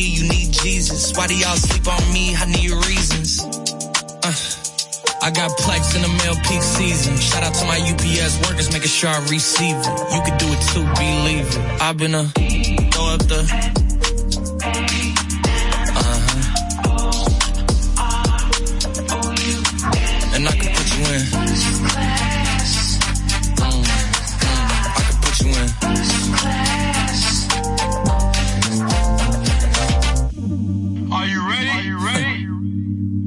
You need Jesus. Why do y'all sleep on me? I need reasons. Uh. I got plex in the mail peak season. Shout out to my UPS workers, making sure I receive it. You could do it too, believe it. I've been a throw up the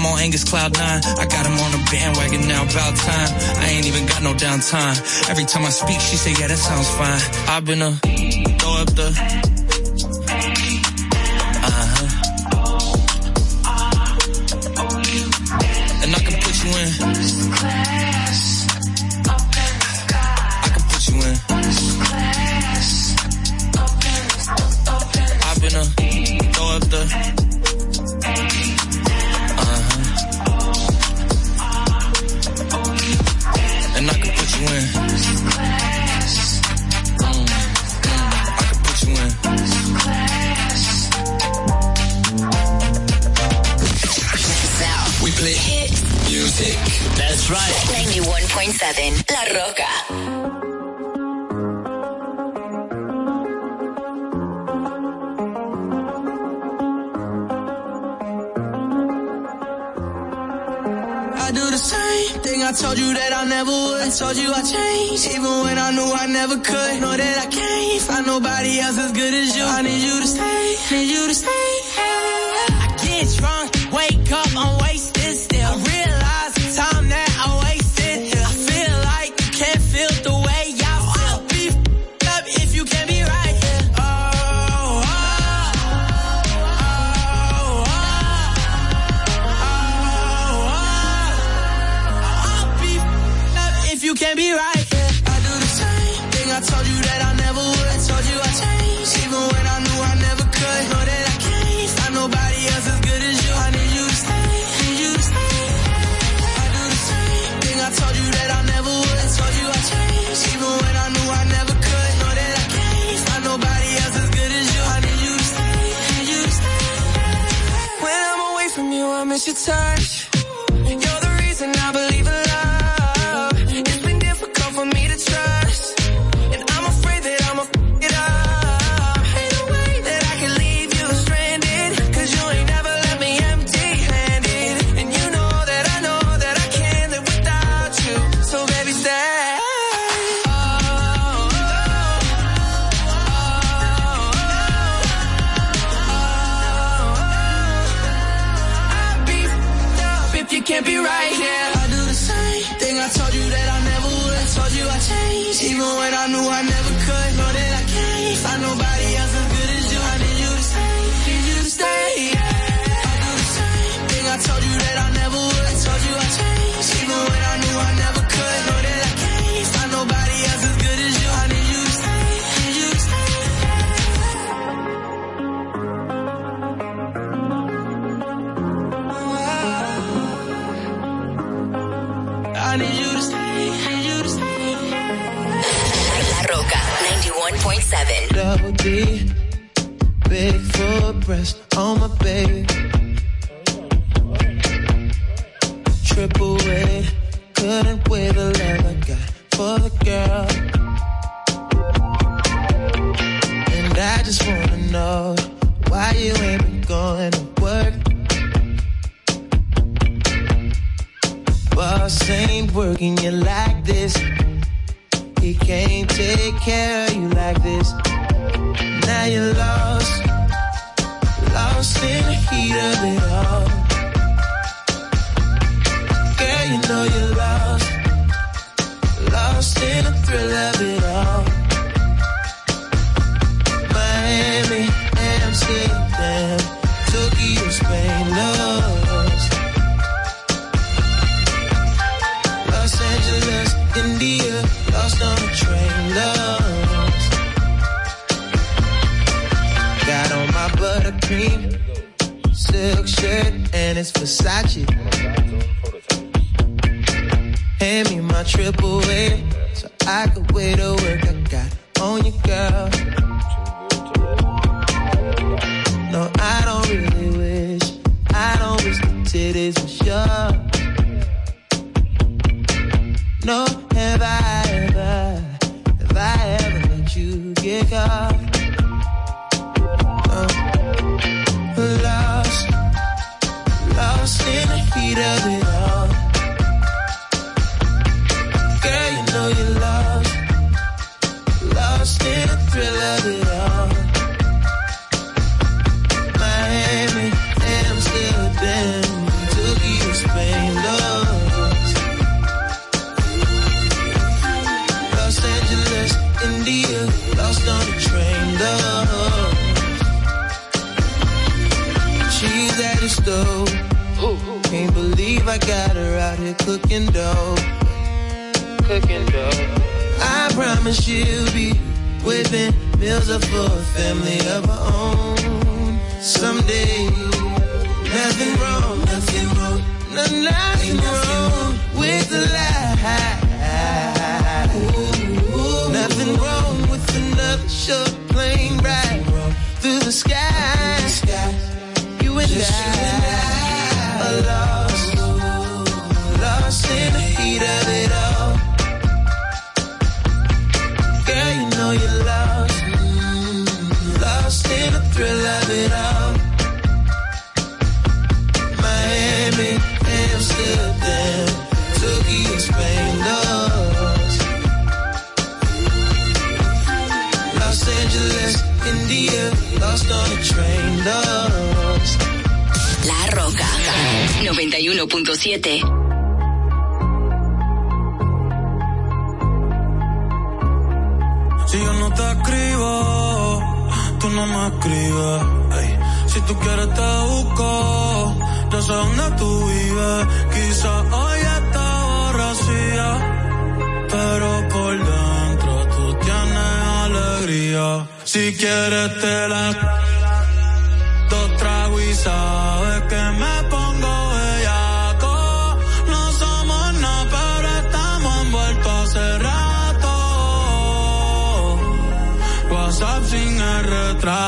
I'm on Angus Cloud 9. I got him on a bandwagon now, about time. I ain't even got no downtime. Every time I speak, she say, yeah, that sounds fine. I've been a, throw up the, knew I never could. Know that I can't find nobody else as good as you. I need you to stay, need you to stay. I get drunk, wake up, I'm wasted. your time. Seven.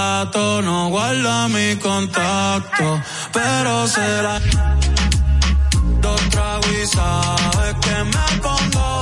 Retrato, no guarda mi contacto, pero será dos tragos y sabes que me pongo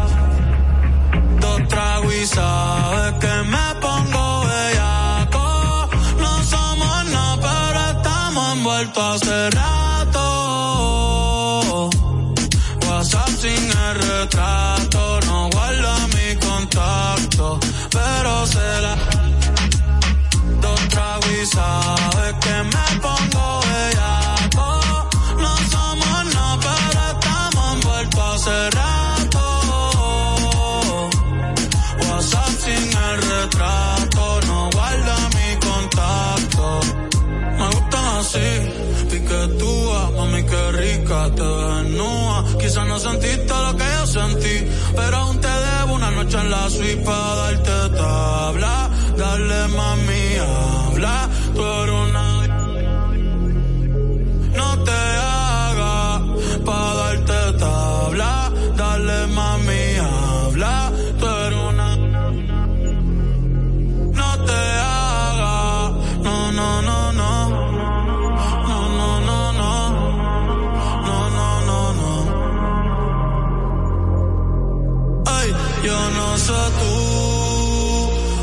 suite para darte tabla. Dale mami,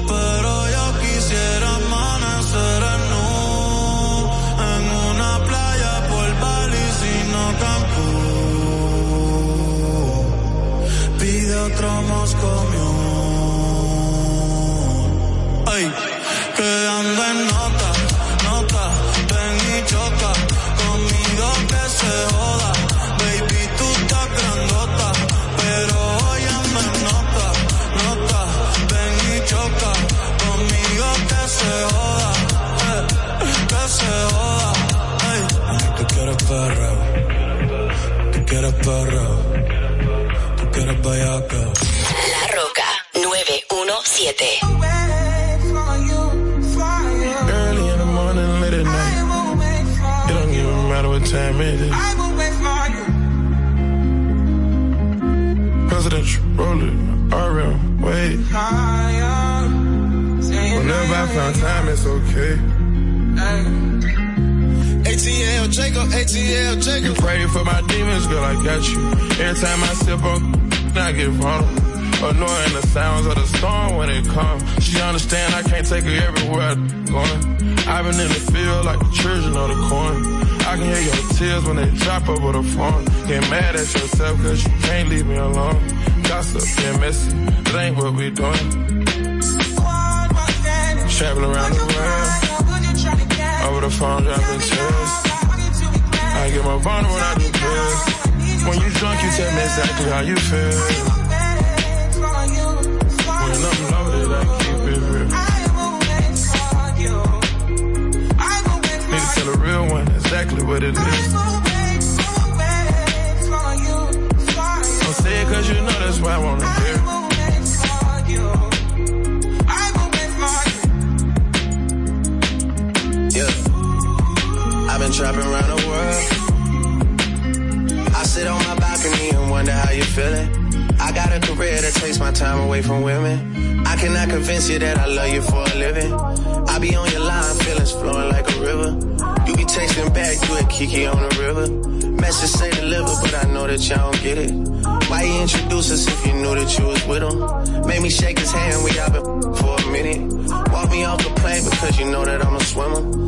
pero yo quisiera amanecer en nu, en una playa por Bali, sino Cancún. Pide otro Moscow Ay, que anda en nota, nota, ven y choca, conmigo que se joda, perreo, tú quieres perreo, tú quieres bellaca. La Roca 917. Early in the morning, late at night. It don't even matter what time it is. Presidential, roll it, RM, wait. Whenever I found time, it's okay. ATL Jacob, ATL Jacob. pray for my demons, girl, I got you. Every time I sip on, I get vulnerable. Annoying the sounds of the storm when it comes. She understand I can't take her everywhere I'm going. I've been in the field like the children of the corn. I can hear your tears when they drop over the phone. Get mad at yourself cause you can't leave me alone. Gossip and messy, it ain't what we doing. Traveling around the world, I would've found driving. I get my bond when I do this. When you drunk, you tell me exactly how you feel. When I'm loaded, I keep it real. Need to tell a real one exactly what it is. Don't say it cause you know that's why I wanna hear Been trapping around the world. I sit on my balcony and wonder how you're feeling. I got a career that takes my time away from women. I cannot convince you that I love you for a living. I be on your line, feelings flowing like a river. You be texting back, you a Kiki on the river. Message say deliver, but I know that y'all don't get it. Why you introduce us if you knew that you was with him? Made me shake his hand, we all been for a minute. Walk me off the plane because you know that I'm a swimmer.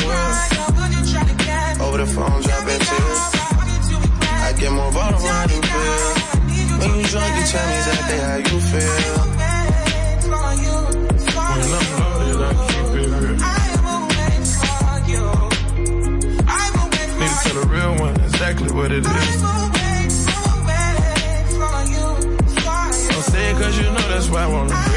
Over the phone, dropping tears. I get more bottle around you feel. When you drunk, you tell me exactly how you feel. When I'm I keep it real. Need to tell real one exactly what it is. Don't say cause you know that's why I wanna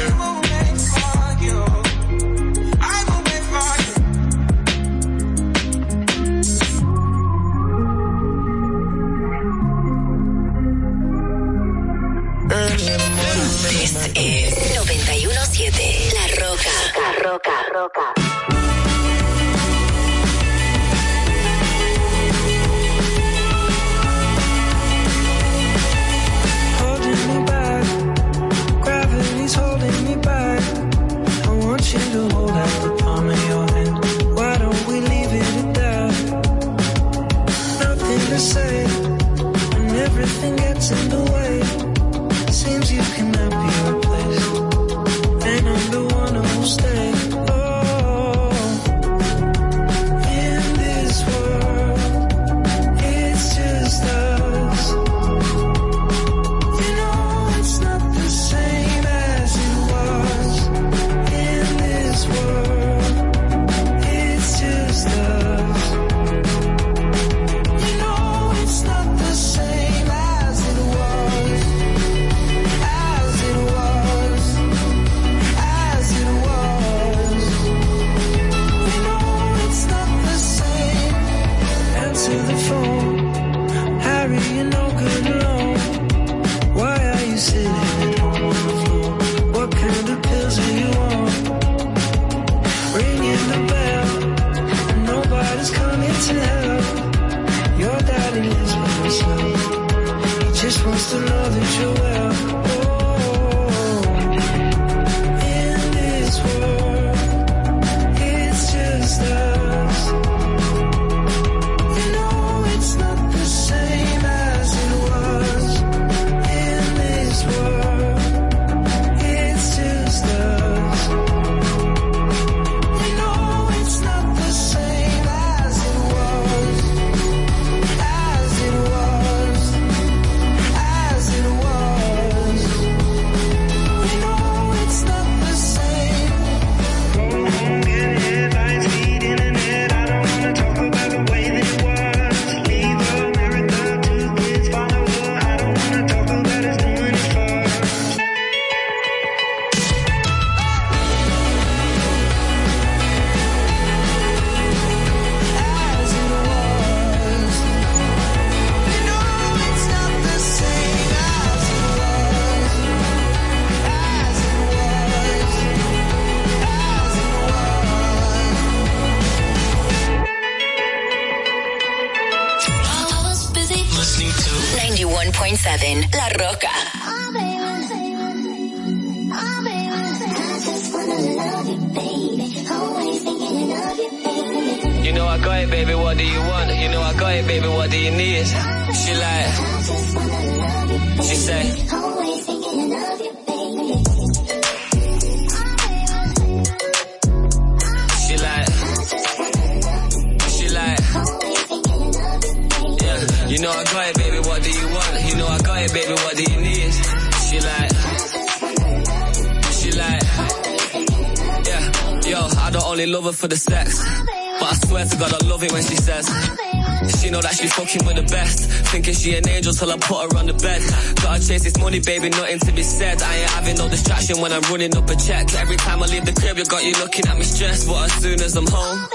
till I put her on the bed. Gotta chase this money, baby, nothing to be said. I ain't having no distraction when I'm running up a check. Every time I leave the crib, you got you looking at me stressed. But as soon as I'm home,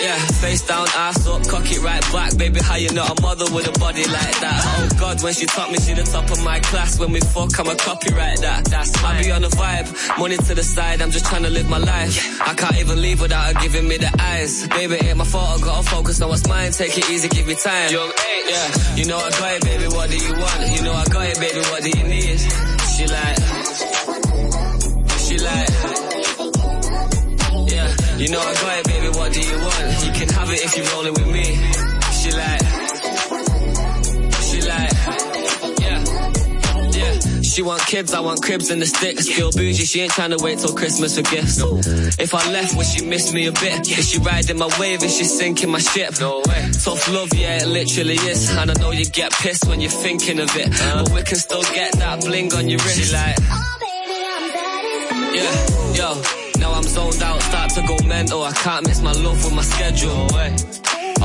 yeah, face down, ass up, cock it right back. Baby, how you not a mother with a body like that? Oh God, when she taught me, she the top of my class. When we fuck, I'm a copyright that. That's I be on the vibe, money to the side. I'm just trying to live my life. I can't even leave without her giving me the eyes. Baby, ain't my fault. I gotta focus on what's mine. Take it easy, give me time. Young eight, yeah. You know I got it, baby. What do you want? You know I got it, baby. What do you need? She like, she like. Yeah, you know I got it, baby. What do you want? You can have it if you're rolling with me. She want kids, I want cribs and the sticks. Feel bougie, she ain't trying to wait till Christmas for gifts. If I left, would she miss me a bit? Is she riding my wave? Is she sinking my ship? No way. Tough love, yeah, it literally is. And I know you get pissed when you're thinking of it, but we can still get that bling on your wrist. She like, yeah, yo. Now I'm zoned out, start to go mental. I can't miss my love with my schedule.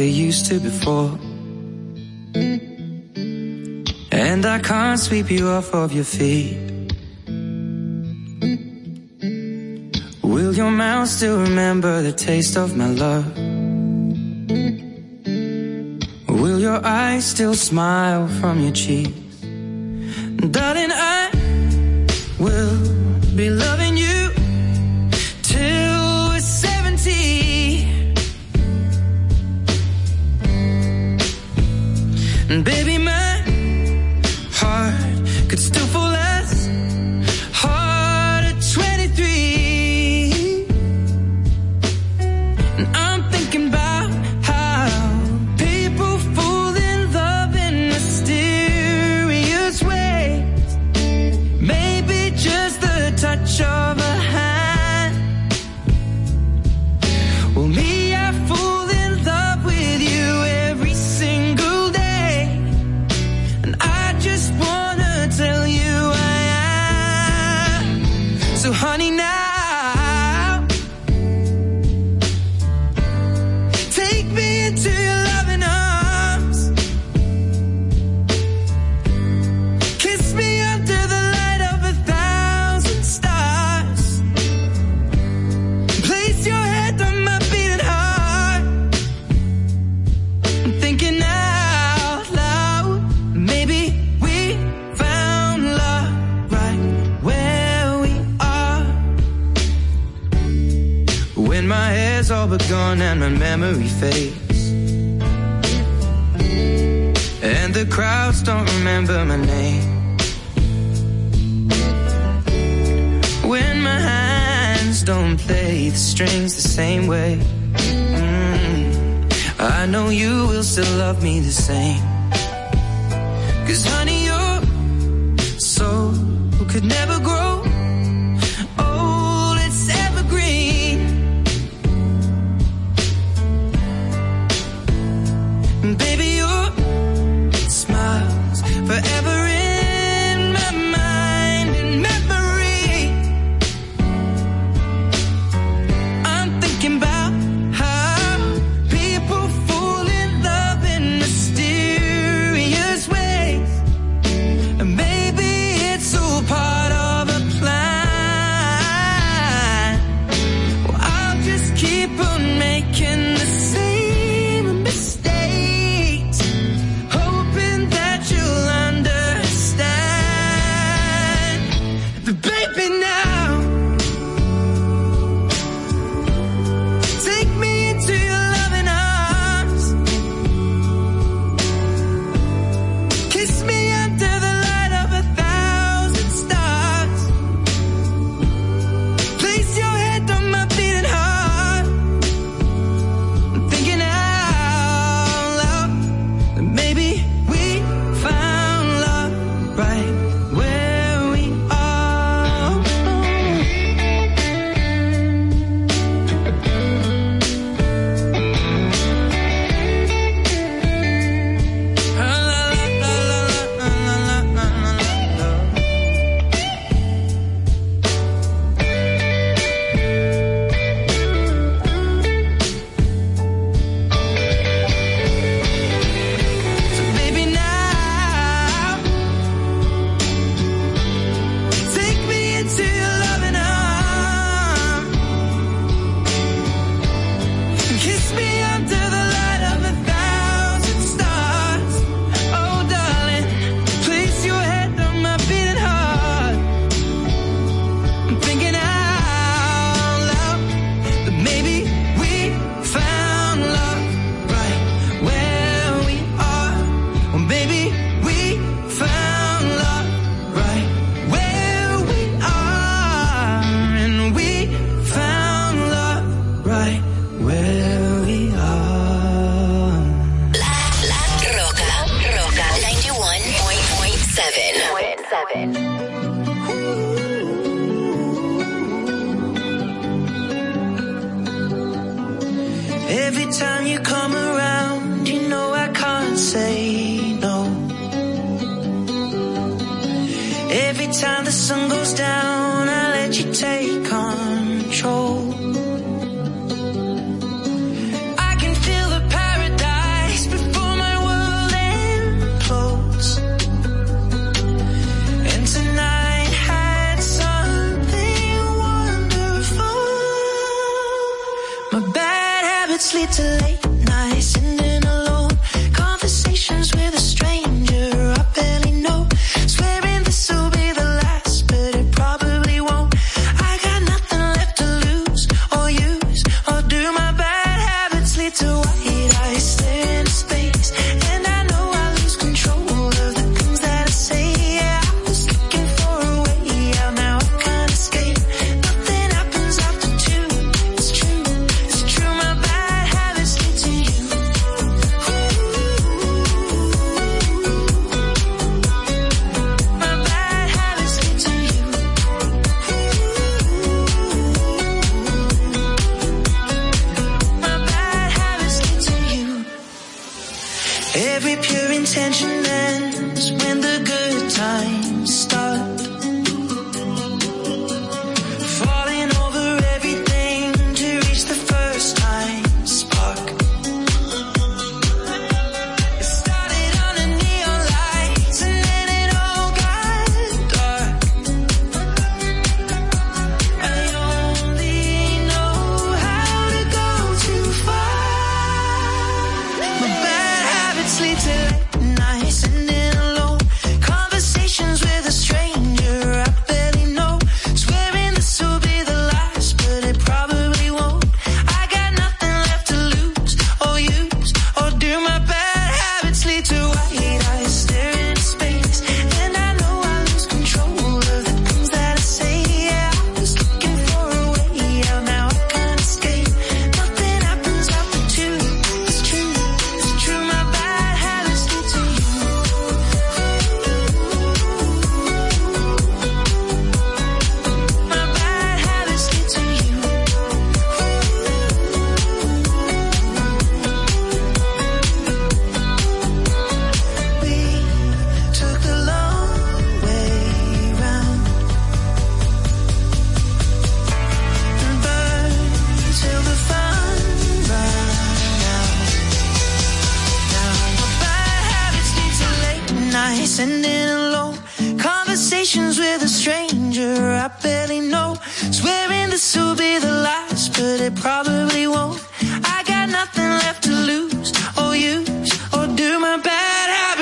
they used to before. And I can't sweep you off of your feet. Will your mouth still remember the taste of my love? Will your eyes still smile from your cheek? know you will still love me the same. Cause honey, your soul could never grow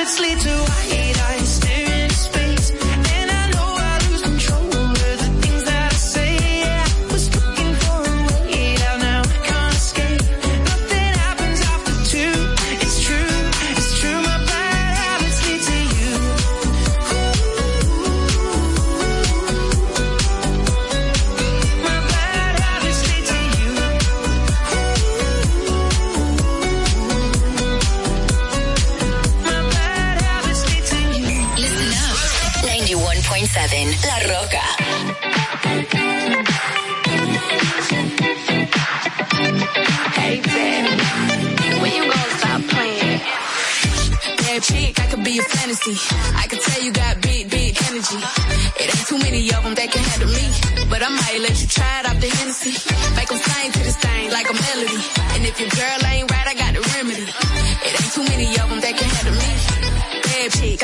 sleep too high.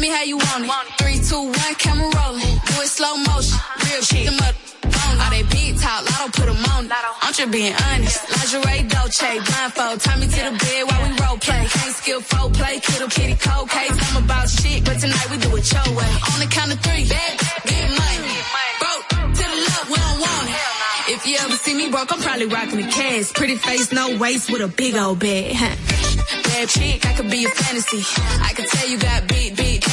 me how you want it. Three, two, one, camera rolling. Do it slow motion. Real shit. Them up. All they big talk, lotto put them on. I'm just being honest. Lingerie, Dolce, blindfold. Tie me to the bed while we role play. Can't skill folk play, kiddo, kitty, cold case. I'm about shit, but tonight we do it your way. On the count of three, bad, get money. Broke to the love, we don't want it. If you ever see me broke, I'm probably rocking the cast. Pretty face, no waist, with a big old bag. Bad chick, I could be a fantasy. I could tell you got big, big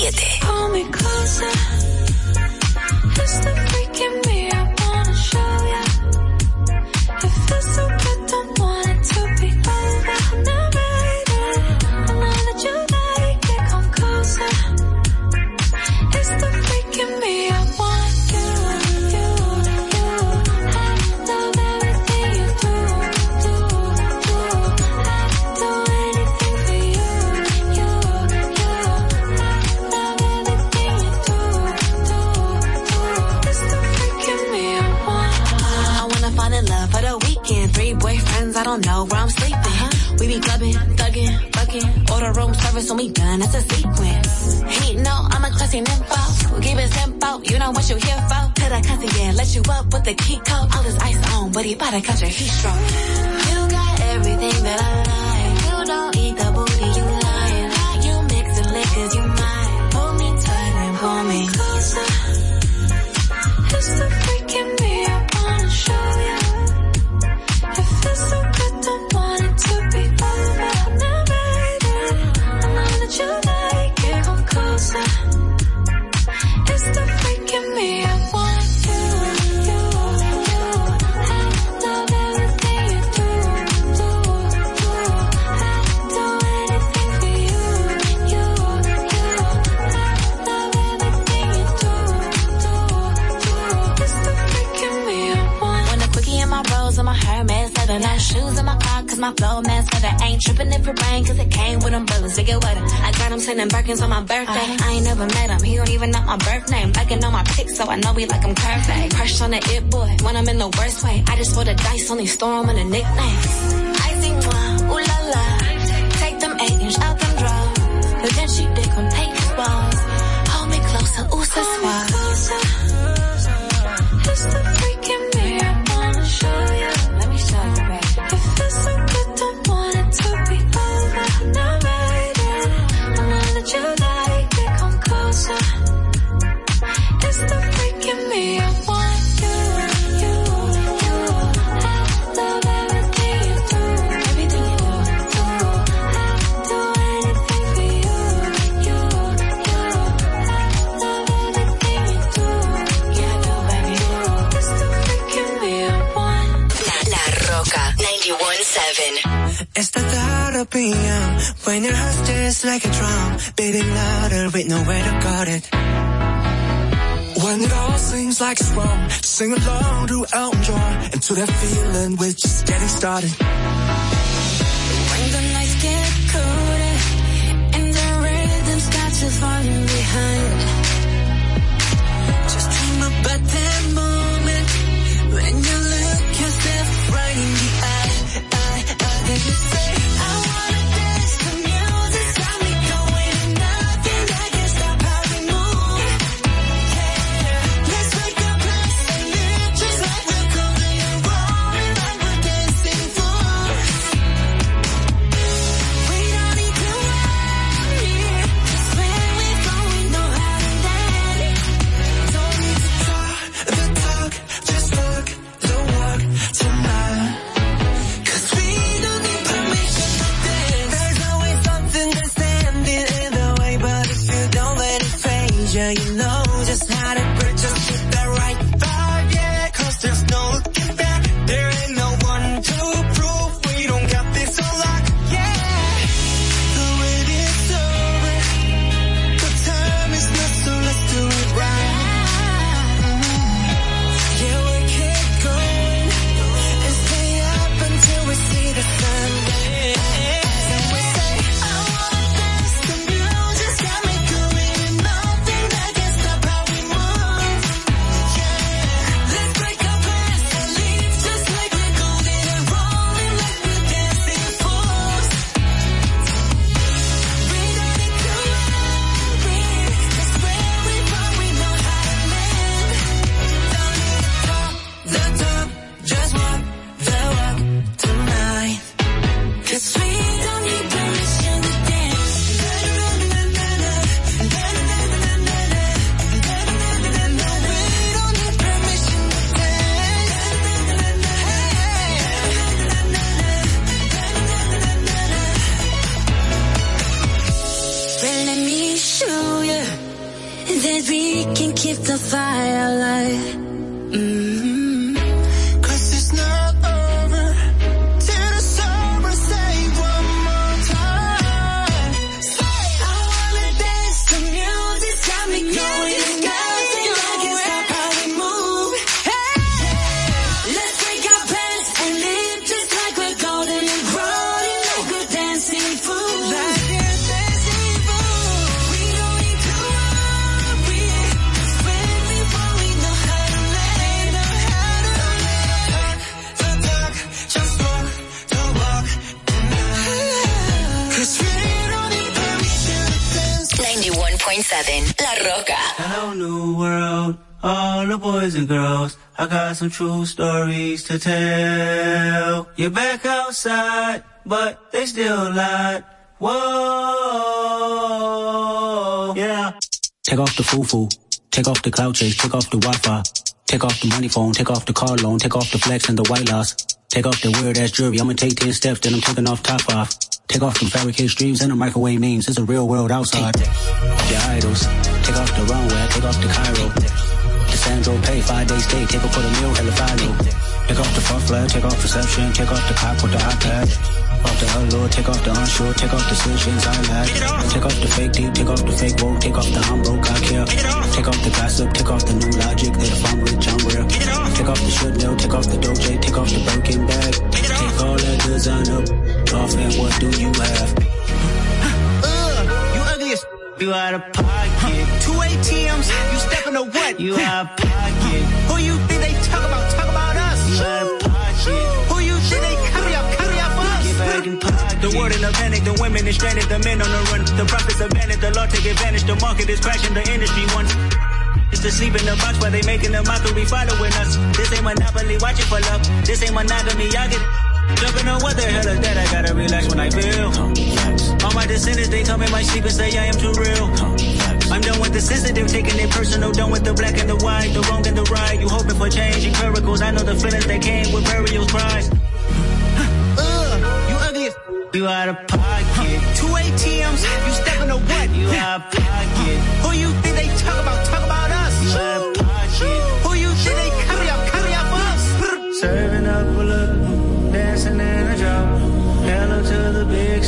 91.7. don't know where I'm sleeping. We be clubbing, thugging, fucking. Order room service when we done, that's a sequence. He know I'm a classy nympho. Give it simple, you know what you here for. To the country, yeah, let you up with the key code. All this ice on, but he bout to catch a heat stroke. You got everything that I like. You don't eat the booty, you lying. You mixing liquors, you mine. Pull me tight and pull me closer. My car cause my flow man leather. Ain't tripping if it rain cause it came with umbrellas to get wetter. I got him sending Birkins on my birthday. I ain't never met him, he don't even know my birth name. Liking on my pics so I know we like him curvy. Crush on the it boy when I'm in the worst way. I just roll the dice, only store him in the nicknames. I see one, ooh la la. Take them eight inch out them drawers. But then she dick on take his balls. Hold me closer, ooh so when your heart's just like a drum, beating louder with nowhere to guard it. When it all seems like it's wrong, sing along to Elton John and to that feeling we're just getting started. When the nights get colder and the rhythm's got you falling behind. Some true stories to tell. You're back outside, but they still lied. Whoa, yeah. Take off the foo-foo. Take off the cloud chase. Take off the Wi-Fi. Take off the money phone. Take off the car loan. Take off the flex and the white loss. Take off the weird ass jewelry. I'ma take 10 steps, then I'm taking off top off. Take off the fabricated streams and the microwave memes. It's a real world outside. Your idols. Take off the runway. Take off the Cairo. The Sandro pay. Five days stay. Take a quarter meal. Hella follow. Take off the fuck flag. Take off reception. Take off the cop with the iPad. Off the allure, take off the unsure, take off the decisions I lack. Take off the fake deep, take off the fake woke, take off the I'm broke, I care. Take off the gossip, take off the new logic that if I'm rich, I'm real. Take off the should know, take off the doje, take off the broken bag. Take all that designer off and what do you have? You ugly as you out of pocket. Two ATMs, you stepping to what? You out of pocket. Who you think they talk about? Talk about us. You out of pocket. Who you think they carry up? Carry up us. Get back in pocket. The world in a panic, the women is stranded, the men on the run. The profits abandoned, the law take advantage, the market is crashing, the industry wants. It's to sleep in the box while they making a mockery following us. This ain't monopoly, watch it for love. This ain't monogamy, y'all get it. Jumping on what the hell is that? I gotta relax when I feel. All my descendants, they come in my sleep and say I am too real. I'm done with the sensitive, taking it personal, done with the black and the white, the wrong and the right. You hoping for change and miracles. I know the feelings that came with burials, cries. You ugly as you out of pocket. Two ATMs, you stepping to what? You out of pocket. Who you think they talk about? Talk about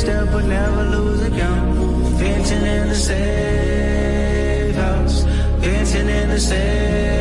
step, but never lose a count. Venting in the safe house, venting in the safe.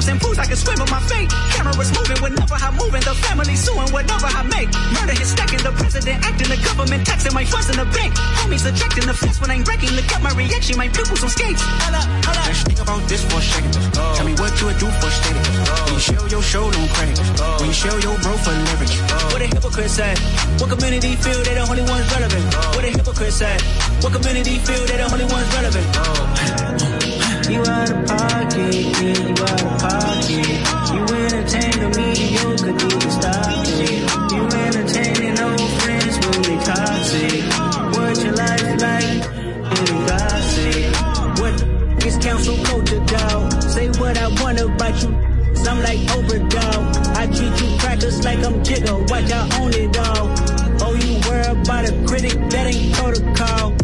I and proofs. I can swim with my fate. Cameras moving whenever I'm moving. The family suing whatever I make. Murder is stacking. The president acting. The government taxing my funds in the bank. Homies ejecting the fence when I'm wrecking. Look at my reaction. My pupils on skates. Hold up, hold up. Let's think about this for a second. Tell me what you would do for steady. When you show your show, don't crack. When you show your bro for leverage. What a hypocrite said. What community feel they the only ones relevant? What a hypocrite said. What community feel they the only ones relevant? You out of pocket, yeah, you out of pocket. You entertain the mediocre, need to stop it. You entertaining old friends when they toxic. What your life like? Really gossip. What is council culture, dog? Say what I want about you. I'm like overdog. I treat you crackers like I'm jigger. Watch I own it all. Oh, you worry about a critic that ain't protocol.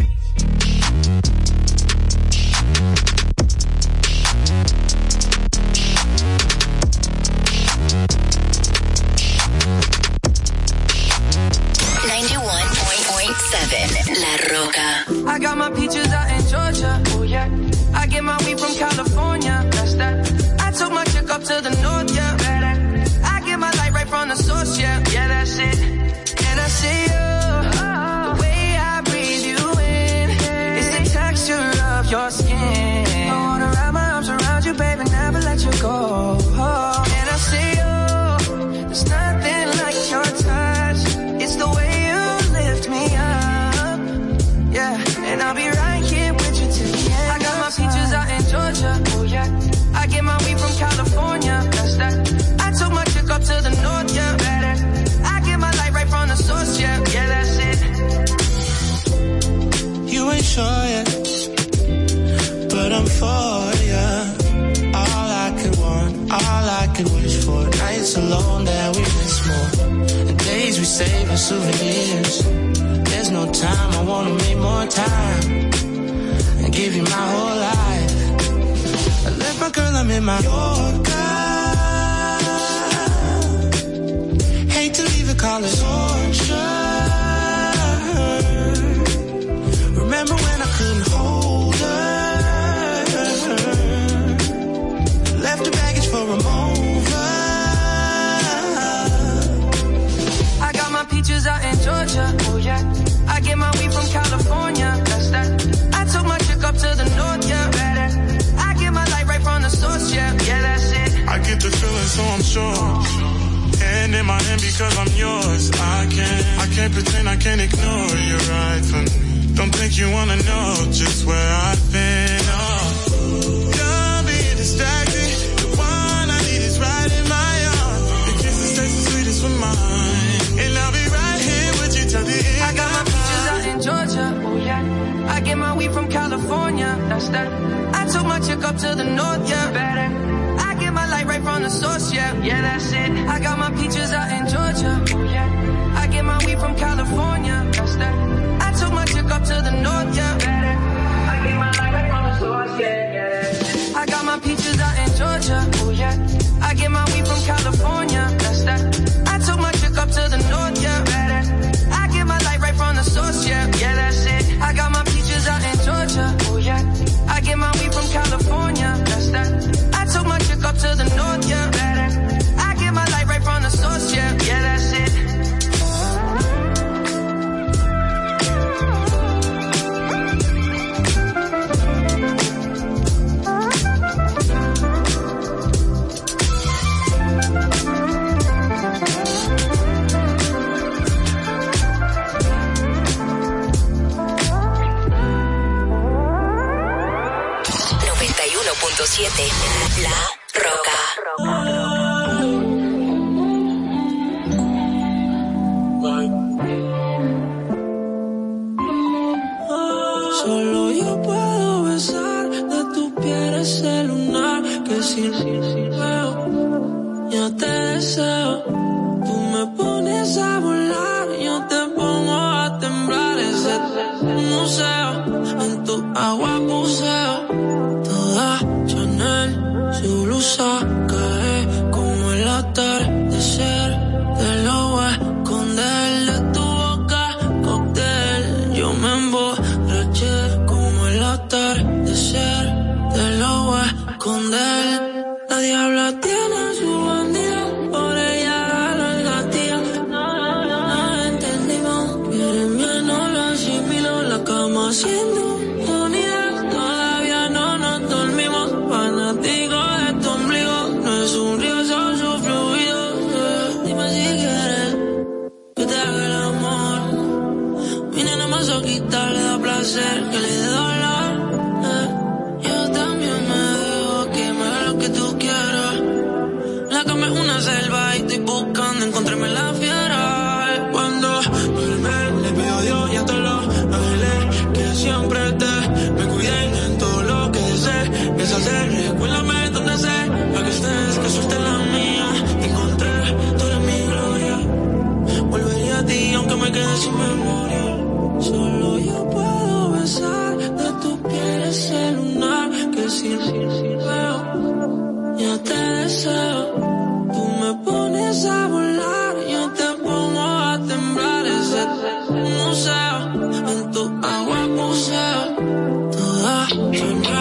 Tonight.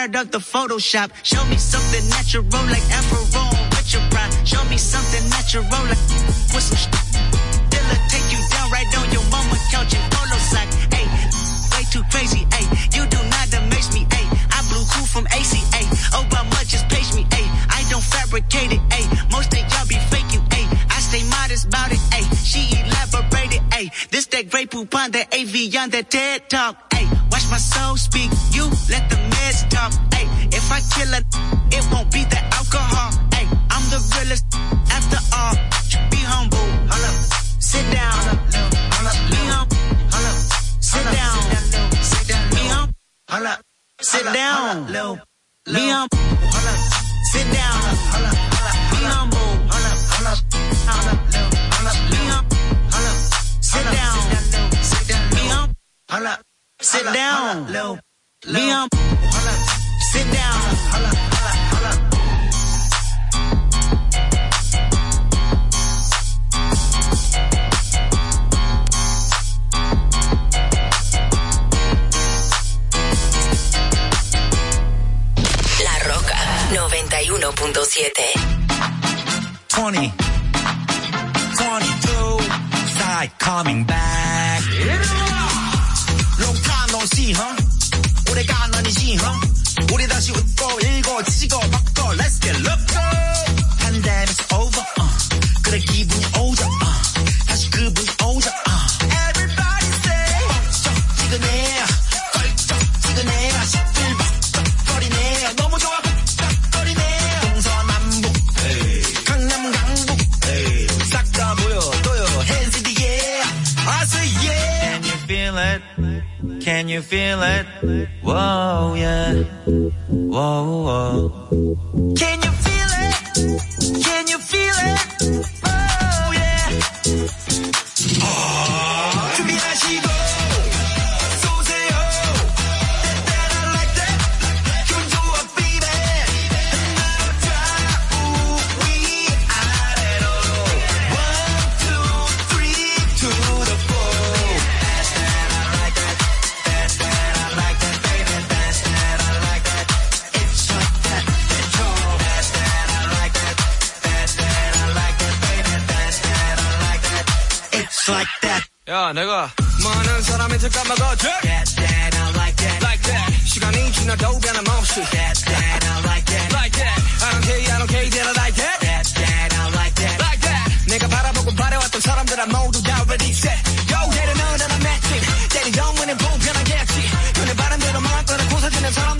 fired the Photoshop. Show me something natural like Afro with your pride. Show me something natural like with some sh- Dilla take you down right on your mama couch in polo sock. Hey, way too crazy. Ay, you do not amaze me. Ay, I blew cool from ACA. Oh, by much just page me. Ay, I don't fabricate it. Ay, most of y'all be faking. Ay, I stay modest about it. Ay, she elaborated. Ay, this that great poupon, that AV on that TED talk. 마 내가 많은 사람한테 까먹어져 That that I like that Like that 시간이 지나도 변함없이 That that I like that Like that I don't care I don't care that I like that That that I like that Like that 내가 바라보고 바래왔던 사람들아 모두 다 ready set Go get it 너는 안 matching 때린 영문은 불편하겠지 그네 바람대로 망한 거는 고사지는 사람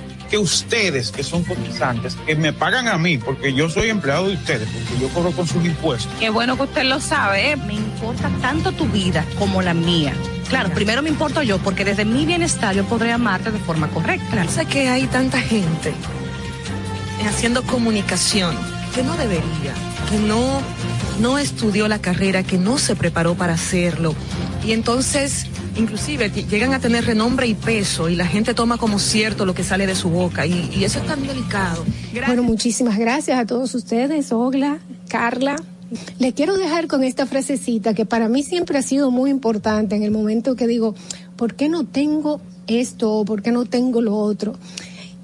que ustedes, que son cotizantes, que me pagan a mí, porque yo soy empleado de ustedes, porque yo cobro con sus impuestos. Qué bueno que usted lo sabe. ¿eh? Me importa tanto tu vida como la mía. Claro, primero me importo yo, porque desde mi bienestar yo podré amarte de forma correcta. Sé que hay tanta gente haciendo comunicación que no debería, que no, no estudió la carrera, que no se preparó para hacerlo. Y entonces, inclusive, llegan a tener renombre y peso y la gente toma como cierto lo que sale de su boca. Y, y eso es tan delicado. Bueno, muchísimas gracias a todos ustedes, Ogla, Carla. Le quiero dejar con esta frasecita que para mí siempre ha sido muy importante en el momento que digo, ¿por qué no tengo esto o por qué no tengo lo otro?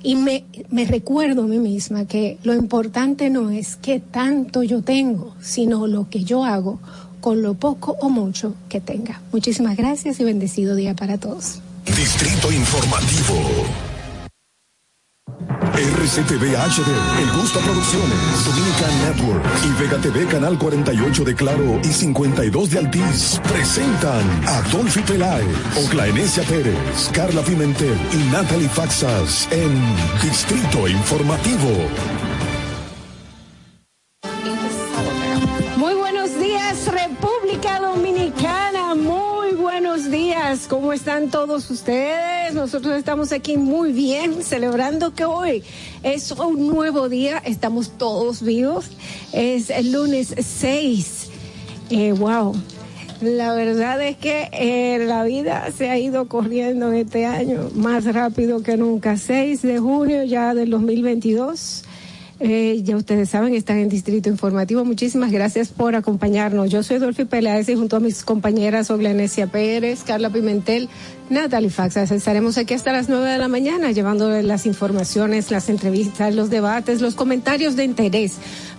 Y me, me recuerdo a mí misma que lo importante no es qué tanto yo tengo, sino lo que yo hago con lo poco o mucho que tenga. Muchísimas gracias y bendecido día para todos. Distrito Informativo. RCTV HD, El Gusto Producciones, Dominican Network y Vega TV Canal 48 de Claro y 52 de Altiz presentan a Dolphy Peláez, Oclaenecia Pérez, Carla Pimentel y Natalie Faxas en Distrito Informativo. ¿Cómo están todos ustedes? Nosotros estamos aquí muy bien, celebrando que hoy es un nuevo día. Estamos todos vivos. Es el lunes 6. Eh, wow. La verdad es que eh, la vida se ha ido corriendo en este año más rápido que nunca. 6 de junio ya del 2022. Eh, ya ustedes saben, están en Distrito Informativo. Muchísimas gracias por acompañarnos. Yo soy Dolphy Peláez y junto a mis compañeras Oglenesia Pérez, Carla Pimentel, Natalie Faxas, estaremos aquí hasta las nueve de la mañana llevándoles las informaciones, las entrevistas, los debates, los comentarios de interés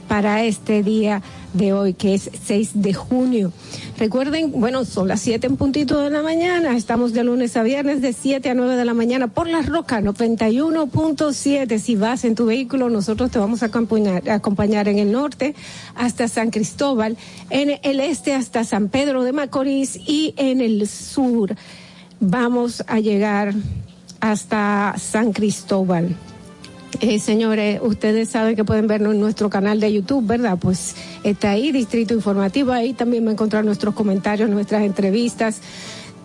para este día de hoy, que es 6 de junio. Recuerden, bueno, son las 7 en puntito de la mañana, estamos de lunes a viernes de 7 a 9 de la mañana por la Roca 91.7. Si vas en tu vehículo, nosotros te vamos a acompañar, a acompañar en el norte hasta San Cristóbal, en el este hasta San Pedro de Macorís y en el sur vamos a llegar hasta San Cristóbal. Eh, señores, ustedes saben que pueden vernos en nuestro canal de YouTube, ¿verdad? Pues está ahí, Distrito Informativo, ahí también va a encontrar nuestros comentarios, nuestras entrevistas,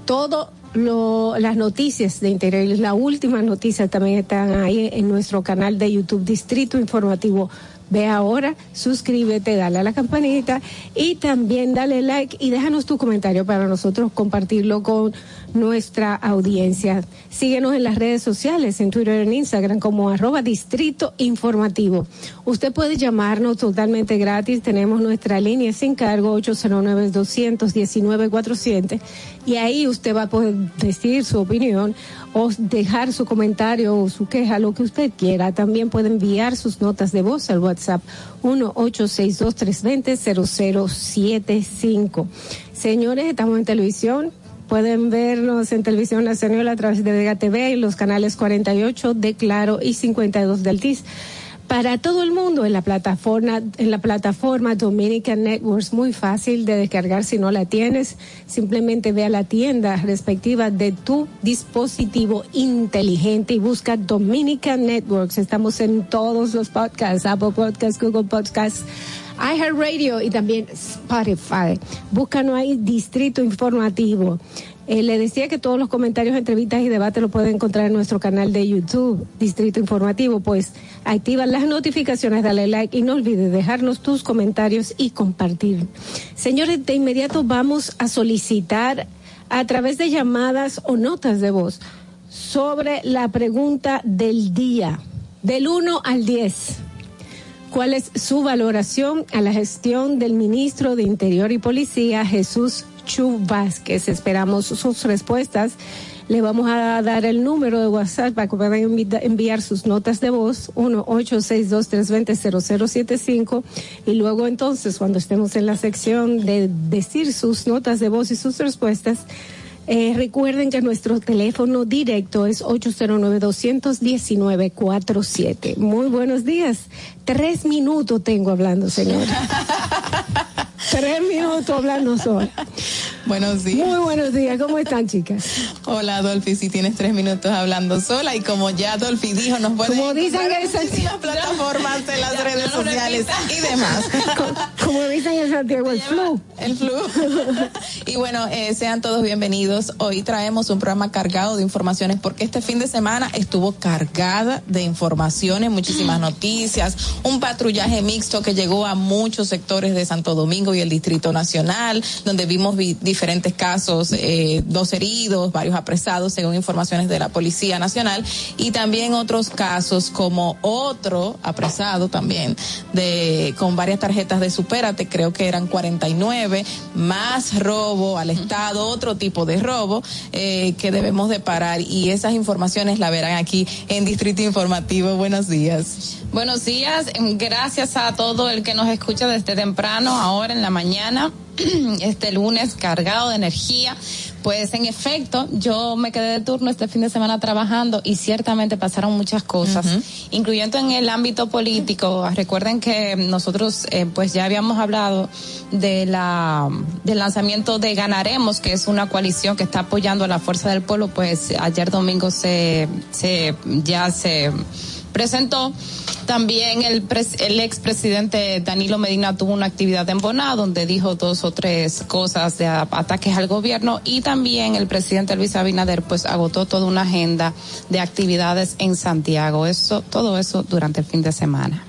todo lo, las noticias de interés, las últimas noticias también están ahí en nuestro canal de YouTube, Distrito Informativo. Ve ahora, suscríbete, dale a la campanita y también dale like y déjanos tu comentario para nosotros compartirlo con nuestra audiencia. Síguenos en las redes sociales, en Twitter, en Instagram, como arroba distrito informativo. Usted puede llamarnos totalmente gratis. Tenemos nuestra línea sin cargo 809-219-400 y ahí usted va a poder decir su opinión o dejar su comentario o su queja, lo que usted quiera. También puede enviar sus notas de voz al WhatsApp 1-862-320-0075. Señores, estamos en televisión. Pueden vernos en Televisión Nacional a través de Vega TV y los canales 48 de Claro y 52 de Altiz. Para todo el mundo en la plataforma, en la plataforma Dominican Networks, muy fácil de descargar si no la tienes. Simplemente ve a la tienda respectiva de tu dispositivo inteligente y busca Dominican Networks. Estamos en todos los podcasts, Apple Podcasts, Google Podcasts, iHeartRadio y también Spotify. Búscanos ahí Distrito Informativo. Eh, le decía que todos los comentarios, entrevistas y debates lo pueden encontrar en nuestro canal de YouTube, Distrito Informativo. Pues activa las notificaciones, dale like y no olvides dejarnos tus comentarios y compartir. Señores, de inmediato vamos a solicitar a través de llamadas o notas de voz sobre la pregunta del día, del 1 al 10. ¿Cuál es su valoración a la gestión del ministro de Interior y Policía, Jesús Chu? Esperamos sus respuestas. Le vamos a dar el número de WhatsApp para que puedan envi- enviar sus notas de voz, 1-862-320-0075. Y luego entonces, cuando estemos en la sección de decir sus notas de voz y sus respuestas, eh, recuerden que nuestro teléfono directo es 809-219-47. Muy buenos días. Tres minutos tengo hablando, señora. Tres minutos hablando sola. Buenos días. Muy buenos días. ¿Cómo están, chicas? Hola, Dolphy. Si tienes tres minutos hablando sola y como ya Dolphy dijo, nos pueden Como dicen en en Santiago. muchísimas plataformas de las redes sociales y demás. Como dicen en Santiago, el flu. El flu. y bueno, eh, sean todos bienvenidos. Hoy traemos un programa cargado de informaciones porque este fin de semana estuvo cargada de informaciones, muchísimas noticias, un patrullaje mixto que llegó a muchos sectores de Santo Domingo y el Distrito Nacional, donde vimos vi- diferentes casos, eh, dos heridos, varios apresados, según informaciones de la Policía Nacional, y también otros casos como otro apresado también de con varias tarjetas de supérate, creo que eran 49, más robo al Estado, otro tipo de robo eh, que debemos de parar y esas informaciones la verán aquí en Distrito Informativo. Buenos días. Buenos días, gracias a todo el que nos escucha desde temprano, ahora en la mañana, este lunes cargado de energía. Pues en efecto, yo me quedé de turno este fin de semana trabajando y ciertamente pasaron muchas cosas, incluyendo en el ámbito político. Recuerden que nosotros eh, pues ya habíamos hablado de la del lanzamiento de Ganaremos, que es una coalición que está apoyando a la Fuerza del Pueblo, pues ayer domingo se, se ya se presentó. También el, el expresidente Danilo Medina tuvo una actividad en Boná donde dijo dos o tres cosas de ataques al gobierno y también el presidente Luis Abinader pues agotó toda una agenda de actividades en Santiago. Eso, todo eso durante el fin de semana.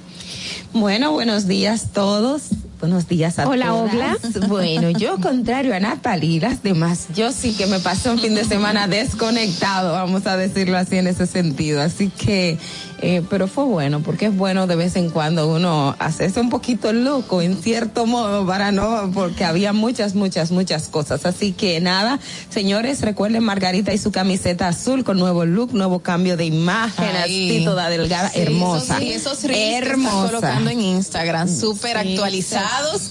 Bueno, buenos días todos. Buenos días a Hola, todas. Ogla. Bueno, yo contrario a Natalie y las demás, yo sí que me pasé un fin de semana desconectado, vamos a decirlo así en ese sentido. Así que, eh, pero fue bueno, porque es bueno de vez en cuando uno hacerse un poquito loco, en cierto modo, para no, porque había muchas, muchas, muchas cosas. Así que nada, señores, recuerden Margarita y su camiseta azul con nuevo look, nuevo cambio de imagen, Ay. así toda delgada, Sí, hermosa. Esos, sí, esos reels que están hermosa. colocando en Instagram, súper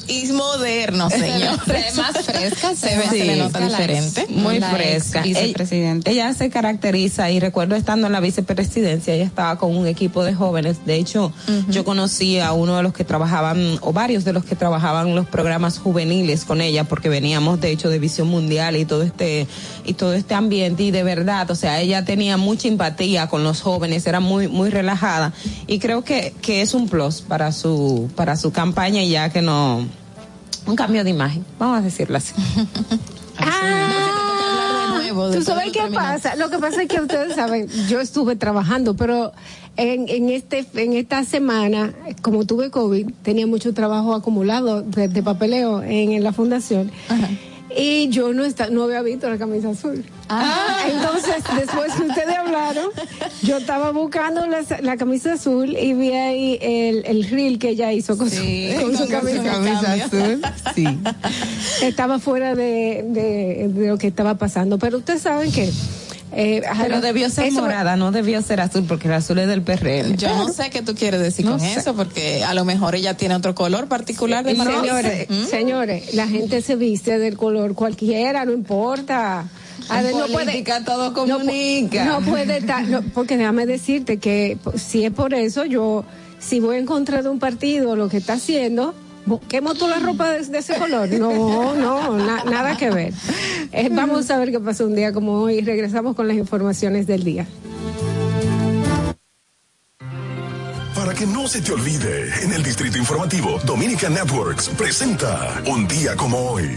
y modernos, señor. Se ve más fresca, se, ve, se le nota la diferente. Muy La fresca. vicepresidenta. Ella, ella se caracteriza y recuerdo estando en la vicepresidencia, ella estaba con un equipo de jóvenes. De hecho, yo conocí a uno de los que trabajaban, o varios de los que trabajaban los programas juveniles con ella, porque veníamos de hecho de Visión Mundial y todo este, y todo este ambiente. Y de verdad, o sea, ella tenía mucha empatía con los jóvenes, era muy, muy relajada. Y creo que, que es un plus para su, para su campaña ya que no, un cambio de imagen, vamos a decirlo así. Ah, de ¿Tú sabes qué terminado. pasa? Lo que pasa es que ustedes saben, yo estuve trabajando, pero en, en este en esta semana, como tuve COVID, tenía mucho trabajo acumulado de, de papeleo en, en la fundación. Y yo no está, no había visto la camisa azul. Entonces, después que ustedes hablaron, yo estaba buscando la, la camisa azul y vi ahí el, el reel que ella hizo con, su, con su camisa, azul. Sí. Estaba fuera de, de, de lo que estaba pasando. Pero ustedes saben que. Eh, Pero debió ser eso- morada, no debió ser azul, porque el azul es del PRM. Yo no sé qué tú quieres decir No con sé. eso, porque a lo mejor ella tiene otro color particular de papel. señores, ¿Mm? señores, la gente se viste del color cualquiera, no importa. A ver, no puede- todo no comunica. No, puede estar, no, porque déjame decirte que si es por eso, yo, si voy en contra de un partido, lo que está haciendo, bu- ¿quemo tú la ropa de, de ese color? No, no, na- nada que ver. Eh, vamos a ver qué pasó un día como hoy. Regresamos con las informaciones del día. Para que no se te olvide, en el Distrito Informativo, Dominica Networks presenta Un día como hoy.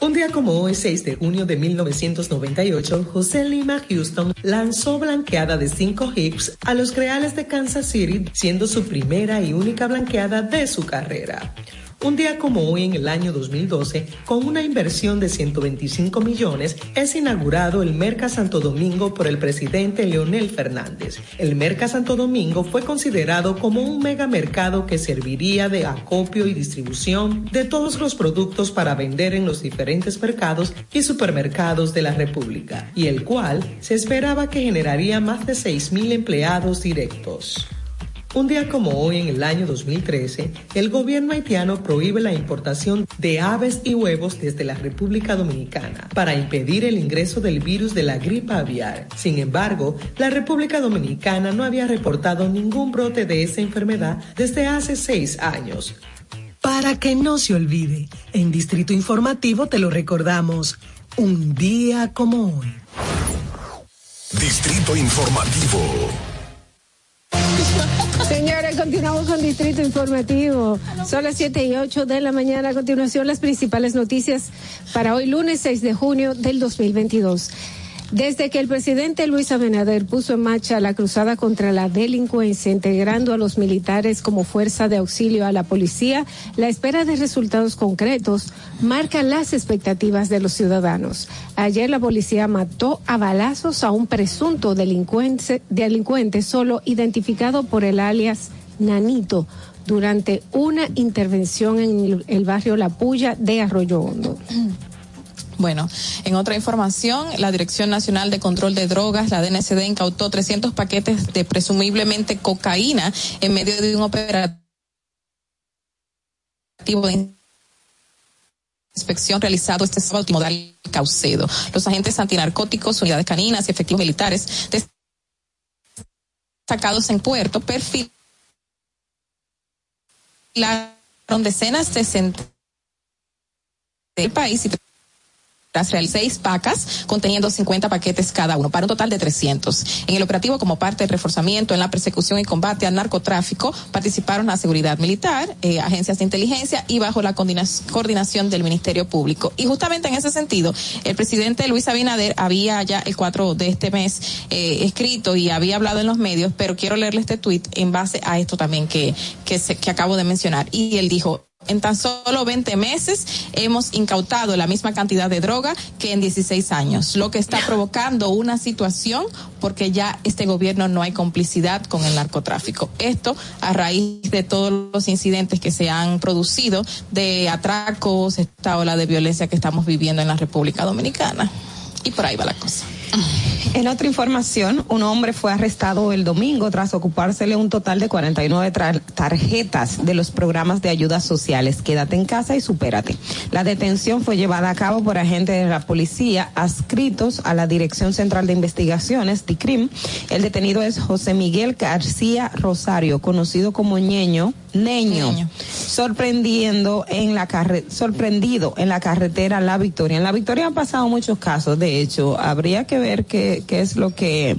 Un día como hoy, 6 de junio de 1998, José Lima Houston lanzó blanqueada de cinco hits a los Reales de Kansas City, siendo su primera y única blanqueada de su carrera. Un día como hoy en el año 2012, con una inversión de 125 millones, es inaugurado el Merca Santo Domingo por el presidente Leonel Fernández. El Merca Santo Domingo fue considerado como un megamercado que serviría de acopio y distribución de todos los productos para vender en los diferentes mercados y supermercados de la República, y el cual se esperaba que generaría más de 6.000 empleados directos. Un día como hoy, en el año 2013, el gobierno haitiano prohíbe la importación de aves y huevos desde la República Dominicana para impedir el ingreso del virus de la gripa aviar. Sin embargo, la República Dominicana no había reportado ningún brote de esa enfermedad desde hace seis años. Para que no se olvide, en Distrito Informativo te lo recordamos, un día como hoy. Distrito Informativo. Señores, continuamos con Distrito Informativo. Son las 7 y 8 de la mañana. A continuación, las principales noticias para hoy, lunes 6 de junio del 2022. Desde que el presidente Luis Abinader puso en marcha la cruzada contra la delincuencia, integrando a los militares como fuerza de auxilio a la policía, la espera de resultados concretos marca las expectativas de los ciudadanos. Ayer la policía mató a balazos a un presunto delincuente, delincuente solo identificado por el alias Nanito durante una intervención en el barrio La Puya de Arroyo Hondo. Bueno, en otra información, la Dirección Nacional de Control de Drogas, la DNCD, incautó 300 paquetes de presumiblemente cocaína en medio de un operativo de inspección realizado este sábado en Caucedo. Los agentes antinarcóticos, unidades caninas y efectivos militares destacados en Puerto perfilaron decenas de centros del país y seis pacas conteniendo 50 paquetes cada uno, para un total de 300. En el operativo, como parte del reforzamiento en la persecución y combate al narcotráfico, participaron la seguridad militar, eh, agencias de inteligencia y bajo la coordina- coordinación del Ministerio Público. Y justamente en ese sentido, el presidente Luis Abinader había ya el 4 de este mes eh, escrito y había hablado en los medios, pero quiero leerle este tuit en base a esto también que, que, se- que acabo de mencionar. Y él dijo, en tan solo 20 meses hemos incautado la misma cantidad de droga que en 16 años, lo que está provocando una situación porque ya este gobierno no hay complicidad con el narcotráfico. Esto a raíz de todos los incidentes que se han producido de atracos, esta ola de violencia que estamos viviendo en la República Dominicana. Y por ahí va la cosa. En otra información, un hombre fue arrestado el domingo tras ocupársele un total de 49 tra- tarjetas de los programas de ayudas sociales. Quédate en casa y supérate. La detención fue llevada a cabo por agentes de la policía adscritos a la Dirección Central de Investigaciones, DICRIM. El detenido es José Miguel García Rosario, conocido como Ñeño, Neño, sorprendiendo en la carre sorprendido en la carretera La Victoria. En La Victoria han pasado muchos casos, de hecho, habría que ver qué, qué es lo que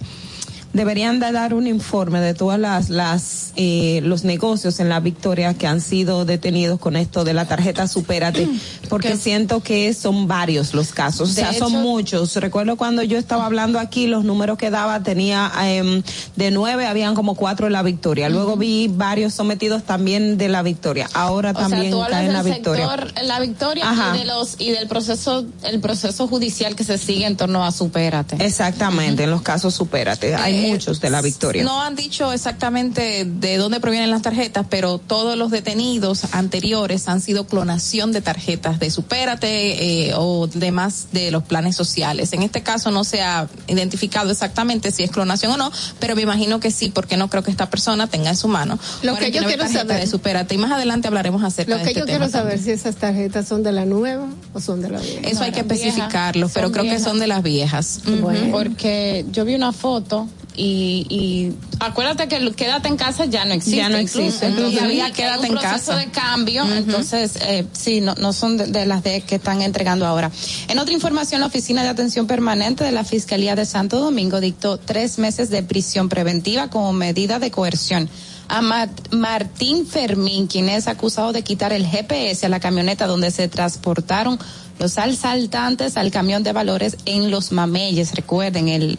deberían de dar un informe de todas las, las eh, los negocios en la Victoria que han sido detenidos con esto de la tarjeta Supérate, porque siento que son varios los casos, o sea, son muchos. Recuerdo cuando yo estaba hablando aquí, los números que daba tenía em, de nueve, habían como cuatro en la Victoria. Luego vi varios sometidos también de la Victoria. Ahora O sea, también hablas cae en la Victoria. sector La Victoria Ajá. y de los y del proceso el proceso judicial que se sigue en torno a Supérate. Exactamente, en los casos Supérate. Hay Eh, muchos de la Victoria. No han dicho exactamente de dónde provienen las tarjetas, pero todos los detenidos anteriores han sido clonación de tarjetas de Supérate eh, o demás de los planes sociales. En este caso no se ha identificado exactamente si es clonación o no, pero me imagino que sí, porque no creo que esta persona tenga en su mano Lo que yo 49 quiero saber- de Supérate. Y más adelante hablaremos acerca Lo de que este yo quiero saber también. si esas tarjetas son de la nueva o son de la vieja. Eso hay que viejas, especificarlo, pero creo que son de las viejas. Bueno, porque yo vi una foto y, y acuérdate que el quédate en casa ya no existe. Ya no existe. Entonces, había quédate un en casa. de cambio, entonces eh, sí, no, no son de, de las de que están entregando ahora. En otra información, la Oficina de Atención Permanente de la Fiscalía de Santo Domingo dictó tres meses de prisión preventiva como medida de coerción a Ma- Martín Fermín, quien es acusado de quitar el GPS a la camioneta donde se transportaron los asaltantes al camión de valores en Los Mameyes. Recuerden el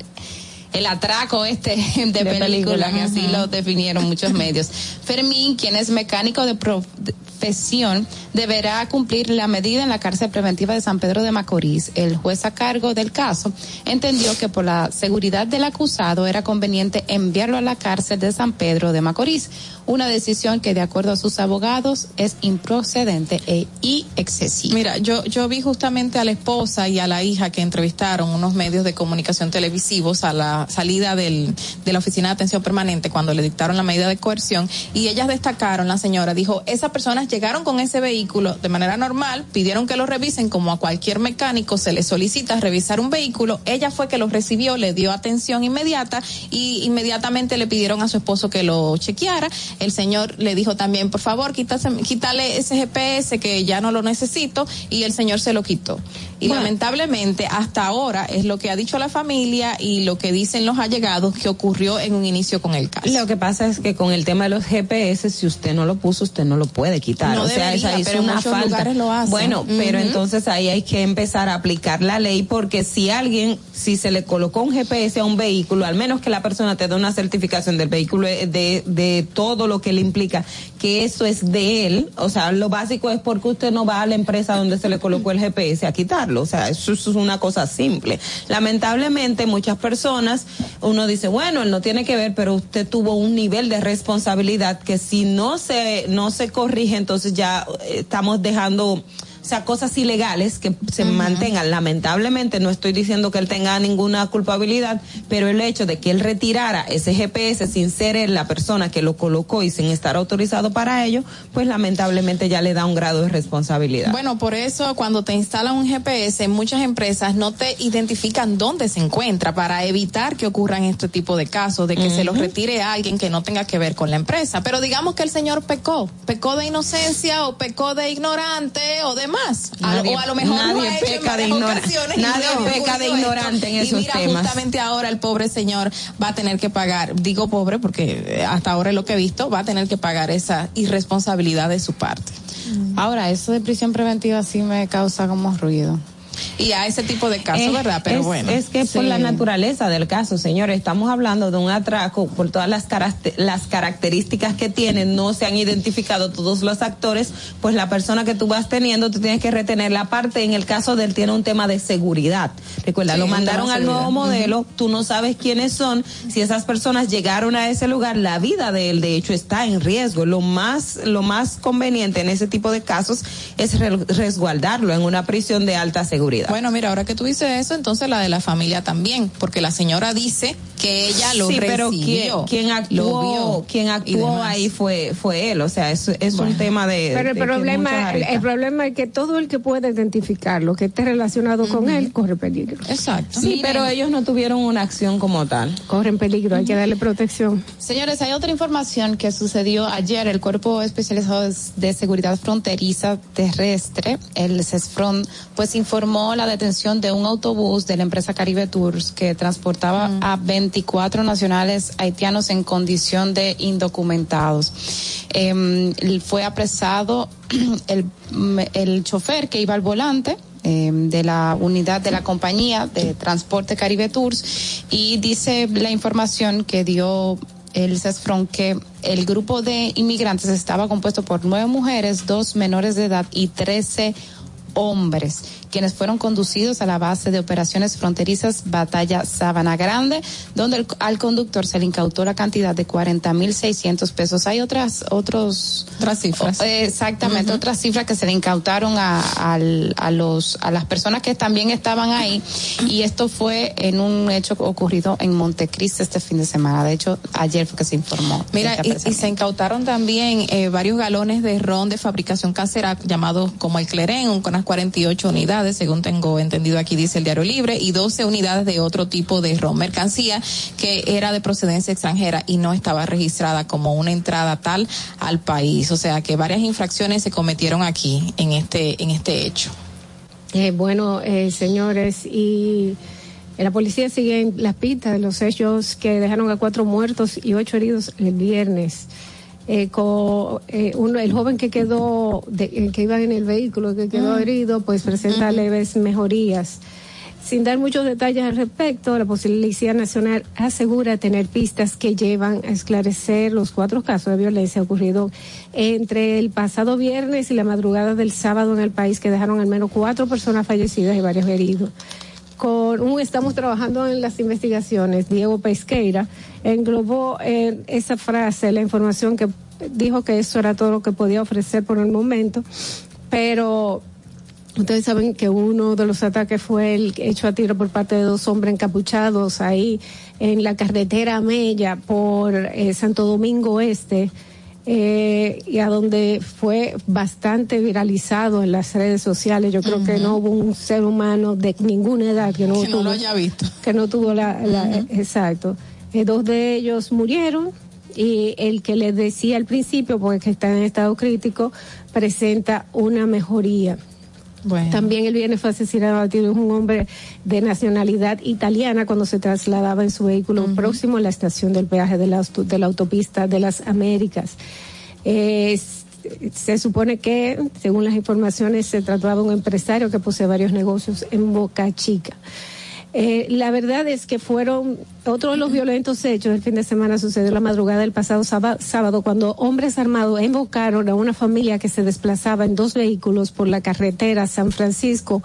el atraco este de, película, película, que así lo definieron muchos medios. Fermín, quien es mecánico de, pro- de- deberá cumplir la medida en la cárcel preventiva de San Pedro de Macorís. El juez a cargo del caso entendió que por la seguridad del acusado era conveniente enviarlo a la cárcel de San Pedro de Macorís, una decisión que de acuerdo a sus abogados es improcedente e y excesiva. Mira, yo, yo vi justamente a la esposa y a la hija que entrevistaron unos medios de comunicación televisivos a la salida del, de la oficina de atención permanente cuando le dictaron la medida de coerción y ellas destacaron, la señora dijo, esas personas llegaron con ese vehículo de manera normal, pidieron que lo revisen como a cualquier mecánico se le solicita revisar un vehículo, ella fue que lo recibió, le dio atención inmediata y inmediatamente le pidieron a su esposo que lo chequeara. El señor le dijo también, por favor, quítase, quítale ese GPS que ya no lo necesito y el señor se lo quitó. Y Bueno. lamentablemente hasta ahora es lo que ha dicho la familia y lo que dicen los allegados que ocurrió en un inicio con el caso. Lo que pasa es que con el tema de los GPS, si usted no lo puso, usted no lo puede quitar. No o sea, debería, esa es pero una falta. lo hacen. Bueno, pero entonces ahí hay que empezar a aplicar la ley porque si alguien, si se le colocó un GPS a un vehículo, al menos que la persona te dé una certificación del vehículo, eh, de, de todo lo que le implica, que eso es de él, o sea, lo básico es porque usted no va a la empresa donde se le colocó el GPS a quitarlo, o sea, eso, es una cosa simple. Lamentablemente muchas personas, uno dice, bueno, él no tiene que ver, pero usted tuvo un nivel de responsabilidad que si no se, no se corrige, entonces ya eh, estamos dejando o sea, cosas ilegales que se mantengan. Lamentablemente, no estoy diciendo que él tenga ninguna culpabilidad, pero el hecho de que él retirara ese GPS sin ser él la persona que lo colocó y sin estar autorizado para ello, pues lamentablemente ya le da un grado de responsabilidad. Bueno, por eso cuando te instalan un GPS, muchas empresas no te identifican dónde se encuentra para evitar que ocurran este tipo de casos, de que se los retire a alguien que no tenga que ver con la empresa. Pero digamos que el señor pecó, pecó de inocencia o pecó de ignorante o de más. A- Nadie- o a lo mejor nadie peca de varias ignora- ocasiones y nadie peca de ignorante en esos y mira, temas. justamente ahora el pobre señor va a tener que pagar, digo pobre porque eh, hasta ahora es lo que he visto, va a tener que pagar esa irresponsabilidad de su parte. Ahora, eso de prisión preventiva sí me causa como ruido. Y a ese tipo de casos, ¿verdad? Pero es, bueno. Es que por la naturaleza del caso, señores, estamos hablando de un atraco, por todas las, las características que tiene, no se han identificado todos los actores, pues la persona que tú vas teniendo, tú tienes que retener la parte, en el caso de él tiene un tema de seguridad. Recuerda, Sí, lo mandaron al nuevo modelo, tú no sabes quiénes son, si esas personas llegaron a ese lugar, la vida de él de hecho está en riesgo. Lo más, lo más conveniente en ese tipo de casos es re- resguardarlo en una prisión de alta seguridad. Bueno, mira, ahora que tú dices eso, entonces la de la familia también, porque la señora dice que ella lo sí, recibió. pero quien, quien lo actuó, vio quien y actuó ahí fue fue él, o sea, es, es un tema de Pero el de problema, el, problema es que todo el que pueda identificarlo, que esté relacionado con él, corre peligro. Exacto. Sí, pero ellos no tuvieron una acción como tal. Corren peligro, hay que darle protección. Señores, hay otra información que sucedió ayer. El Cuerpo Especializado de- de Seguridad Fronteriza Terrestre, el CESFRON, pues informó la detención de un autobús de la empresa Caribe Tours que transportaba a 24 nacionales haitianos en condición de indocumentados. Em, fue apresado el, el chofer que iba al volante eh, de la unidad de la compañía de transporte Caribe Tours y dice la información que dio el CESFRON que el grupo de inmigrantes estaba compuesto por nueve mujeres, dos menores de edad y trece hombres, quienes fueron conducidos a la base de operaciones fronterizas Batalla Sabana Grande, donde el- al conductor se le incautó la cantidad de 40.600 pesos. Hay otras, otros... Otras cifras. o- exactamente, otras cifras que se le incautaron a, a los, a las personas que también estaban ahí. Y esto fue en un hecho ocurrido en Montecristi este fin de semana. De hecho, ayer fue que se informó. Mira, este y, y se incautaron también eh, varios galones de ron de fabricación casera llamados como el Clerén, con unas 48 unidades, según tengo entendido aquí dice el Diario Libre, y 12 unidades de otro tipo de ron, mercancía que era de procedencia extranjera y no estaba registrada como una entrada tal al país. O sea que varias infracciones se cometieron aquí en este, en este hecho. Eh, bueno, eh, señores, y la policía sigue en las pistas de los hechos que dejaron a cuatro muertos y ocho heridos el viernes. Eh, con, eh, uno, el joven que quedó, de- eh, que iba en el vehículo, que quedó herido, pues presenta leves mejorías. Sin dar muchos detalles al respecto, la Policía Nacional asegura tener pistas que llevan a esclarecer los cuatro casos de violencia ocurridos entre el pasado viernes y la madrugada del sábado en el país que dejaron al menos cuatro personas fallecidas y varios heridos. Con un, estamos trabajando en las investigaciones. Diego Pesqueira englobó en esa frase la información que dijo que eso era todo lo que podía ofrecer por el momento, pero Ustedes saben que uno de los ataques fue el hecho a tiro por parte de dos hombres encapuchados ahí en la carretera Mella por eh, Santo Domingo Este. Eh, y a donde fue bastante viralizado en las redes sociales. Yo creo que no hubo un ser humano de ninguna edad que no, Que no tuvo, lo haya visto. que no tuvo la, la- exacto. Eh, dos de ellos murieron y el que les decía al principio, porque que está en estado crítico, presenta una mejoría. También el viernes fue asesinado a tiros un hombre de nacionalidad italiana cuando se trasladaba en su vehículo próximo a la estación del peaje de la, de la autopista de las Américas. Eh, se supone que, según las informaciones, se trataba de un empresario que posee varios negocios en Boca Chica. Eh, la verdad es que fueron otro de los violentos hechos el fin de semana sucedió la madrugada del pasado sába- sábado cuando hombres armados invocaron a una familia que se desplazaba en dos vehículos por la carretera San Francisco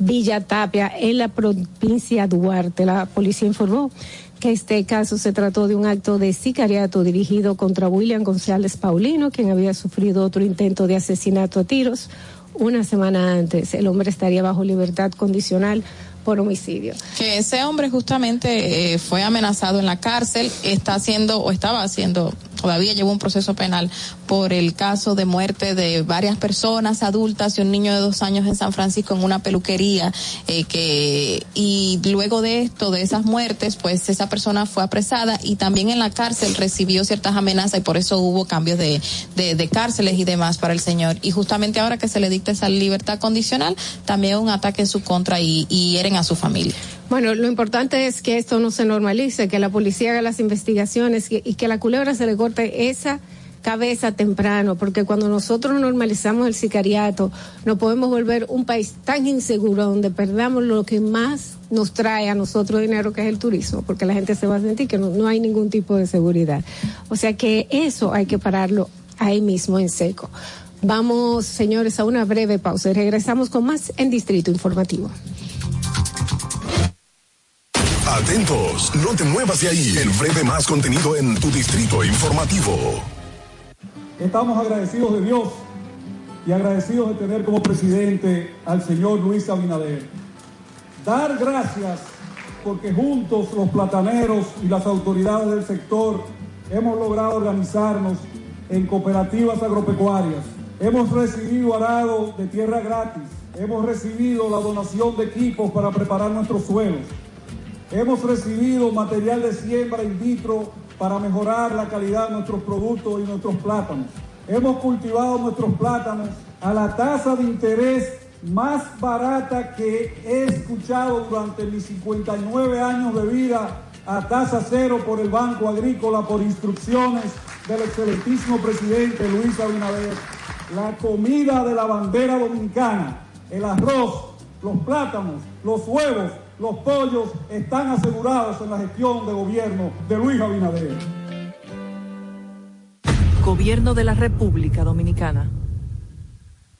Villa Tapia en la provincia Duarte. La policía informó que este caso se trató de un acto de sicariato dirigido contra William González Paulino, quien había sufrido otro intento de asesinato a tiros una semana antes. El hombre estaría bajo libertad condicional por homicidio. que ese hombre justamente eh, fue amenazado en la cárcel, está haciendo o estaba haciendo, todavía lleva un proceso penal por el caso de muerte de varias personas adultas y un niño de dos años en San Francisco en una peluquería eh, que y luego de esto, de esas muertes, pues esa persona fue apresada y también en la cárcel recibió ciertas amenazas y por eso hubo cambios de, de, cárceles y demás para el señor. Y justamente ahora que se le dicta esa libertad condicional, también un ataque en su contra y, y hieren a su familia. Bueno, lo importante es que esto no se normalice, que la policía haga las investigaciones y, que la culebra se le corte esa cabeza temprano, porque cuando nosotros normalizamos el sicariato, no podemos volver un país tan inseguro donde perdamos lo que más nos trae a nosotros dinero, que es el turismo, porque la gente se va a sentir que no, no hay ningún tipo de seguridad. O sea que eso hay que pararlo ahí mismo en seco. Vamos, señores, a una breve pausa y regresamos con más en Distrito Informativo. Atentos, no te muevas de ahí. El breve más contenido en tu distrito informativo. Estamos agradecidos de Dios y agradecidos de tener como presidente al señor Luis Abinader. Dar gracias porque juntos los plataneros y las autoridades del sector hemos logrado organizarnos en cooperativas agropecuarias. Hemos recibido arado de tierra gratis. Hemos recibido la donación de equipos para preparar nuestros suelos. Hemos recibido material de siembra in vitro para mejorar la calidad de nuestros productos y nuestros plátanos. Hemos cultivado nuestros plátanos a la tasa de interés más barata que he escuchado durante mis 59 años de vida a tasa cero por el Banco Agrícola por instrucciones del excelentísimo presidente Luis Abinader. La comida de la bandera dominicana, el arroz, los plátanos, los huevos, los pollos están asegurados en la gestión de gobierno de Luis Abinader. Gobierno de la República Dominicana.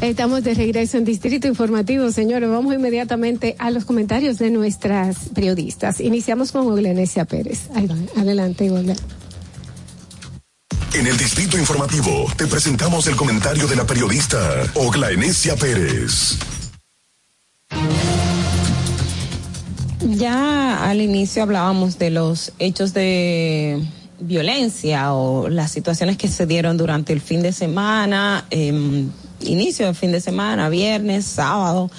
Estamos de regreso en Distrito Informativo, señores. Vamos inmediatamente a los comentarios de nuestras periodistas. Iniciamos con Oglenesia Pérez. Ahí va. Adelante, Olga. En el distrito informativo te presentamos el comentario de la periodista Ogla Enesia Pérez. Ya al inicio hablábamos de los hechos de violencia o las situaciones que se dieron durante el fin de semana, eh, inicio del fin de semana, viernes, sábado,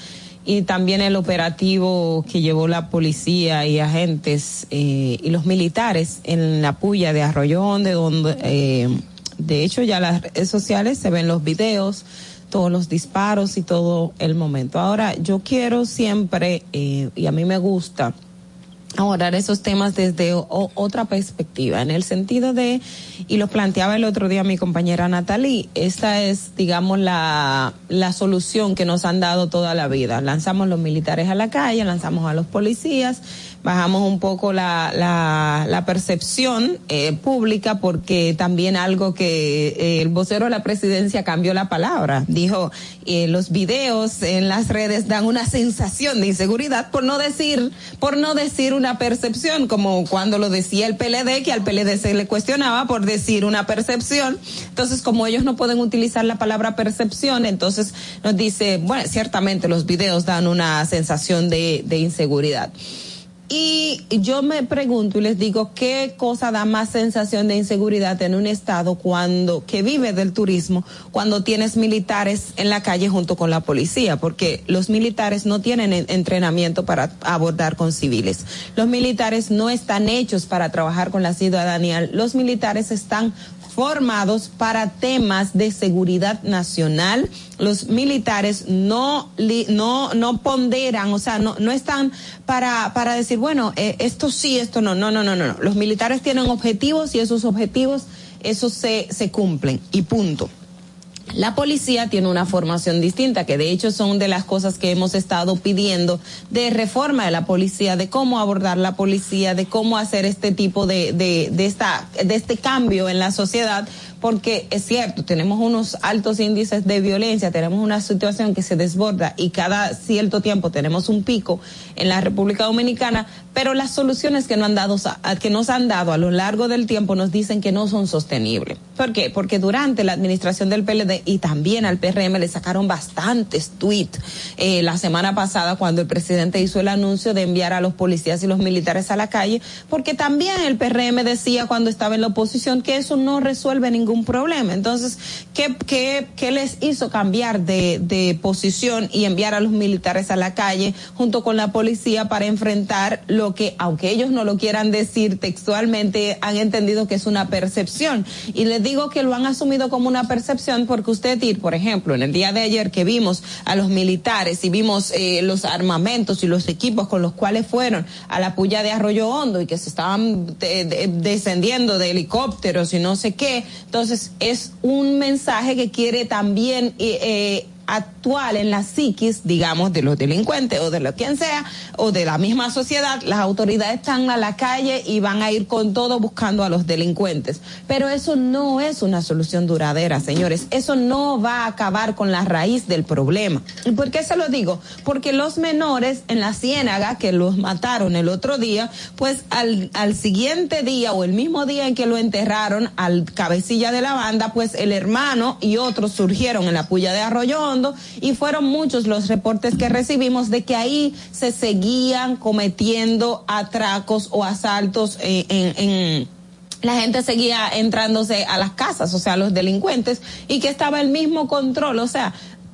y también el operativo que llevó la policía y agentes eh, y los militares en la puya de Arroyo Hondo, donde eh, de hecho ya las redes sociales se ven los videos, todos los disparos y todo el momento. Ahora, yo quiero siempre, eh, y a mí me gusta, abordar esos temas desde o- otra perspectiva, en el sentido de, y lo planteaba el otro día mi compañera Natalie, esta es, digamos, la, la solución que nos han dado toda la vida. Lanzamos los militares a la calle, lanzamos a los policías, bajamos un poco la, la, la percepción eh, pública porque también algo que eh, el vocero de la presidencia cambió la palabra. Dijo, eh, los videos en las redes dan una sensación de inseguridad por no decir, por no decir una percepción, como cuando lo decía el PLD, que al PLD se le cuestionaba por decir una percepción. Entonces, como ellos no pueden utilizar la palabra percepción, entonces nos dice, bueno, ciertamente los videos dan una sensación de, de inseguridad. Y yo me pregunto y les digo, ¿qué cosa da más sensación de inseguridad en un estado cuando, que vive del turismo, cuando tienes militares en la calle junto con la policía? Porque los militares no tienen en- entrenamiento para abordar con civiles. Los militares no están hechos para trabajar con la ciudadanía. Los militares están formados para temas de seguridad nacional. Los militares no no no ponderan, o sea, no no están para para decir, bueno, eh, esto sí, esto no. No, no, no, no, no. Los militares tienen objetivos y esos objetivos esos se se cumplen y punto. La policía tiene una formación distinta, que de hecho son de las cosas que hemos estado pidiendo de reforma de la policía, de cómo abordar la policía, de cómo hacer este tipo de, de, de, esta, de este cambio en la sociedad, porque es cierto, tenemos unos altos índices de violencia, tenemos una situación que se desborda y cada cierto tiempo tenemos un pico en la República Dominicana, pero las soluciones que, no han dado, que nos han dado a lo largo del tiempo nos dicen que no son sostenibles. ¿Por qué? Porque durante la administración del PLD y también al PRM le sacaron bastantes tweets eh, la semana pasada cuando el presidente hizo el anuncio de enviar a los policías y los militares a la calle, porque también el PRM decía cuando estaba en la oposición que eso no resuelve ningún problema. Entonces, ¿qué, qué, qué les hizo cambiar de, de posición y enviar a los militares a la calle junto con la policía para enfrentar lo que, aunque ellos no lo quieran decir textualmente, han entendido que es una percepción? Y les digo que lo han asumido como una percepción porque usted ir, por ejemplo, en el día de ayer que vimos a los militares y vimos eh, los armamentos y los equipos con los cuales fueron a la puya de Arroyo Hondo y que se estaban de- descendiendo de helicópteros y no sé qué, entonces es un mensaje que quiere también eh, eh, actual en la psiquis, digamos, de los delincuentes o de lo quien sea, o de la misma sociedad, las autoridades están a la calle y van a ir con todo buscando a los delincuentes. Pero eso no es una solución duradera, señores. Eso no va a acabar con la raíz del problema. ¿Y por qué se lo digo? Porque los menores en la ciénaga, que los mataron el otro día, pues al, al siguiente día o el mismo día en que lo enterraron al cabecilla de la banda, pues el hermano y otros surgieron en la puya de Arroyo Hondo y fueron muchos los reportes que recibimos de que ahí se seguían cometiendo atracos o asaltos eh, en, en la gente seguía entrándose a las casas, o sea, los delincuentes, y que estaba el mismo control, o sea,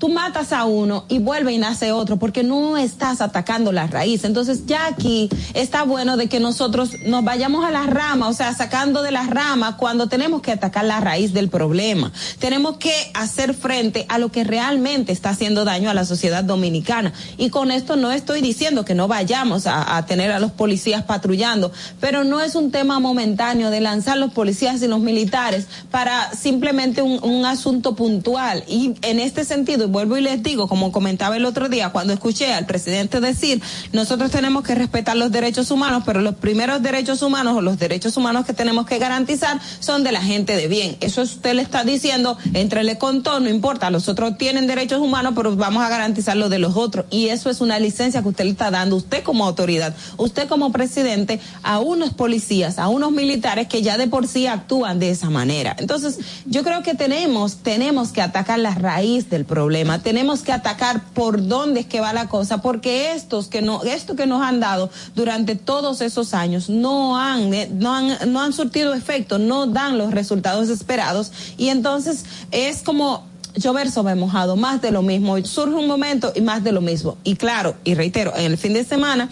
matas a uno y vuelve y nace otro porque no estás atacando la raíz. Entonces ya aquí está bueno de que nosotros nos vayamos a la rama, o sea, sacando de la rama cuando tenemos que atacar la raíz del problema. Tenemos que hacer frente a lo que realmente está haciendo daño a la sociedad dominicana. Y con esto no estoy diciendo que no vayamos a, tener a los policías patrullando, pero no es un tema momentáneo de lanzar los policías y los militares para simplemente un, un asunto puntual. Y en este sentido, vuelvo y les digo, como comentaba el otro día, cuando escuché al presidente decir, nosotros tenemos que respetar los derechos humanos, pero los primeros derechos humanos o los derechos humanos que tenemos que garantizar son de la gente de bien. Eso usted le está diciendo, entrele con todo, no importa, los otros tienen derechos humanos, pero vamos a garantizar los de los otros. Y eso es una licencia que usted le está dando, usted como autoridad, usted como presidente, a unos policías, a unos militares que ya de por sí actúan de esa manera. Entonces, yo creo que tenemos, tenemos que atacar la raíz del problema tenemos que atacar por dónde es que va la cosa, porque estos que no, esto que nos han dado durante todos esos años no han, eh, no han, no han surtido efecto, no dan los resultados esperados, y entonces es como llover sobre mojado, más de lo mismo, surge un momento y más de lo mismo. Y claro, y reitero, en el fin de semana,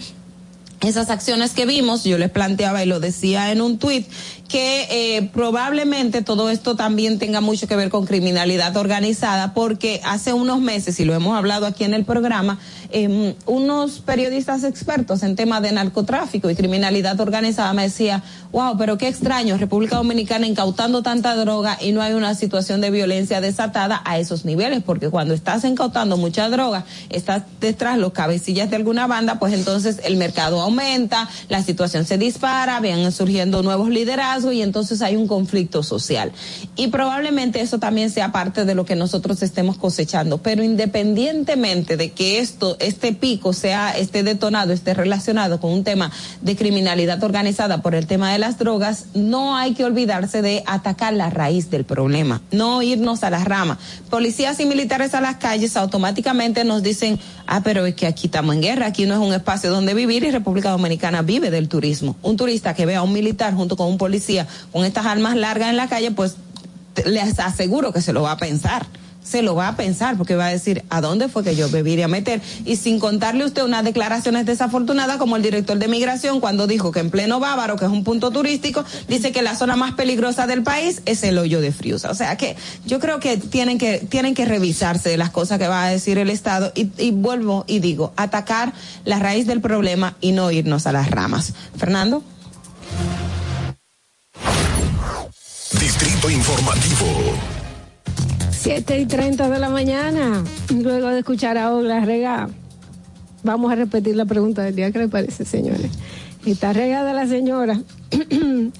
esas acciones que vimos, yo les planteaba y lo decía en un tuit, que eh, probablemente todo esto también tenga mucho que ver con criminalidad organizada, porque hace unos meses, y lo hemos hablado aquí en el programa, eh, unos periodistas expertos en temas de narcotráfico y criminalidad organizada me decía, wow, pero qué extraño, República Dominicana incautando tanta droga y no hay una situación de violencia desatada a esos niveles, porque cuando estás incautando mucha droga, estás detrás los cabecillas de alguna banda, pues entonces el mercado aumenta, la situación se dispara, vienen surgiendo nuevos liderazgos y entonces hay un conflicto social. Y probablemente eso también sea parte de lo que nosotros estemos cosechando, pero independientemente de que esto, este pico sea, esté detonado, esté relacionado con un tema de criminalidad organizada por el tema de las drogas, no hay que olvidarse de atacar la raíz del problema, no irnos a la rama. Policías y militares a las calles automáticamente nos dicen, ah, pero es que aquí estamos en guerra, aquí no es un espacio donde vivir y República Dominicana vive del turismo. Un turista que vea a un militar junto con un policía con estas armas largas en la calle, pues les aseguro que se lo va a pensar se lo va a pensar porque va a decir a dónde fue que yo me vine a meter y sin contarle usted unas declaraciones desafortunadas como el director de migración cuando dijo que en pleno Bávaro, que es un punto turístico, dice que la zona más peligrosa del país es el hoyo de Friusa. O sea que yo creo que tienen que tienen que revisarse las cosas que va a decir el Estado y vuelvo y digo, atacar la raíz del problema y no irnos a las ramas. Fernando. Informativo. 7 y 30 de la mañana, luego de escuchar a Ogla Rega, vamos a repetir la pregunta del día. ¿Qué le parece, señores? Está regada la señora.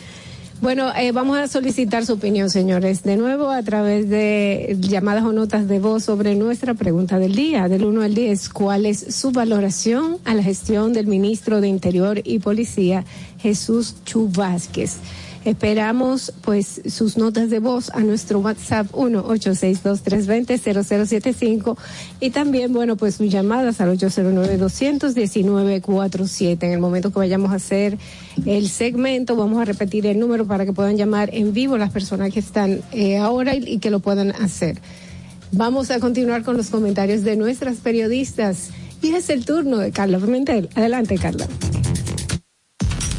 bueno, eh, vamos a solicitar su opinión, señores, de nuevo a través de llamadas o notas de voz sobre nuestra pregunta del día, del 1 al 10. ¿Cuál es su valoración a la gestión del ministro de Interior y Policía, Jesús Chu Vázquez? Esperamos pues sus notas de voz a nuestro WhatsApp 1-862-320-0075 y también, bueno, pues sus llamadas al 809-219-47. En el momento que vayamos a hacer el segmento, vamos a repetir el número para que puedan llamar en vivo las personas que están eh, ahora y, y que lo puedan hacer. Vamos a continuar con los comentarios de nuestras periodistas y es el turno de Carla Pimentel. Adelante, Carla.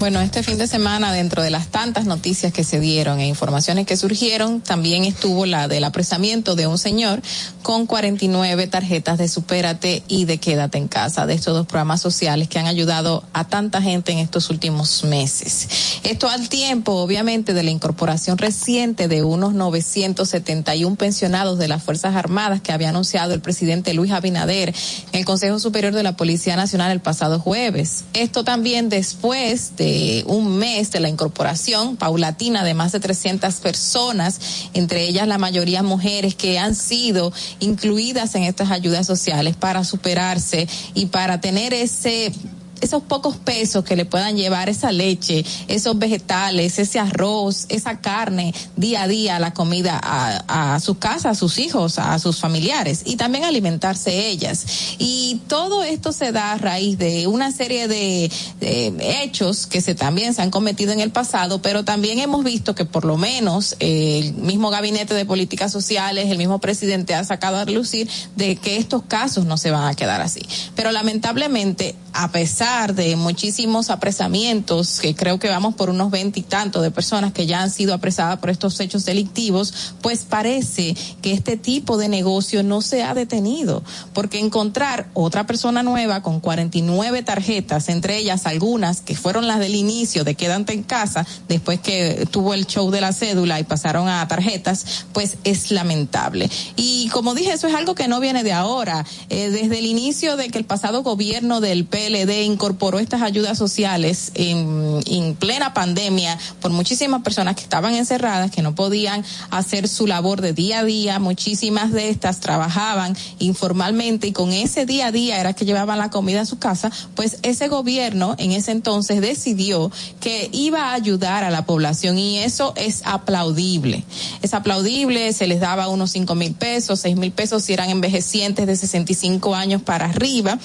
Bueno, este fin de semana, dentro de las tantas noticias que se dieron e informaciones que surgieron, también estuvo la del apresamiento de un señor con 49 tarjetas de Supérate y de Quédate en Casa, de estos dos programas sociales que han ayudado a tanta gente en estos últimos meses. Esto al tiempo, obviamente, de la incorporación reciente de unos 971 pensionados de las Fuerzas Armadas que había anunciado el presidente Luis Abinader en el Consejo Superior de la Policía Nacional el pasado jueves. Esto también después de un mes de la incorporación paulatina de más de 300 personas, entre ellas la mayoría mujeres que han sido incluidas en estas ayudas sociales para superarse y para tener ese esos pocos pesos que le puedan llevar esa leche, esos vegetales, ese arroz, esa carne día a día, la comida a, a su casa, a sus hijos, a sus familiares y también alimentarse ellas. Y todo esto se da a raíz de una serie de, de hechos que se también se han cometido en el pasado, pero también hemos visto que por lo menos eh, el mismo gabinete de políticas sociales, el mismo presidente ha sacado a relucir de que estos casos no se van a quedar así. Pero lamentablemente, a pesar de muchísimos apresamientos, que creo que vamos por unos veinte y tantos de personas que ya han sido apresadas por estos hechos delictivos, pues parece que este tipo de negocio no se ha detenido, porque encontrar otra persona nueva con 49 tarjetas, entre ellas algunas que fueron las del inicio de quédate en casa, después que tuvo el show de la cédula y pasaron a tarjetas, pues es lamentable. Y como dije, eso es algo que no viene de ahora. Eh, desde el inicio de que el pasado gobierno del PLD incorporó estas ayudas sociales en, en plena pandemia por muchísimas personas que estaban encerradas, que no podían hacer su labor de día a día, muchísimas de estas trabajaban informalmente y con ese día a día era que llevaban la comida a su casa, pues ese gobierno en ese entonces decidió que iba a ayudar a la población y eso es aplaudible. Es aplaudible, se les daba unos cinco mil pesos, seis mil pesos si eran envejecientes de 65 años para arriba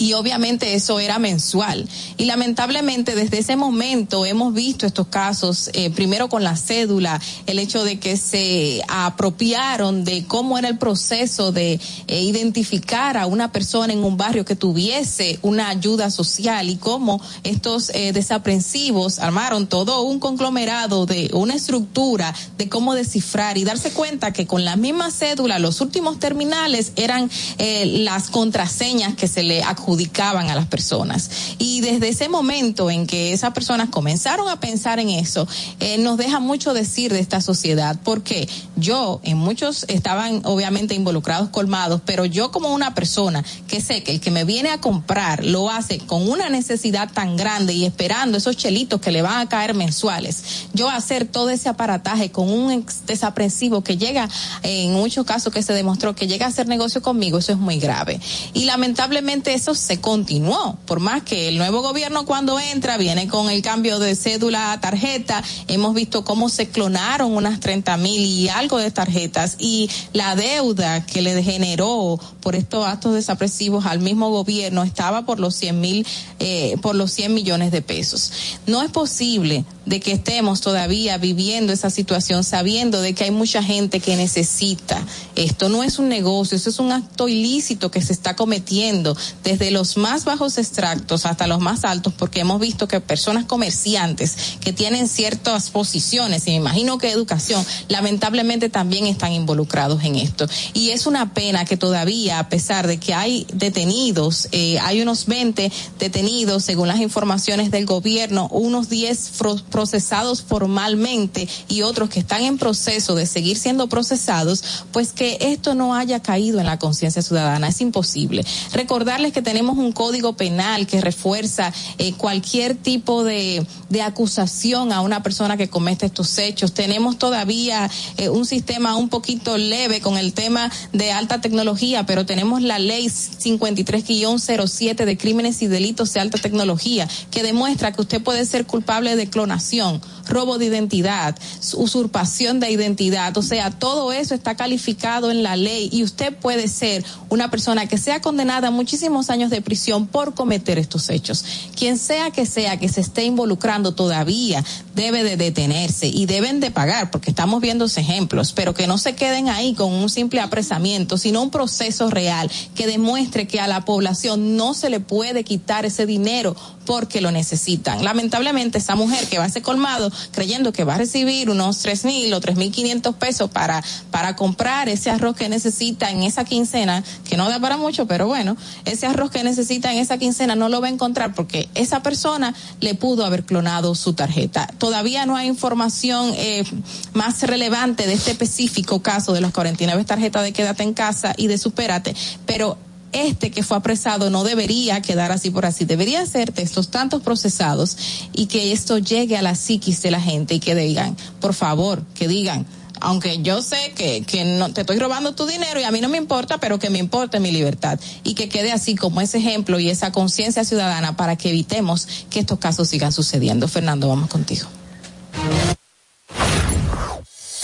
y obviamente eso era mensual. Y lamentablemente desde ese momento hemos visto estos casos, eh, primero con la cédula, el hecho de que se apropiaron de cómo era el proceso de eh, identificar a una persona en un barrio que tuviese una ayuda social y cómo estos eh, desaprensivos armaron todo un conglomerado de una estructura de cómo descifrar y darse cuenta que con la misma cédula los últimos terminales eran las contraseñas que se le adjudicaban a las personas. Y desde ese momento en que esas personas comenzaron a pensar en eso, eh, nos deja mucho decir de esta sociedad, porque yo, en muchos estaban obviamente involucrados colmados, pero yo como una persona que sé que el que me viene a comprar lo hace con una necesidad tan grande y esperando esos chelitos que le van a caer mensuales, yo hacer todo ese aparataje con un desaprensivo que llega, en muchos casos que se demostró que llega a hacer negocio conmigo, eso es muy grave. Y lamentablemente eso se continuó, por más que el nuevo gobierno cuando entra viene con el cambio de cédula a tarjeta, hemos visto cómo se clonaron unas 30 mil y algo de tarjetas y la deuda que le generó por estos actos desapresivos al mismo gobierno estaba por los 100 mil, eh, por los 100 millones de pesos. No es posible de que estemos todavía viviendo esa situación sabiendo de que hay mucha gente que necesita. Esto no es un negocio, eso es un acto ilícito que se está cometiendo desde los más bajos extractos hasta los más altos porque hemos visto que personas comerciantes que tienen ciertas posiciones y me imagino que educación lamentablemente también están involucrados en esto. Y es una pena que todavía a pesar de que hay detenidos, eh, hay unos 20 detenidos según las informaciones del gobierno, unos 10 procesados formalmente y otros que están en proceso de seguir siendo procesados, pues que esto no haya caído en la conciencia ciudadana. Es imposible. Recordarles que tenemos un código penal que refuerza eh, cualquier tipo de, de, acusación a una persona que comete estos hechos. Tenemos todavía eh, un sistema un poquito leve con el tema de alta tecnología, pero tenemos la ley 53-07 de crímenes y delitos de alta tecnología que demuestra que usted puede ser culpable de clonación, robo de identidad, usurpación de identidad. O sea, todo eso está calificado en la ley y usted puede ser una persona que sea condenada a muchísimos años de prisión por cometer estos hechos. Quien sea que sea que se esté involucrando todavía debe de detenerse y deben de pagar porque estamos viendo ejemplos, pero que no se queden ahí con un simple apresamiento, sino un proceso real que demuestre que a la población no se le puede quitar ese dinero porque lo necesitan. Lamentablemente esa mujer que va a ese colmado creyendo que va a recibir unos tres mil o tres mil quinientos pesos para, para comprar ese arroz que necesita en esa quincena, que no da para mucho, pero bueno, ese arroz que necesita en esa quincena no lo va a encontrar porque esa persona le pudo haber clonado su tarjeta. Todavía no hay información eh, más relevante de este específico caso de los 49 tarjetas de quédate en casa y de supérate, pero este que fue apresado no debería quedar así por así, debería ser de estos tantos procesados y que esto llegue a la psiquis de la gente y que digan, por favor, que digan, aunque yo sé que, que no te estoy robando tu dinero y a mí no me importa, pero que me importe mi libertad y que quede así como ese ejemplo y esa conciencia ciudadana para que evitemos que estos casos sigan sucediendo. Fernando, vamos contigo.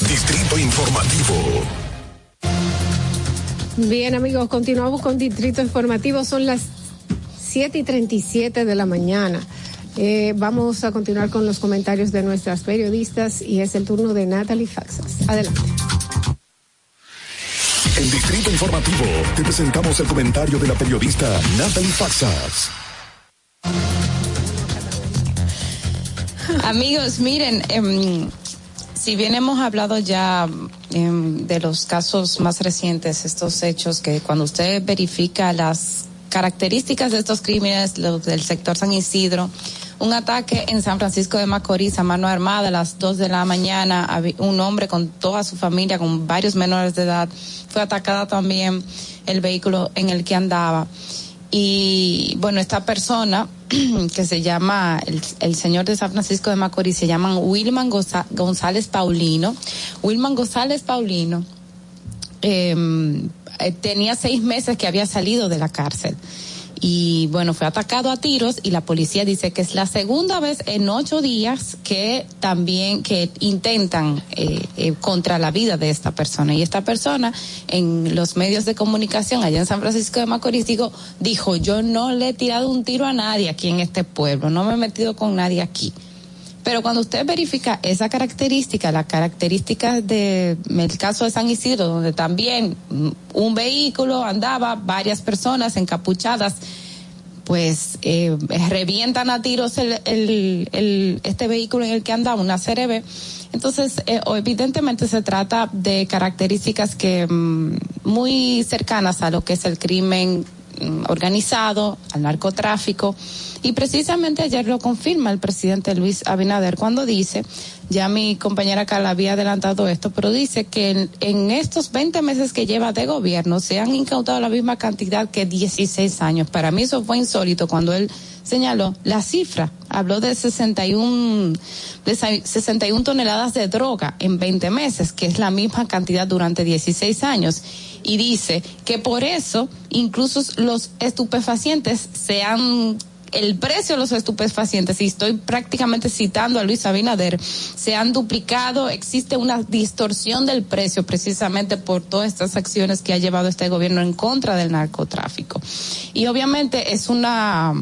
Distrito Informativo. Bien, amigos, continuamos con Distrito Informativo. Son las 7 y 37 de la mañana. Eh, vamos a continuar con los comentarios de nuestras periodistas y es el turno de Natalie Faxas. Adelante. En Distrito Informativo te presentamos el comentario de la periodista Natalie Faxas. Amigos, miren, em, si bien hemos hablado ya em, de los casos más recientes, estos hechos que cuando usted verifica las características de estos crímenes, los del sector San Isidro, un ataque en San Francisco de Macorís a mano armada a las 2 de la mañana, un hombre con toda su familia, con varios menores de edad, fue atacada también el vehículo en el que andaba. Y bueno, esta persona que se llama, el, el señor de San Francisco de Macorís, se llama Wilman González Paulino. Wilman González Paulino eh, eh, tenía seis meses que había salido de la cárcel. Y bueno, fue atacado a tiros y la policía dice que es la segunda vez en ocho días que también que intentan eh, eh, contra la vida de esta persona. Y esta persona en los medios de comunicación allá en San Francisco de Macorís digo, dijo, yo no le he tirado un tiro a nadie aquí en este pueblo, no me he metido con nadie aquí. Pero cuando usted verifica esa característica, las características de el caso de San Isidro, donde también mm, un vehículo andaba, varias personas encapuchadas, pues eh, revientan a tiros el, este vehículo en el que andaba, una CRB. Entonces, eh, evidentemente se trata de características que mm, muy cercanas a lo que es el crimen mm, organizado, al narcotráfico. Y precisamente ayer lo confirma el presidente Luis Abinader cuando dice, ya mi compañera Carla había adelantado esto, pero dice que en, en estos 20 meses que lleva de gobierno se han incautado la misma cantidad que 16 años. Para mí eso fue insólito cuando él señaló la cifra. Habló de 61, de sa- 61 toneladas de droga en 20 meses, que es la misma cantidad durante 16 años. Y dice que por eso incluso los estupefacientes se han el precio de los estupefacientes, y estoy prácticamente citando a Luis Abinader, se han duplicado, existe una distorsión del precio precisamente por todas estas acciones que ha llevado este gobierno en contra del narcotráfico. Y obviamente es una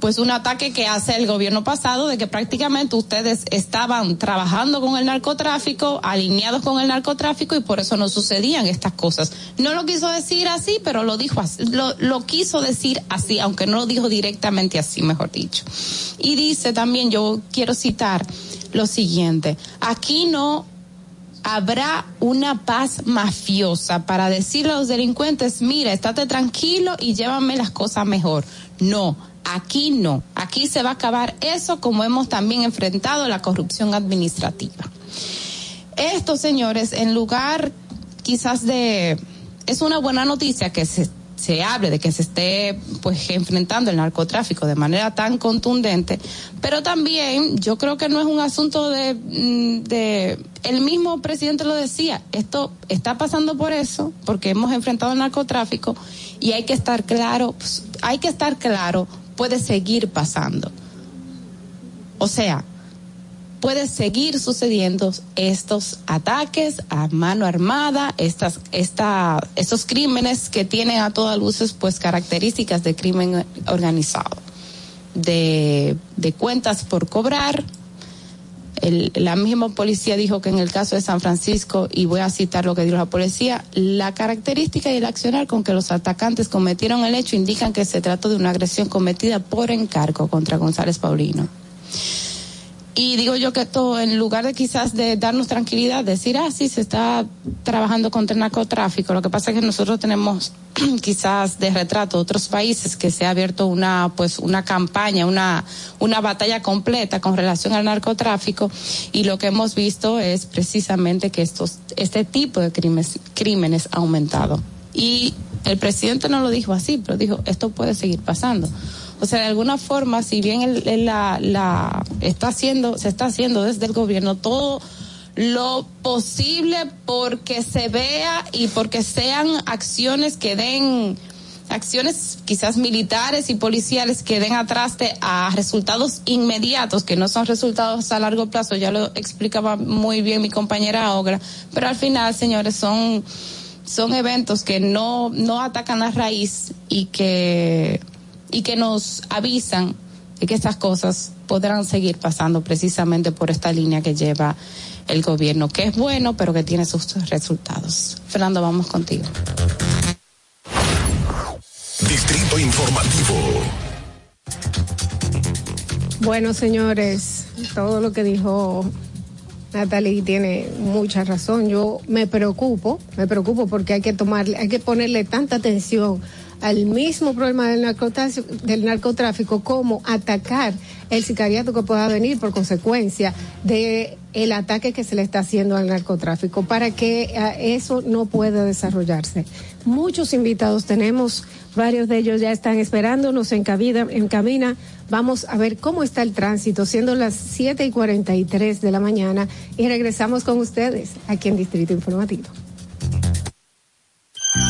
pues un ataque que hace el gobierno pasado de que prácticamente ustedes estaban trabajando con el narcotráfico, alineados con el narcotráfico y por eso no sucedían estas cosas. No lo quiso decir así, pero lo dijo así, lo, quiso decir así, aunque no lo dijo directamente así, mejor dicho. Y dice también, yo quiero citar lo siguiente, aquí no habrá una paz mafiosa para decirle a los delincuentes, mira, estate tranquilo y llévame las cosas mejor. No, aquí no. Aquí se va a acabar eso como hemos también enfrentado la corrupción administrativa. Esto, señores, en lugar quizás de... Es una buena noticia que se, se hable de que se esté pues enfrentando el narcotráfico de manera tan contundente, pero también yo creo que no es un asunto de, mm, de el mismo presidente lo decía, esto está pasando por eso, porque hemos enfrentado el narcotráfico y hay que estar claro, pues, hay que estar claro, puede seguir pasando. O sea, puede seguir sucediendo estos ataques a mano armada, estas, esta, estos crímenes que tienen a todas luces pues características de crimen organizado, de, de cuentas por cobrar. El, la misma policía dijo que en el caso de San Francisco, y voy a citar lo que dijo la policía, la característica y el accionar con que los atacantes cometieron el hecho indican que se trató de una agresión cometida por encargo contra González Paulino. Y digo yo que esto, en lugar de quizás de darnos tranquilidad, decir, ah, sí, se está trabajando contra el narcotráfico, lo que pasa es que nosotros tenemos quizás de retrato otros países que se ha abierto una, pues, una campaña, una, una batalla completa con relación al narcotráfico y lo que hemos visto es precisamente que estos, este tipo de crímenes, crímenes ha aumentado. Y el presidente no lo dijo así, pero dijo, esto puede seguir pasando. O sea, de alguna forma, si bien el, el- la, está haciendo, se está haciendo desde el gobierno todo lo posible porque se vea y porque sean acciones que den acciones quizás militares y policiales que den atrás de a resultados inmediatos, que no son resultados a largo plazo, ya lo explicaba muy bien mi compañera Ogra, pero al final, señores, son, son eventos que no, no atacan la raíz y que, y que nos avisan de que estas cosas podrán seguir pasando precisamente por esta línea que lleva el gobierno, que es bueno, pero que tiene sus resultados. Fernando, vamos contigo. Distrito Informativo. Bueno, señores, todo lo que dijo Natalie tiene mucha razón. Yo me preocupo, me preocupo porque hay que tomarle, hay que ponerle tanta atención al mismo problema del narcotráfico, del narcotráfico como atacar el sicariato que pueda venir por consecuencia de el ataque que se le está haciendo al narcotráfico para que eh, eso no pueda desarrollarse. Muchos invitados tenemos, varios de ellos ya están esperándonos en cabina, en cabina. Vamos a ver cómo está el tránsito, siendo las 7 y 43 de la mañana y regresamos con ustedes aquí en Distrito Informativo.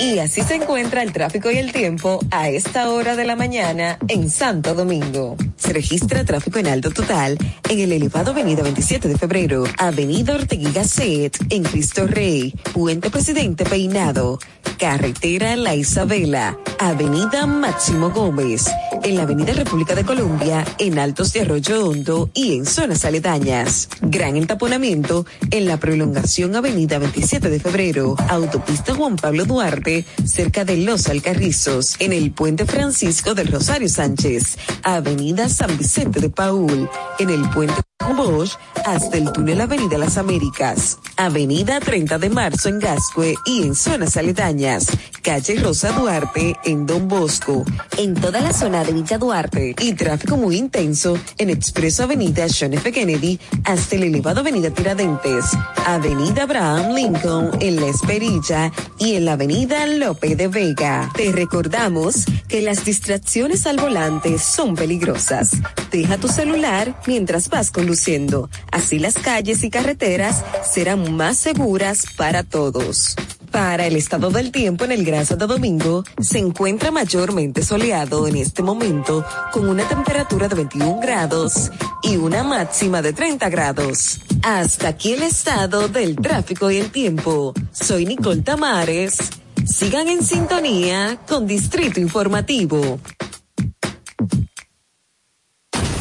Y así se encuentra el tráfico y el tiempo a esta hora de la mañana en Santo Domingo. Se registra tráfico en alto total en el elevado Avenida 27 de Febrero, Avenida Ortegui Gasset, en Cristo Rey, Puente Presidente Peinado, Carretera La Isabela, Avenida Máximo Gómez, en la Avenida República de Colombia, en Altos de Arroyo Hondo y en zonas aledañas. Gran entaponamiento en la prolongación Avenida 27 de Febrero, Autopista Juan Pablo Duarte, cerca de Los Alcarrizos, en el Puente Francisco del Rosario Sánchez, Avenida San Vicente de Paul, en el Puente Bosch hasta el túnel Avenida Las Américas, Avenida 30 de Marzo en Gascue y en zonas aledañas, calle Rosa Duarte en Don Bosco, en toda la zona de Villa Duarte y tráfico muy intenso en Expreso Avenida John F. Kennedy hasta el elevado Avenida Tiradentes, Avenida Abraham Lincoln en La Esperilla y en la Avenida Lope de Vega. Te recordamos que las distracciones al volante son peligrosas. Deja tu celular mientras vas Así las calles y carreteras serán más seguras para todos. Para el estado del tiempo en el Gran Santo Domingo, se encuentra mayormente soleado en este momento, con una temperatura de 21 grados y una máxima de 30 grados. Hasta aquí el estado del tráfico y el tiempo. Soy Nicole Tamares. Sigan en sintonía con Distrito Informativo.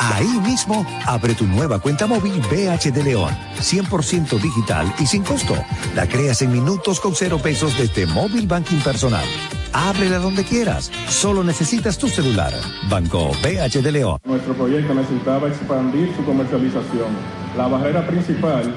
Ahí mismo, abre tu nueva cuenta móvil BH de León. 100% digital y sin costo. La creas en minutos con cero pesos desde Móvil Banking Personal. Ábrela donde quieras. Solo necesitas tu celular. Banco BH de León. Nuestro proyecto necesitaba expandir su comercialización. La barrera principal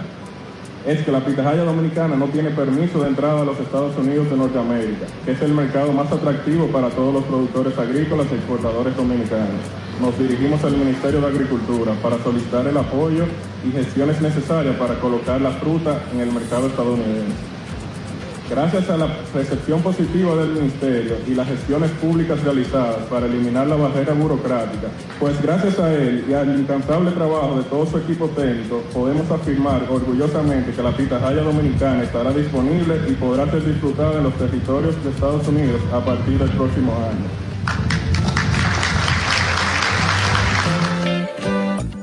es que la pitahaya dominicana no tiene permiso de entrada a los Estados Unidos de Norteamérica, que es el mercado más atractivo para todos los productores agrícolas y exportadores dominicanos. Nos dirigimos al Ministerio de Agricultura para solicitar el apoyo y gestiones necesarias para colocar la fruta en el mercado estadounidense. Gracias a la recepción positiva del Ministerio y las gestiones públicas realizadas para eliminar la barrera burocrática, pues gracias a él y al incansable trabajo de todo su equipo técnico, podemos afirmar orgullosamente que la pitahaya dominicana estará disponible y podrá ser disfrutada en los territorios de Estados Unidos a partir del próximo año.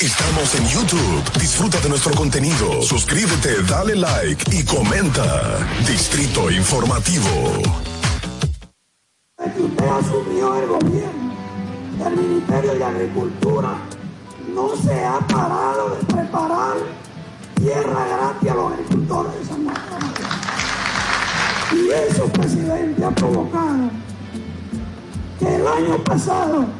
Estamos en YouTube. Disfruta de nuestro contenido. Suscríbete, dale like y comenta. Distrito Informativo. Usted asumió el gobierno del Ministerio de Agricultura, no se ha parado de preparar tierra gratis a los agricultores de San Marcos. Y eso, presidente, ha provocado que el año pasado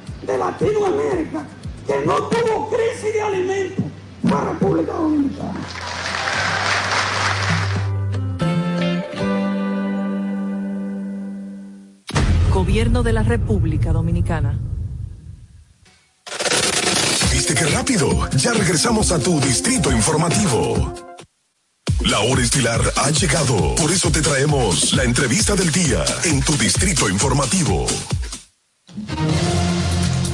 de Latinoamérica que no tuvo crisis de alimentos fue República Dominicana. Gobierno de la República Dominicana. ¿Viste qué rápido? Ya regresamos a tu distrito informativo. La hora estilar ha llegado. Por eso te traemos la entrevista del día en tu distrito informativo.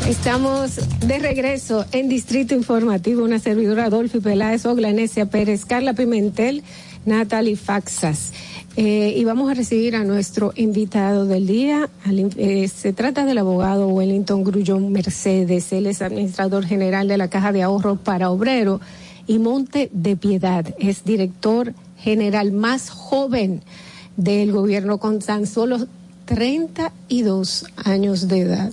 Estamos de regreso en Distrito Informativo, una servidora Adolfi Peláez, Oglanesia Pérez, Carla Pimentel, Natalie Faxas. Eh, y vamos a recibir a nuestro invitado del día. Eh, se trata del abogado Wellington Grullón Mercedes. Él es administrador general de la Caja de Ahorro para Obrero y Monte de Piedad. Es director general más joven del gobierno con tan solo 32 años de edad.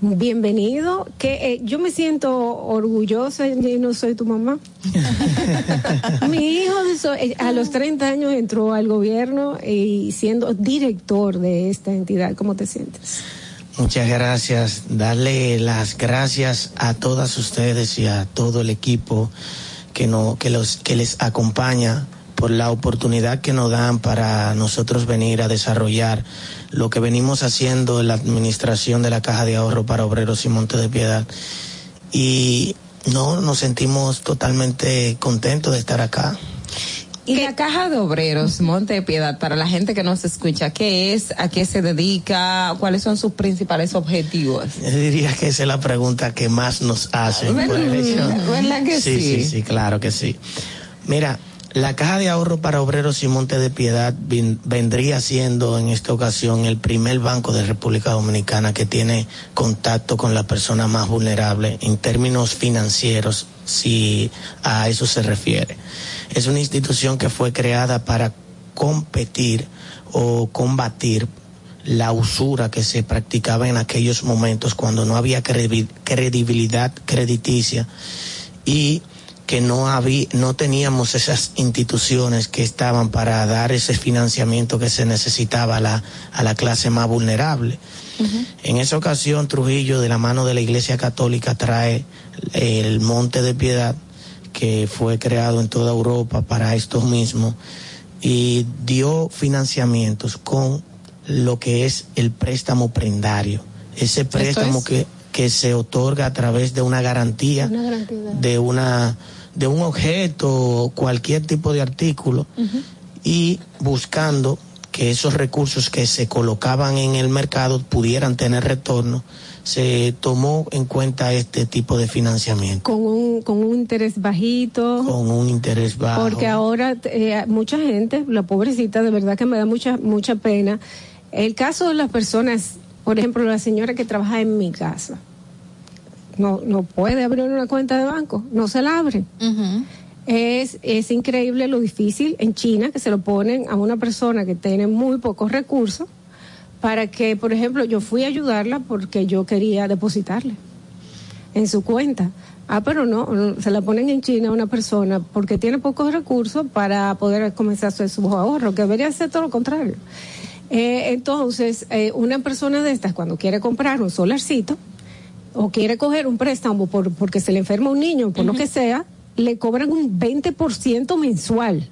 Bienvenido, que eh, yo me siento orgullosa y no soy tu mamá. Mi hijo de so- eh, a los 30 años entró al gobierno y siendo director de esta entidad, ¿cómo te sientes? Muchas gracias. Darle las gracias a todas ustedes y a todo el equipo que, no, que, los, que les acompaña por la oportunidad que nos dan para nosotros venir a desarrollar lo que venimos haciendo en la administración de la Caja de Ahorro para Obreros y Monte de Piedad. Y no, nos sentimos totalmente contentos de estar acá. Y la caja de obreros, Monte de Piedad, para la gente que nos escucha, ¿qué es? ¿A qué se dedica? ¿Cuáles son sus principales objetivos? Yo diría que esa es la pregunta que más nos hacen. por ¿Verdad que sí, sí? sí, sí, claro que sí. Mira, la Caja de Ahorro para Obreros y Monte de Piedad vendría siendo en esta ocasión el primer banco de República Dominicana que tiene contacto con la persona más vulnerable en términos financieros, si a eso se refiere. Es una institución que fue creada para competir o combatir la usura que se practicaba en aquellos momentos cuando no había credi- credibilidad crediticia y que no había, no teníamos esas instituciones que estaban para dar ese financiamiento que se necesitaba a la, a la clase más vulnerable. En esa ocasión, Trujillo, de la mano de la Iglesia Católica, trae el Monte de Piedad, que fue creado en toda Europa para esto mismo, y dio financiamientos con lo que es el préstamo prendario. Ese préstamo es? que, que se otorga a través de una garantía Una garantía. de una de un objeto o cualquier tipo de artículo y buscando que esos recursos que se colocaban en el mercado pudieran tener retorno se tomó en cuenta este tipo de financiamiento Con un, con un interés bajito. con un interés bajo. Porque ahora eh, mucha gente, la pobrecita, de verdad que me da mucha, mucha pena. El caso de las personas, por ejemplo, la señora que trabaja en mi casa, no, no puede abrir una cuenta de banco, no se la abre. Es, es increíble lo difícil en China que se lo ponen a una persona que tiene muy pocos recursos para que, por ejemplo, yo fui a ayudarla porque yo quería depositarle en su cuenta. Ah, pero no, se la ponen en China a una persona porque tiene pocos recursos para poder comenzar a hacer sus ahorros, que debería ser todo lo contrario. Eh, entonces, eh, una persona de estas, cuando quiere comprar un solarcito o quiere coger un préstamo por, porque se le enferma un niño, por lo que sea, le cobran un 20% mensual.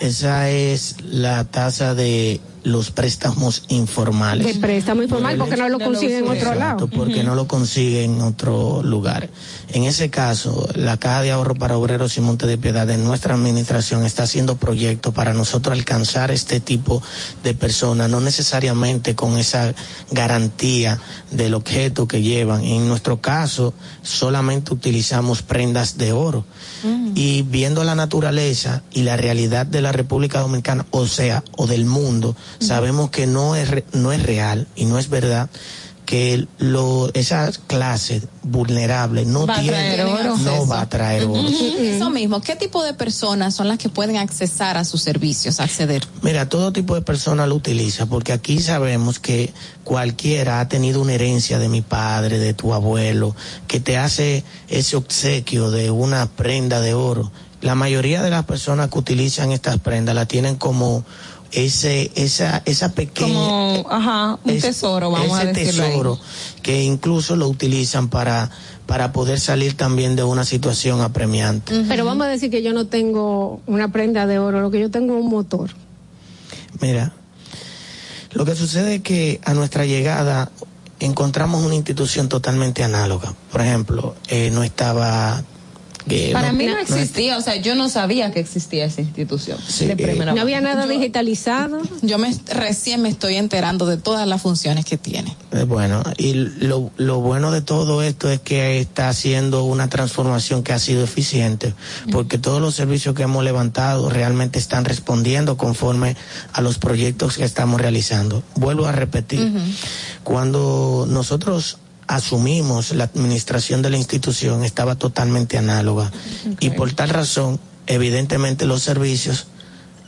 Esa es la tasa de los préstamos informales. De préstamo informal porque no lo consiguen en otro lado. Exacto, porque no lo consigue en otro lugar. En ese caso, la Caja de Ahorro para Obreros y Monte de Piedad de nuestra administración está haciendo proyectos para nosotros alcanzar este tipo de personas, no necesariamente con esa garantía del objeto que llevan. En nuestro caso, solamente utilizamos prendas de oro. Y viendo la naturaleza y la realidad de la República Dominicana, o sea, o del mundo, sabemos que no es, re- no es real y no es verdad que lo, esa clase vulnerable no Va a tiene, traer oro. no va a traer oro. Eso mismo, ¿qué tipo de personas son las que pueden accesar a sus servicios, acceder? Mira, todo tipo de persona lo utiliza, porque aquí sabemos que cualquiera ha tenido una herencia de mi padre, de tu abuelo, que te hace ese obsequio de una prenda de oro. La mayoría de las personas que utilizan estas prendas la tienen como ese, esa, esa pequeña, Como, ajá, un es- tesoro, vamos a ese ahí. tesoro que incluso lo utilizan para, para poder salir también de una situación apremiante. Pero vamos a decir que yo no tengo una prenda de oro, lo que yo tengo es un motor. Mira, lo que sucede es que a nuestra llegada encontramos una institución totalmente análoga. Por ejemplo, eh, no estaba... eh, Para mí no no existía, o sea, yo no sabía que existía esa institución. de primera No había nada digitalizado. Yo me, recién me estoy enterando de todas las funciones que tiene. Eh, Bueno, y lo, lo bueno de todo esto es que está haciendo una transformación que ha sido eficiente, porque todos los servicios que hemos levantado realmente están respondiendo conforme a los proyectos que estamos realizando. Vuelvo a repetir, cuando nosotros asumimos la administración de la institución estaba totalmente análoga y por tal razón, evidentemente los servicios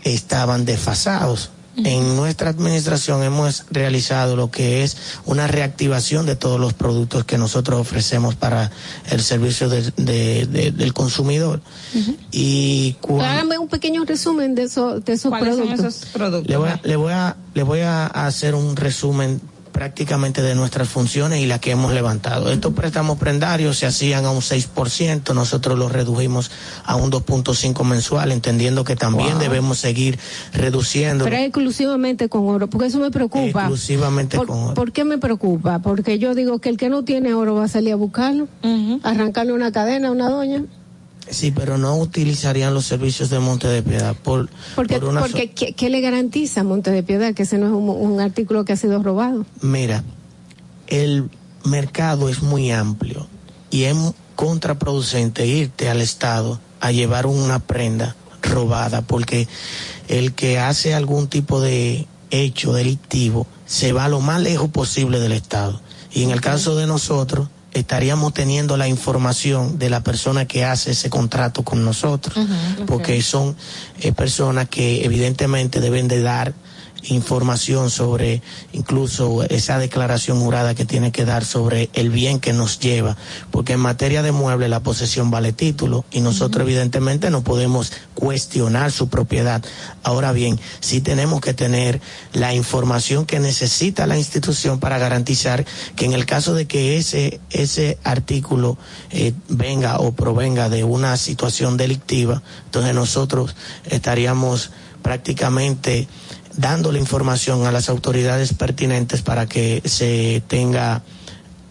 estaban desfasados. En nuestra administración hemos realizado lo que es una reactivación de todos los productos que nosotros ofrecemos para el servicio de- de- de- del consumidor. Y cuando, Hágame un pequeño resumen de, eso, de esos ¿Cuáles son productos. esos productos? le voy, a, le, voy a, le voy a hacer un resumen prácticamente de nuestras funciones y las que hemos levantado. Estos préstamos prendarios se hacían a un 6%, nosotros los redujimos a un 2.5 mensual, entendiendo que también Wow. debemos seguir reduciendo. Pero es exclusivamente con oro, porque eso me preocupa. Exclusivamente ¿Por, con oro. ¿Por qué me preocupa? Porque yo digo que el que no tiene oro va a salir a buscarlo, arrancarle una cadena a una doña. Sí, pero no utilizarían los servicios de Monte de Piedad por, Porque, por una so- porque ¿qué, qué le garantiza Monte de Piedad que ese no es un, un artículo que ha sido robado? Mira, el mercado es muy amplio y es contraproducente irte al Estado a llevar una prenda robada porque el que hace algún tipo de hecho delictivo se va lo más lejos posible del Estado. Y en el caso de nosotros, estaríamos teniendo la información de la persona que hace ese contrato con nosotros, porque son eh, personas que evidentemente deben de dar información sobre incluso esa declaración jurada que tiene que dar sobre el bien que nos lleva, porque en materia de mueble la posesión vale título y nosotros evidentemente no podemos cuestionar su propiedad. Ahora bien, sí tenemos que tener la información que necesita la institución para garantizar que en el caso de que ese ese artículo eh, venga o provenga de una situación delictiva, entonces nosotros estaríamos prácticamente dando la información a las autoridades pertinentes para que se tenga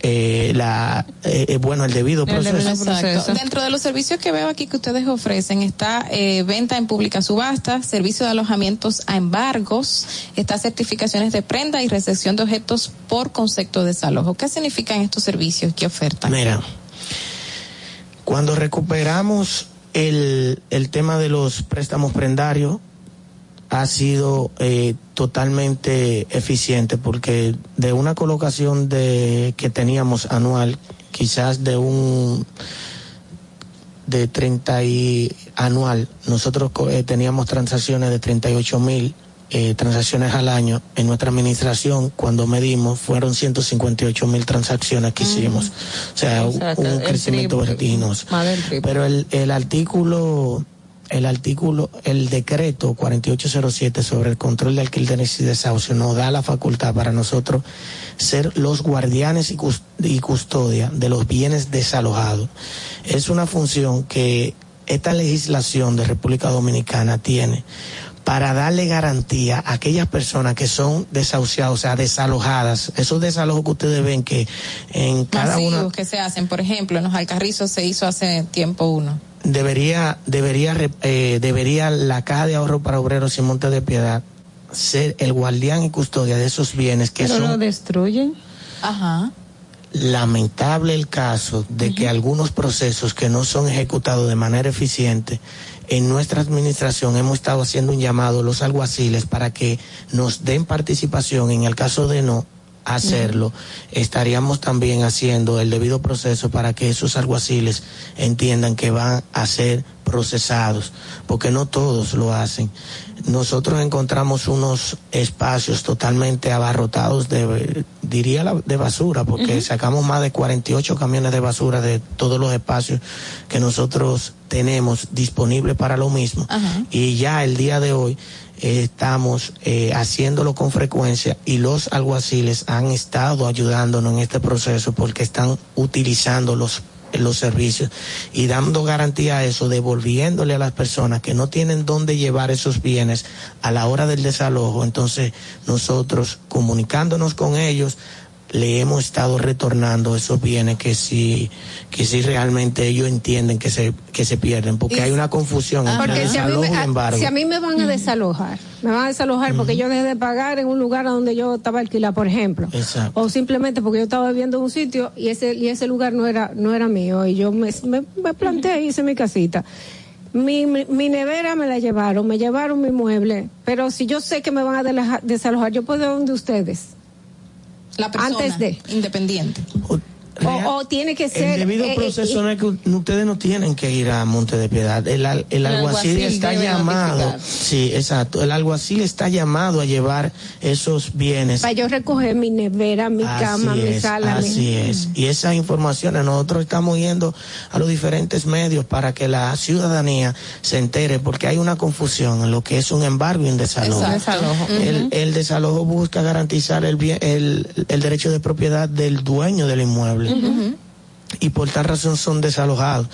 eh, la eh, eh, bueno el debido proceso. Exacto. Dentro de los servicios que veo aquí que ustedes ofrecen está eh, venta en pública subasta, servicio de alojamientos a embargos, está certificaciones de prenda y recepción de objetos por concepto de desalojo. ¿Qué significan estos servicios que ofertan? Mira, cuando recuperamos el, el tema de los préstamos prendarios, ha sido eh, totalmente eficiente porque de una colocación de que teníamos anual, quizás de un de 30 y anual, nosotros eh, teníamos transacciones de 38 mil eh, transacciones al año. En nuestra administración, cuando medimos, fueron 158 mil transacciones que hicimos. O sea, O sea, un el crecimiento vertiginoso. Pero el, el artículo, el artículo, el decreto 4807 sobre el control de alquileres y desahucio nos da la facultad para nosotros ser los guardianes y, cus- y custodia de los bienes desalojados. Es una función que esta legislación de República Dominicana tiene para darle garantía a aquellas personas que son desahuciadas, o sea, desalojadas. Esos desalojos que ustedes ven que en cada una que se hacen, por ejemplo, en los Alcarrizos se hizo hace tiempo uno. Debería debería re- eh, debería la caja de ahorro para obreros y monte de piedad ser el guardián y custodia de esos bienes que Pero lo son destruyen. Ajá. lamentable el caso de que algunos procesos que no son ejecutados de manera eficiente en nuestra administración hemos estado haciendo un llamado a los alguaciles para que nos den participación en el caso de no hacerlo estaríamos también haciendo el debido proceso para que esos alguaciles entiendan que van a ser procesados porque no todos lo hacen. Nosotros encontramos unos espacios totalmente abarrotados de, diría la- de basura, porque sacamos más de 48 camiones de basura de todos los espacios que nosotros tenemos disponibles para lo mismo. Y ya el día de hoy estamos eh, haciéndolo con frecuencia y los alguaciles han estado ayudándonos en este proceso porque están utilizando los los servicios y dando garantía a eso, devolviéndole a las personas que no tienen dónde llevar esos bienes a la hora del desalojo. Entonces nosotros comunicándonos con ellos le hemos estado retornando esos bienes que sí que sí realmente ellos entienden que se que se pierden porque Y- hay una confusión entre Porque si a, mí desalojo me, y embargo. si a mí me van a desalojar, me van a desalojar porque yo dejé de pagar en un lugar donde yo estaba alquilada, por ejemplo. Exacto. O simplemente porque yo estaba viviendo en un sitio y ese, y ese lugar no era, no era mío. Y yo me, me, me planteé, hice mi casita. Mi, mi, mi nevera me la llevaron, me llevaron mi mueble. Pero si yo sé que me van a desalojar, yo puedo ir donde ustedes. La persona Antes de. independiente. O, o tiene que ser. El debido eh, eh, proceso no es que ustedes no tienen que ir a Monte de Piedad. El, al- el alguacil alguacil está llamado. notificar. Sí, exacto. El alguacil está llamado a llevar esos bienes. para yo recoger mi nevera, mi cama, mi sala. mi- Así es. Y esas informaciones nosotros estamos yendo a los diferentes medios para que la ciudadanía se entere, porque hay una confusión en lo que es un embargo y un desalojo. Exacto. Desalojo. El, el desalojo busca garantizar el, bien, el, el derecho de propiedad del dueño del inmueble y por tal razón son desalojados.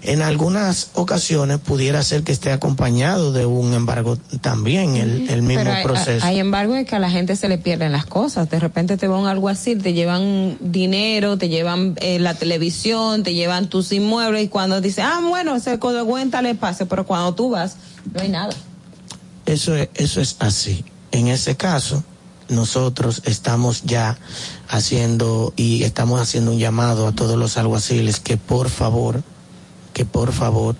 En algunas ocasiones pudiera ser que esté acompañado de un embargo también, el, el mismo Pero hay, proceso. hay embargo de que a la gente se le pierden las cosas. De repente te va un algo así, te llevan dinero, te llevan eh, la televisión, te llevan tus inmuebles y cuando dice, ah, bueno, ese codo de cuenta le pase, pero cuando tú vas, no hay nada. Eso es, eso es así. En ese caso, nosotros estamos ya haciendo y estamos haciendo un llamado a todos los alguaciles que por favor, que por favor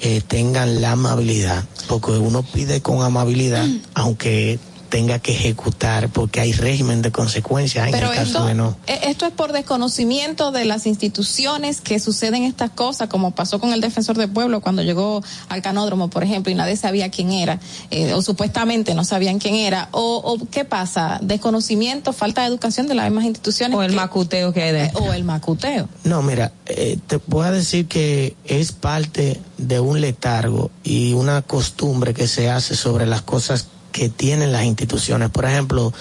eh, tengan la amabilidad, porque uno pide con amabilidad, aunque tenga que ejecutar, porque hay régimen de consecuencias en Pero el caso esto, de no. eh, esto es por desconocimiento de las instituciones que suceden estas cosas, como pasó con el defensor del pueblo cuando llegó al canódromo, por ejemplo, y nadie sabía quién era, eh, o supuestamente no sabían quién era, o, o qué pasa, desconocimiento, falta de educación de las mismas instituciones. O el que- macuteo que hay de eh, O el macuteo. No, mira, eh, te puedo decir que es parte de un letargo y una costumbre que se hace sobre las cosas que tienen las instituciones. Por ejemplo,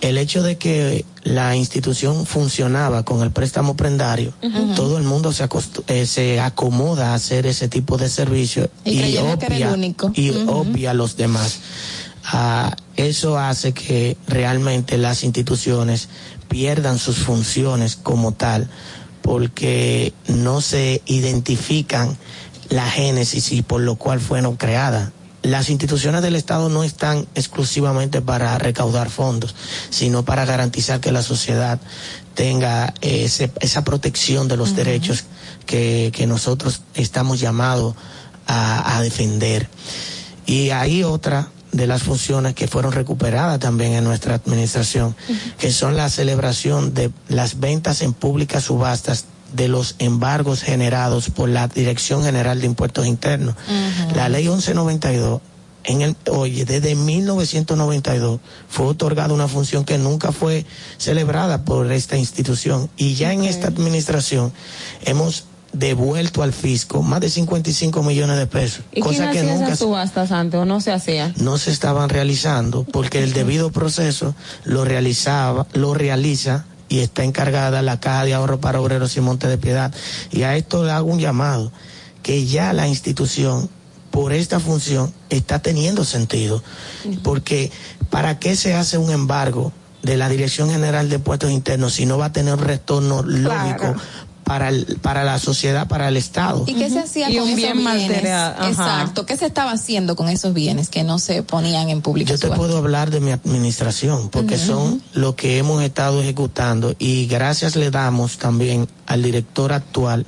el hecho de que la institución funcionaba con el préstamo prendario, todo el mundo se, eh, se acomoda a hacer ese tipo de servicio Y y, único. obvia a los demás. Ah, eso hace que realmente las instituciones pierdan sus funciones como tal, porque no se identifican la génesis y por lo cual fueron creadas. Las instituciones del Estado no están exclusivamente para recaudar fondos, sino para garantizar que la sociedad tenga ese- esa protección de los derechos que, que nosotros estamos llamados a, a defender. Y hay otra de las funciones que fueron recuperadas también en nuestra administración, que son la celebración de las ventas en públicas subastas de los embargos generados por la Dirección General de Impuestos Internos. La ley 1192 en el, oye, desde 1992 fue otorgada una función que nunca fue celebrada por esta institución y ya en esta administración hemos devuelto al fisco más de 55 millones de pesos, ¿Y quién cosa que hacía nunca esas subastas antes o no se hacía? no se estaban realizando porque el debido proceso lo realizaba, lo realiza y está encargada la Caja de Ahorro para Obreros y Monte de Piedad. Y a esto le hago un llamado, que ya la institución, por esta función, está teniendo sentido. Porque ¿para qué se hace un embargo de la Dirección General de Puestos Internos si no va a tener un retorno lógico? Para, el- para la sociedad, para el Estado. ¿Y qué se hacía Y con un esos bien bienes? Exacto. ¿Qué se estaba haciendo con esos bienes que no se ponían en público? Yo te puedo hablar de mi administración, porque son lo que hemos estado ejecutando y gracias le damos también al director actual,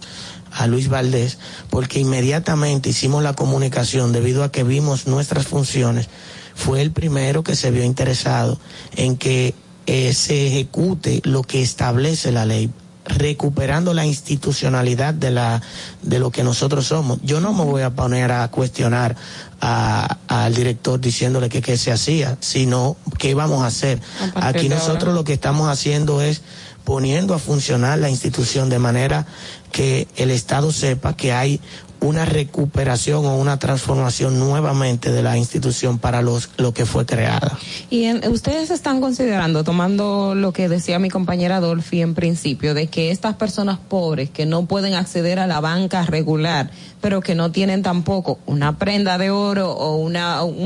a Luis Valdés, porque inmediatamente hicimos la comunicación debido a que vimos nuestras funciones. Fue el primero que se vio interesado en que eh, se ejecute lo que establece la ley recuperando la institucionalidad de la de lo que nosotros somos. Yo no me voy a poner a cuestionar a- al director diciéndole que qué se hacía, sino qué vamos a hacer. A Aquí ahora. nosotros lo que estamos haciendo es poniendo a funcionar la institución de manera que el Estado sepa que hay una recuperación o una transformación nuevamente de la institución para los lo que fue creada. Y en- ustedes están considerando, tomando lo que decía mi compañera Dolphy en principio, de que estas personas pobres que no pueden acceder a la banca regular, pero que no tienen tampoco una prenda de oro o una, un-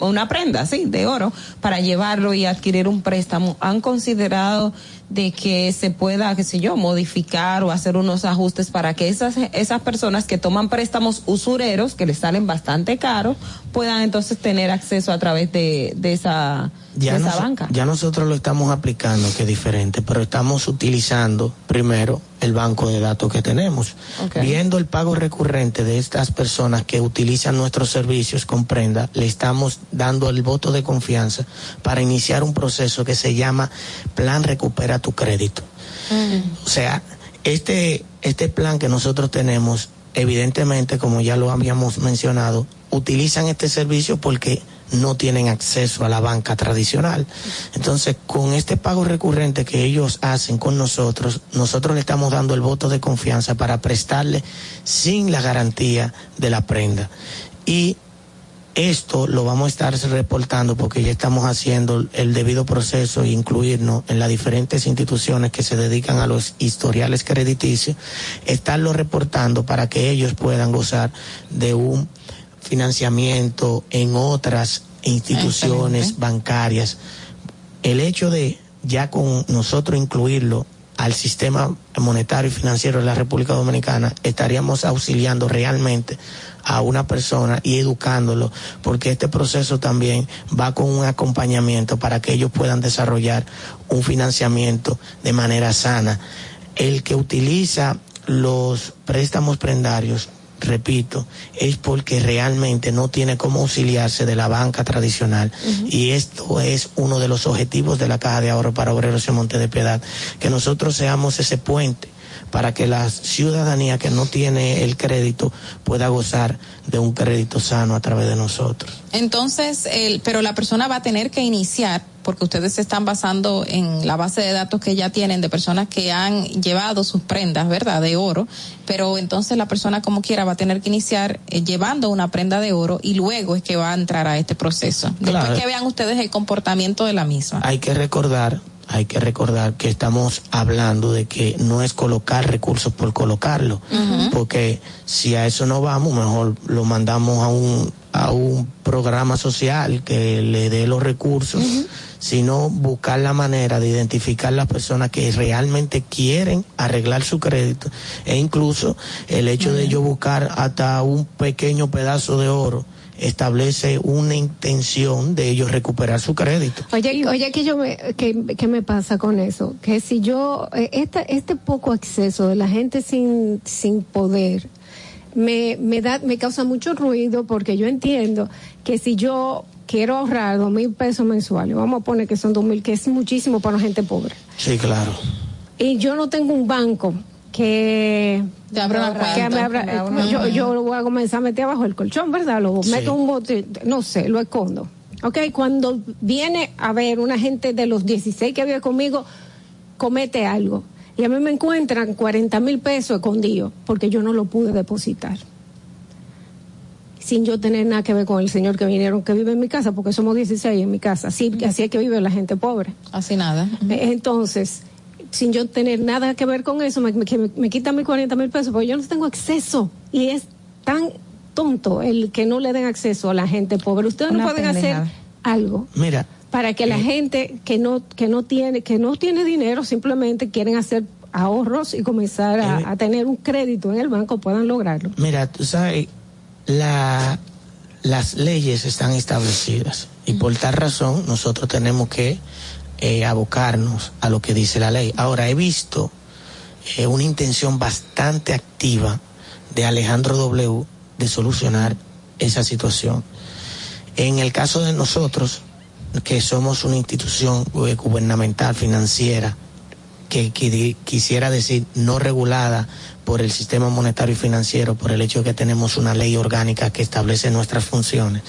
un- una prenda, sí, de oro, para llevarlo y adquirir un préstamo, ¿han considerado de que se pueda, qué sé yo, modificar o hacer unos ajustes para que esas, esas personas que toman préstamos usureros, que les salen bastante caros, puedan entonces tener acceso a través de, de esa, ya, de esa noso- banca? ya nosotros lo estamos aplicando, que es diferente, pero estamos utilizando primero el banco de datos que tenemos. Viendo el pago recurrente de estas personas que utilizan nuestros servicios con prenda, le estamos dando el voto de confianza para iniciar un proceso que se llama Plan Recupera tu Crédito. O sea, este, este plan que nosotros tenemos, evidentemente, como ya lo habíamos mencionado, utilizan este servicio porque no tienen acceso a la banca tradicional. Entonces, con este pago recurrente que ellos hacen con nosotros, nosotros le estamos dando el voto de confianza para prestarle sin la garantía de la prenda. Y esto lo vamos a estar reportando porque ya estamos haciendo el debido proceso e incluirnos en las diferentes instituciones que se dedican a los historiales crediticios, estarlo reportando para que ellos puedan gozar de un financiamiento en otras instituciones bancarias. El hecho de ya con nosotros incluirlo al sistema monetario y financiero de la República Dominicana, estaríamos auxiliando realmente a una persona y educándolo, porque este proceso también va con un acompañamiento para que ellos puedan desarrollar un financiamiento de manera sana. El que utiliza los préstamos prendarios, repito, es porque realmente no tiene cómo auxiliarse de la banca tradicional. Y esto es uno de los objetivos de la Caja de Ahorro para Obreros y Monte de Piedad, que nosotros seamos ese puente para que la ciudadanía que no tiene el crédito pueda gozar de un crédito sano a través de nosotros. Entonces, el, pero la persona va a tener que iniciar, porque ustedes se están basando en la base de datos que ya tienen de personas que han llevado sus prendas, ¿verdad?, de oro, pero entonces la persona como quiera va a tener que iniciar eh, llevando una prenda de oro y luego es que va a entrar a este proceso. Claro. Después que vean ustedes el comportamiento de la misma. Hay que recordar, hay que recordar que estamos hablando de que no es colocar recursos por colocarlo, porque si a eso no vamos, mejor lo mandamos a un a un programa social que le dé los recursos sino buscar la manera de identificar las personas que realmente quieren arreglar su crédito e incluso el hecho de yo buscar hasta un pequeño pedazo de oro establece una intención de ellos recuperar su crédito. Oye, oye, que yo me, que, que me pasa con eso, que si yo, este, este poco acceso de la gente sin, sin poder, me, me da, me causa mucho ruido porque yo entiendo que si yo quiero ahorrar dos mil pesos mensuales, vamos a poner que son dos mil, que es muchísimo para la gente pobre, Sí, claro. y yo no tengo un banco que Te abra una que cuenta. me abra- Te abra una- yo, yo lo voy a comenzar a meter abajo el colchón, ¿verdad? Lo Sí. meto un bote, no sé, lo escondo. Ok, cuando viene a ver una gente de los 16 que vive conmigo, comete algo. Y a mí me encuentran 40 mil pesos escondidos porque yo no lo pude depositar. Sin yo tener nada que ver con el señor que vinieron, que vive en mi casa, porque somos 16 en mi casa. Así, así es que vive la gente pobre. Así nada. Entonces, sin yo tener nada que ver con eso, me, me, me- quitan mis 40 mil pesos, porque yo no tengo acceso. Y es tan tonto el que no le den acceso a la gente pobre. Ustedes no pueden pendejada. hacer algo Mira, para que la gente que no que no tiene que no tiene dinero simplemente quieren hacer ahorros y comenzar a, a tener un crédito en el banco puedan lograrlo. Mira, tú sabes, la, las leyes están establecidas y por tal razón nosotros tenemos que eh, abocarnos a lo que dice la ley. Ahora, he visto eh, una intención bastante activa de Alejandro W de solucionar esa situación. En el caso de nosotros, que somos una institución eh, gubernamental, financiera, que, que quisiera decir no regulada por el sistema monetario y financiero, por el hecho de que tenemos una ley orgánica que establece nuestras funciones,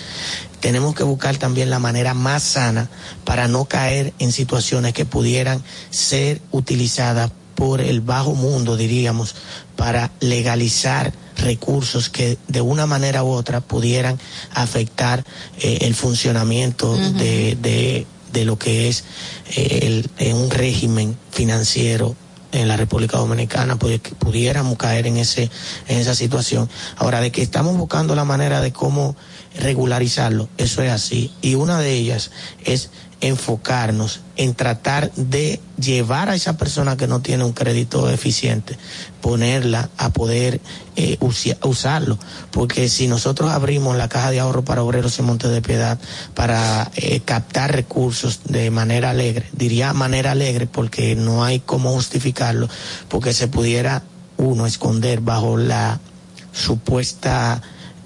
tenemos que buscar también la manera más sana para no caer en situaciones que pudieran ser utilizadas por el bajo mundo, diríamos, para legalizar recursos que de una manera u otra pudieran afectar eh, el funcionamiento de, de- de lo que es eh, el- un régimen financiero en la República Dominicana, pues que pudiéramos caer en ese en esa situación. Ahora de que estamos buscando la manera de cómo regularizarlo, eso es así. Y una de ellas es enfocarnos en tratar de llevar a esa persona que no tiene un crédito eficiente, ponerla a poder eh, usarlo. Porque si nosotros abrimos la caja de ahorro para obreros en Monte de Piedad para eh, captar recursos de manera alegre, diría manera alegre porque no hay cómo justificarlo, porque se pudiera uno esconder bajo la supuesta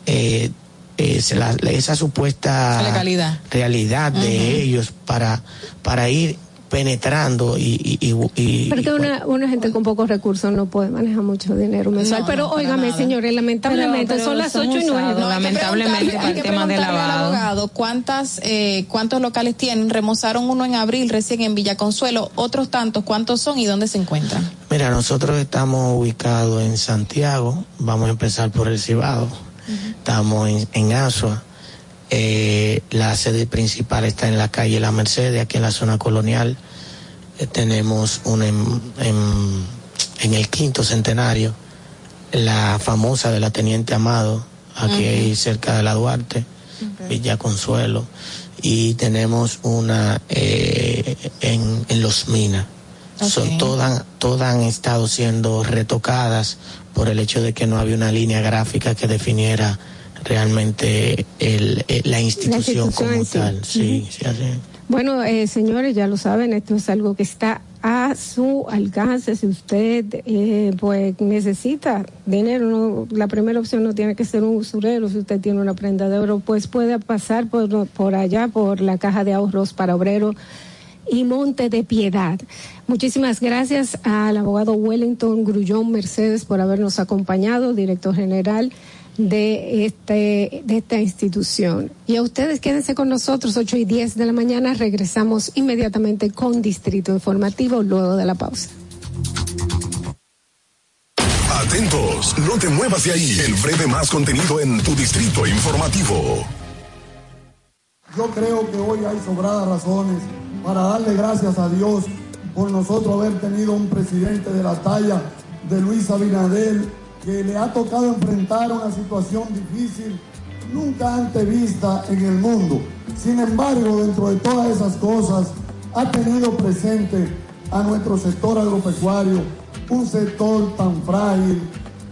eh, eh, se la- esa supuesta Legalidad. realidad de ellos para para ir penetrando y, y, y- y- Porque una, una gente con pocos recursos no puede manejar mucho dinero mensual. No, pero no, óigame, señores, lamentablemente Pero- pero son las son 8 y 9. usados, lamentablemente, para el tema de lavado. abogado, ¿cuántas, eh, ¿cuántos locales tienen? Remozaron uno en abril recién en Villa Consuelo, otros tantos, ¿cuántos son y dónde se encuentran? Mira, nosotros estamos ubicados en Santiago, vamos a empezar por el Estamos en, en Asua, eh, la sede principal está en la calle La Mercedes, aquí en la zona colonial, Eh, tenemos una en, en- en el quinto centenario, la famosa de la Teniente Amado, aquí cerca de la Duarte, Villa Consuelo, y tenemos una eh, en, en Los Minas. Son todas, todas han estado siendo retocadas por el hecho de que no había una línea gráfica que definiera realmente el, eh, la institución, institución como sí. tal. Sí, Ujú. sí, así. Bueno, eh, señores, ya lo saben, esto es algo que está a su alcance. Si usted eh, pues necesita dinero, no- la primera opción no tiene que ser un usurero. Si usted tiene una prenda de oro, pues puede pasar por, por allá, por la caja de ahorros para obrero y Monte de Piedad. Muchísimas gracias al abogado Wellington Grullón Mercedes por habernos acompañado, director general de este de esta institución. Y a ustedes quédense con nosotros 8 y 10 de la mañana, regresamos inmediatamente con Distrito Informativo luego de la pausa. Atentos, no te muevas de ahí. El breve más contenido en tu distrito informativo. Yo creo que hoy hay sobradas razones para darle gracias a Dios por nosotros haber tenido un presidente de la talla de Luis Abinader que le ha tocado enfrentar una situación difícil nunca antes vista en el mundo. Sin embargo, dentro de todas esas cosas, ha tenido presente a nuestro sector agropecuario, un sector tan frágil,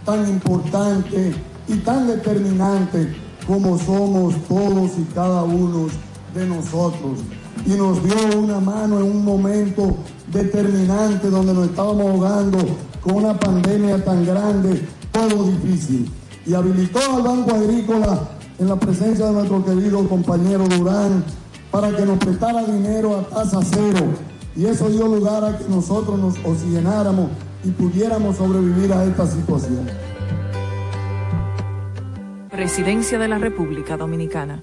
tan importante y tan determinante como somos todos y cada uno de nosotros. Y nos dio una mano en un momento determinante donde nos estábamos ahogando con una pandemia tan grande, todo difícil. Y habilitó al Banco Agrícola en la presencia de nuestro querido compañero Durán para que nos prestara dinero a tasa cero. Y eso dio lugar a que nosotros nos oxigenáramos y pudiéramos sobrevivir a esta situación. Presidencia de la República Dominicana.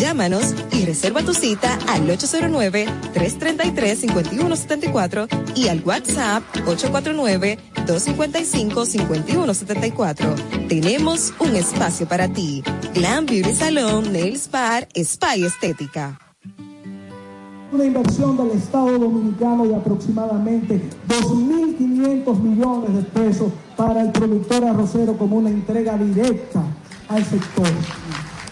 Llámanos y reserva tu cita al 809-333-5174 y al WhatsApp 849-255-5174. Tenemos un espacio para ti. Glam Beauty Salon, Nails Bar, Spa y Estética. Una inversión del Estado Dominicano de aproximadamente 2.500 millones de pesos para el productor arrocero como una entrega directa al sector.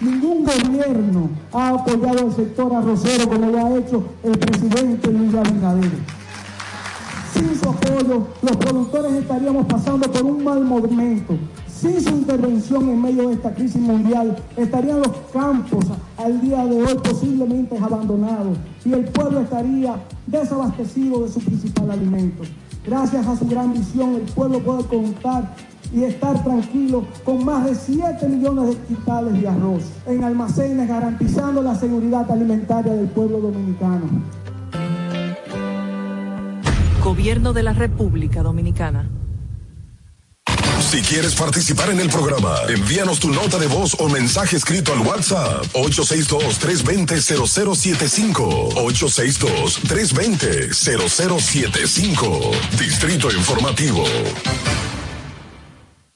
Ningún gobierno ha apoyado al sector arrocero como lo ha hecho el presidente Luis Abinader. Sin su apoyo, los productores estaríamos pasando por un mal momento. Sin su intervención en medio de esta crisis mundial, estarían los campos al día de hoy posiblemente abandonados y el pueblo estaría desabastecido de su principal alimento. Gracias a su gran visión, el pueblo puede contar y estar tranquilo con más de 7 millones de quintales de arroz en almacenes, garantizando la seguridad alimentaria del pueblo dominicano. Gobierno de la República Dominicana. Si quieres participar en el programa, envíanos tu nota de voz o mensaje escrito al WhatsApp 862-320-0075. 862-320-0075. Distrito Informativo.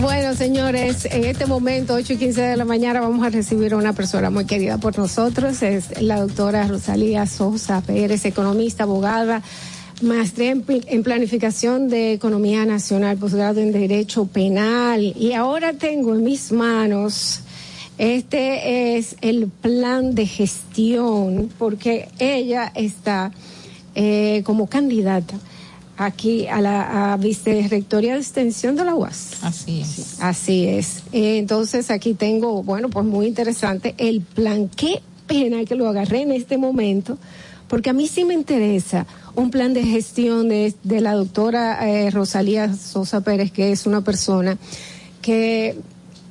Bueno, señores, en este momento, 8 y 15 de la mañana, vamos a recibir a una persona muy querida por nosotros. Es la doctora Rosalía Sosa Pérez, economista, abogada, maestría en, en planificación de economía nacional, posgrado en derecho penal. Y ahora tengo en mis manos, este es el plan de gestión, porque ella está eh, como candidata aquí a la a vicerrectoría de extensión de la UAS. Así es. Así es. Eh, Entonces aquí tengo, bueno, pues muy interesante el plan. Qué pena que lo agarré en este momento, porque a mí sí me interesa un plan de gestión de, de la doctora eh, Rosalía Sosa Pérez, que es una persona que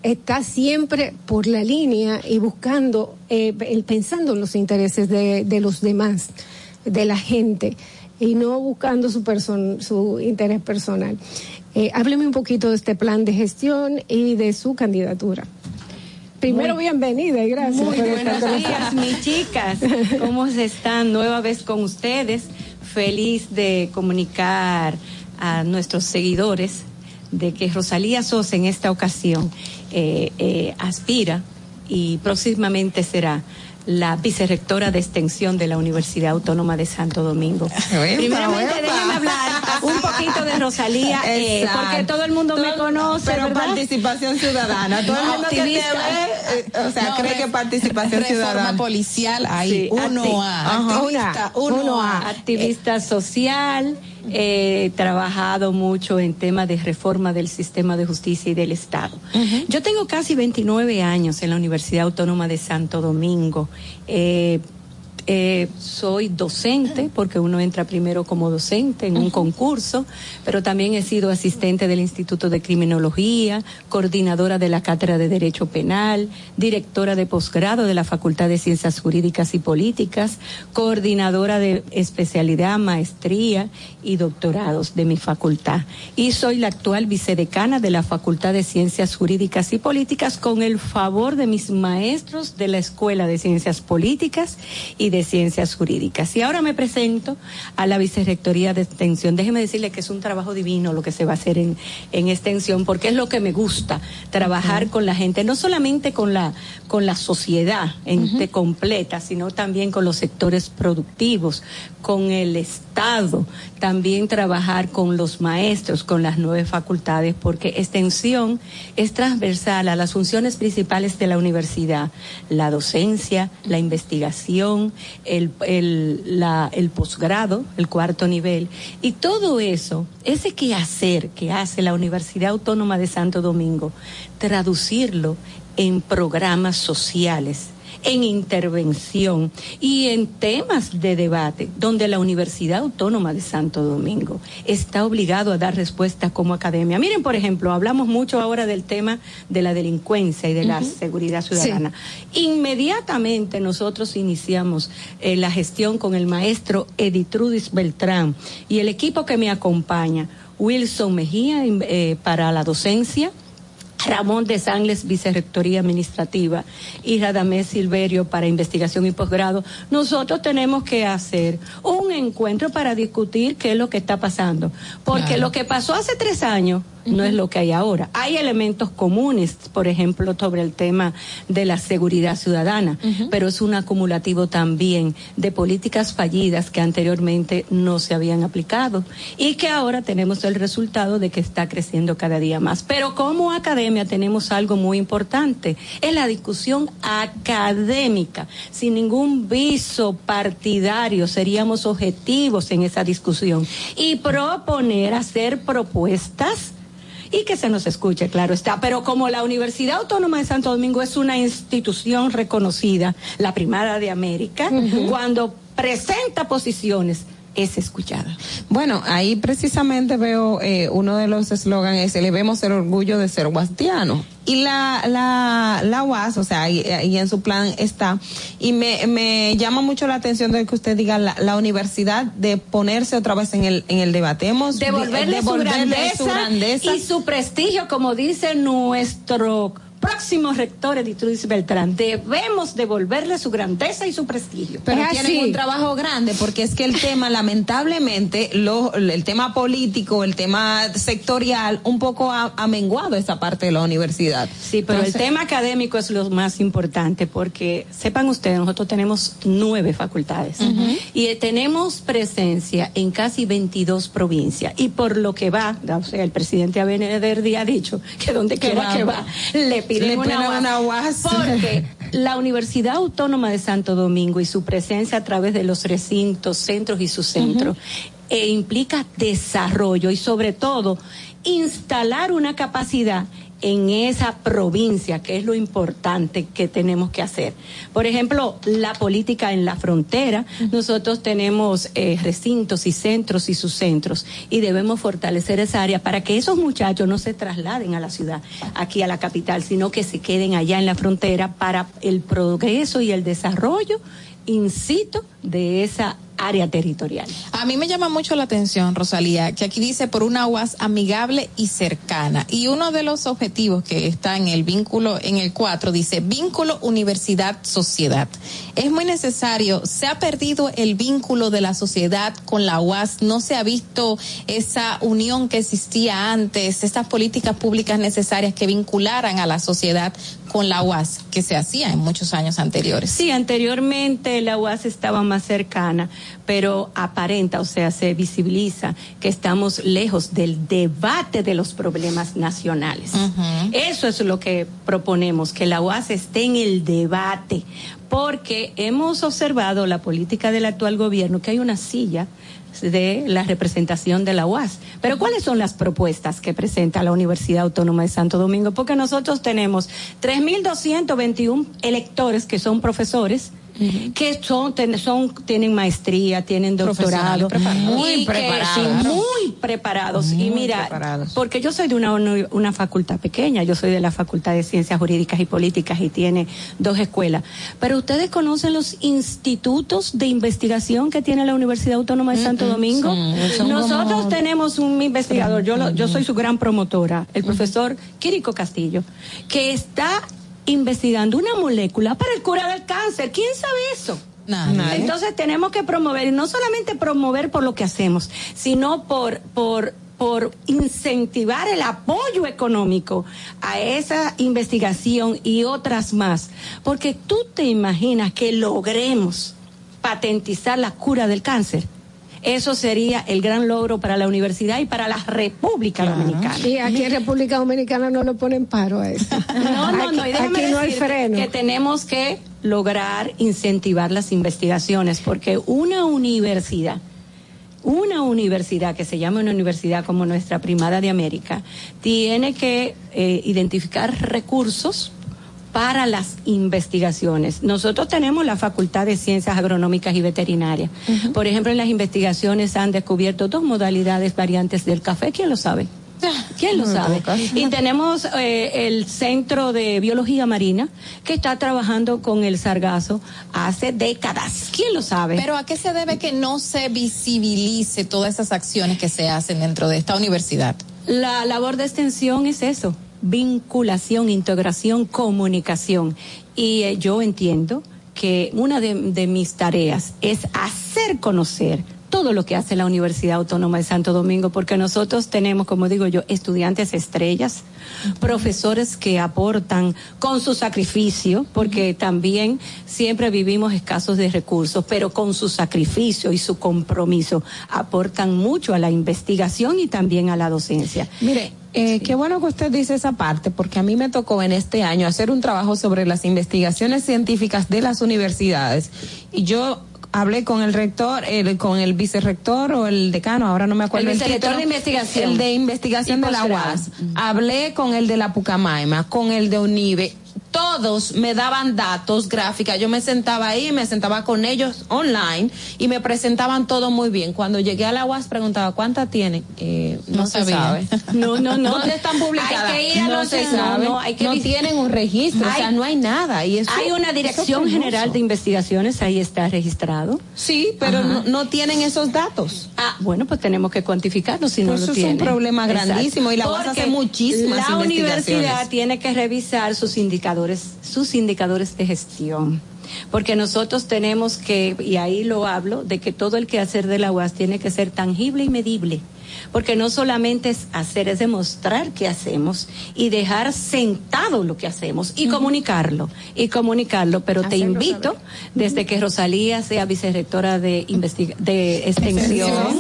está siempre por la línea y buscando, eh, pensando en los intereses de, de los demás, de la gente, y no buscando su, person, su interés personal. Eh, hábleme un poquito de este plan de gestión y de su candidatura. Primero, Muy- bienvenida y gracias. Muy buenos días, mis chicas. ¿Cómo se están? Nueva vez con ustedes. Feliz de comunicar a nuestros seguidores de que Rosalía Sosa en esta ocasión eh, eh, aspira y próximamente será la vicerrectora de extensión de la Universidad Autónoma de Santo Domingo. Primeramente, epa. déjenme hablar un poquito de Rosalía, eh, porque todo el mundo me conoce, pero ¿verdad? participación ciudadana. Todo el No, mundo que te activista. ve, eh, o sea, No, cree re- que participación reforma ciudadana. policial, ahí, Sí, A. Activista, uno A. Activista social, he trabajado mucho en temas de reforma del sistema de justicia y del Estado. Yo tengo casi 29 años en la Universidad Autónoma de Santo Domingo. Eh, eh, soy docente, porque uno entra primero como docente en un concurso, pero también he sido asistente del Instituto de Criminología, coordinadora de la Cátedra de Derecho Penal, directora de posgrado de la Facultad de Ciencias Jurídicas y Políticas, coordinadora de especialidad, maestría y doctorados de mi facultad. Y soy la actual vicedecana de la Facultad de Ciencias Jurídicas y Políticas con el favor de mis maestros de la Escuela de Ciencias Políticas y de Ciencias Jurídicas. Y ahora me presento a la Vicerrectoría de Extensión. Déjeme decirle que es un trabajo divino lo que se va a hacer en, en extensión, porque es lo que me gusta, trabajar con la gente, no solamente con la, con la sociedad ente completa, sino también con los sectores productivos, con el Estado, también trabajar con los maestros, con las nueve facultades, porque extensión es transversal a las funciones principales de la universidad, la docencia, la investigación, el, el, la- el posgrado, el cuarto nivel, y todo eso, ese quehacer que hace la Universidad Autónoma de Santo Domingo, traducirlo en programas sociales en intervención y en temas de debate, donde la Universidad Autónoma de Santo Domingo está obligado a dar respuesta como academia. Miren, por ejemplo, hablamos mucho ahora del tema de la delincuencia y de la seguridad ciudadana. Inmediatamente nosotros iniciamos eh, la gestión con el maestro Editrudis Beltrán y el equipo que me acompaña, Wilson Mejía eh, para la docencia, Ramón de Sangles, Vicerrectoría Administrativa, y Radamés Silverio para Investigación y Posgrado, nosotros tenemos que hacer un encuentro para discutir qué es lo que está pasando. Porque Claro. lo que pasó hace tres años no es lo que hay ahora. Hay elementos comunes, por ejemplo, sobre el tema de la seguridad ciudadana, pero es un acumulativo también de políticas fallidas que anteriormente no se habían aplicado y que ahora tenemos el resultado de que está creciendo cada día más. Pero como academia tenemos algo muy importante, es la discusión académica, sin ningún viso partidario, seríamos objetivos en esa discusión y proponer hacer propuestas y que se nos escuche, claro está. Pero como la Universidad Autónoma de Santo Domingo es una institución reconocida, la primera de América, cuando presenta posiciones, es escuchada. Bueno, ahí precisamente veo eh, uno de los eslogans es elevemos el orgullo de ser guastiano. Y la, la, la UAS, o sea, ahí, ahí en su plan está. Y me, me llama mucho la atención de que usted diga la, la universidad de ponerse otra vez en el, en el debate. Hemos Devolverle, devolverle su, grandeza su grandeza. y su prestigio, como dice nuestro próximo rector Editrudis Beltrán. Debemos devolverle su grandeza y su prestigio. Pero tienen un trabajo grande porque es que el tema, lamentablemente, lo, el tema político, el tema sectorial, un poco ha, ha menguado esa parte de la universidad. Sí, pero el tema académico es lo más importante porque sepan ustedes, nosotros tenemos nueve facultades y eh, tenemos presencia en casi 22 provincias y por lo que va, o sea, el presidente Abinader ha dicho que donde quiera que va le Le una, porque la Universidad Autónoma de Santo Domingo y su presencia a través de los recintos, centros y sus centros eh, implica desarrollo y sobre todo instalar una capacidad en esa provincia, que es lo importante que tenemos que hacer. Por ejemplo, la política en la frontera, nosotros tenemos eh, recintos y centros y sus centros y debemos fortalecer esa área para que esos muchachos no se trasladen a la ciudad, aquí a la capital, sino que se queden allá en la frontera para el progreso y el desarrollo, incito, de esa área territorial. A mí me llama mucho la atención, Rosalía, que aquí dice por una UAS amigable y cercana. Y uno de los objetivos que está en el vínculo, en el 4, dice vínculo universidad-sociedad. Es muy necesario, se ha perdido el vínculo de la sociedad con la UAS, no se ha visto esa unión que existía antes, estas políticas públicas necesarias que vincularan a la sociedad con la UAS, que se hacía en muchos años anteriores. Sí, anteriormente la UAS estaba más cercana, pero aparenta, o sea, se visibiliza que estamos lejos del debate de los problemas nacionales. Eso es lo que proponemos, que la UAS esté en el debate, porque hemos observado la política del actual gobierno que hay una silla de la representación de la UAS. Pero ¿cuáles son las propuestas que presenta la Universidad Autónoma de Santo Domingo? Porque nosotros tenemos 3.221 electores que son profesores, que son, son tienen maestría, tienen doctorado, Muy y que- preparados. sí, muy preparados. y Muy mira, preparados. porque yo soy de una, una facultad pequeña, yo soy de la Facultad de Ciencias Jurídicas y Políticas y tiene dos escuelas. Pero ustedes conocen los institutos de investigación que tiene la Universidad Autónoma de Santo Domingo. Nosotros como- tenemos un investigador, yo, lo- yo soy su gran promotora, el profesor Quirico Castillo, que está investigando una molécula para el cura del cáncer. ¿Quién sabe eso? Nadie. Entonces tenemos que promover, y no solamente promover por lo que hacemos, sino por, por, por incentivar el apoyo económico a esa investigación y otras más. Porque tú te imaginas que logremos patentizar la cura del cáncer. Eso sería el gran logro para la universidad y para la República Dominicana. Y aquí en República Dominicana no lo ponen paro a eso. No, no, no. Y Aquí, déjame aquí no hay freno. Que tenemos que lograr incentivar las investigaciones, porque una universidad, una universidad que se llama una universidad como nuestra primada de América, tiene que eh, identificar recursos para las investigaciones. Nosotros tenemos la Facultad de Ciencias Agronómicas y Veterinarias. Por ejemplo, en las investigaciones han descubierto dos modalidades variantes del café. ¿Quién lo sabe? ¿Quién lo sabe? Y tenemos eh, el Centro de Biología Marina que está trabajando con el sargazo hace décadas. ¿Quién lo sabe? Pero ¿a qué se debe que no se visibilice todas esas acciones que se hacen dentro de esta universidad? La labor de extensión es eso, vinculación, integración, comunicación. Y eh, yo entiendo que una de, de mis tareas es hacer conocer todo lo que hace la Universidad Autónoma de Santo Domingo, porque nosotros tenemos, como digo yo, estudiantes estrellas, profesores que aportan con su sacrificio, porque también siempre vivimos escasos de recursos, pero con su sacrificio y su compromiso aportan mucho a la investigación y también a la docencia. Mire, eh, qué bueno que usted dice esa parte, porque a mí me tocó en este año hacer un trabajo sobre las investigaciones científicas de las universidades y yo hablé con el rector, el, con el vicerrector o el decano, ahora no me acuerdo El vicerrector título, de investigación. el de investigación de la. UAS. Hablé con el de la Pucamaima, con el de UNIBE. Todos me daban datos, gráficas. Yo me sentaba ahí, me sentaba con ellos online y me presentaban todo muy bien. Cuando llegué a la UAS preguntaba, ¿cuántas tienen? Eh, no, No se sabía. sabe. No, no, no. ¿Dónde están publicadas? Hay que ir a no los- se sabe. no, hay que no tienen un registro, o sea, no hay nada. Y eso, Hay una es dirección general de investigaciones, ahí está registrado. Sí, pero no, no tienen esos datos. Ah, bueno, pues tenemos que cuantificarlo si no Pues lo eso es un tienen. problema Exacto. grandísimo y la UAS hace muchísimas La universidad tiene que revisar sus indicadores, sus indicadores de gestión. Porque nosotros tenemos que, y ahí lo hablo, de que todo el quehacer de la UAS tiene que ser tangible y medible. Porque no solamente es hacer, es demostrar qué hacemos y dejar sentado lo que hacemos y comunicarlo, y comunicarlo. Pero te invito, desde que Rosalía sea vicerrectora de, de extensión,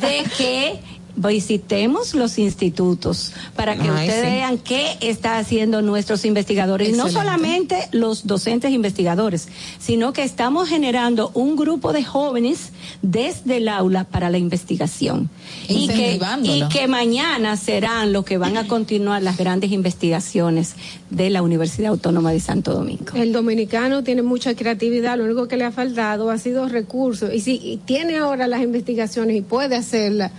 de que visitemos los institutos para que Ay, ustedes sí. vean qué está haciendo nuestros investigadores. Y no Excelente. solamente los docentes investigadores, sino que estamos generando un grupo de jóvenes desde el aula para la investigación. Y que, y que mañana serán los que van a continuar las grandes investigaciones de la Universidad Autónoma de Santo Domingo. El dominicano tiene mucha creatividad, lo único que le ha faltado ha sido recursos. Y si y tiene ahora las investigaciones y puede hacerlas,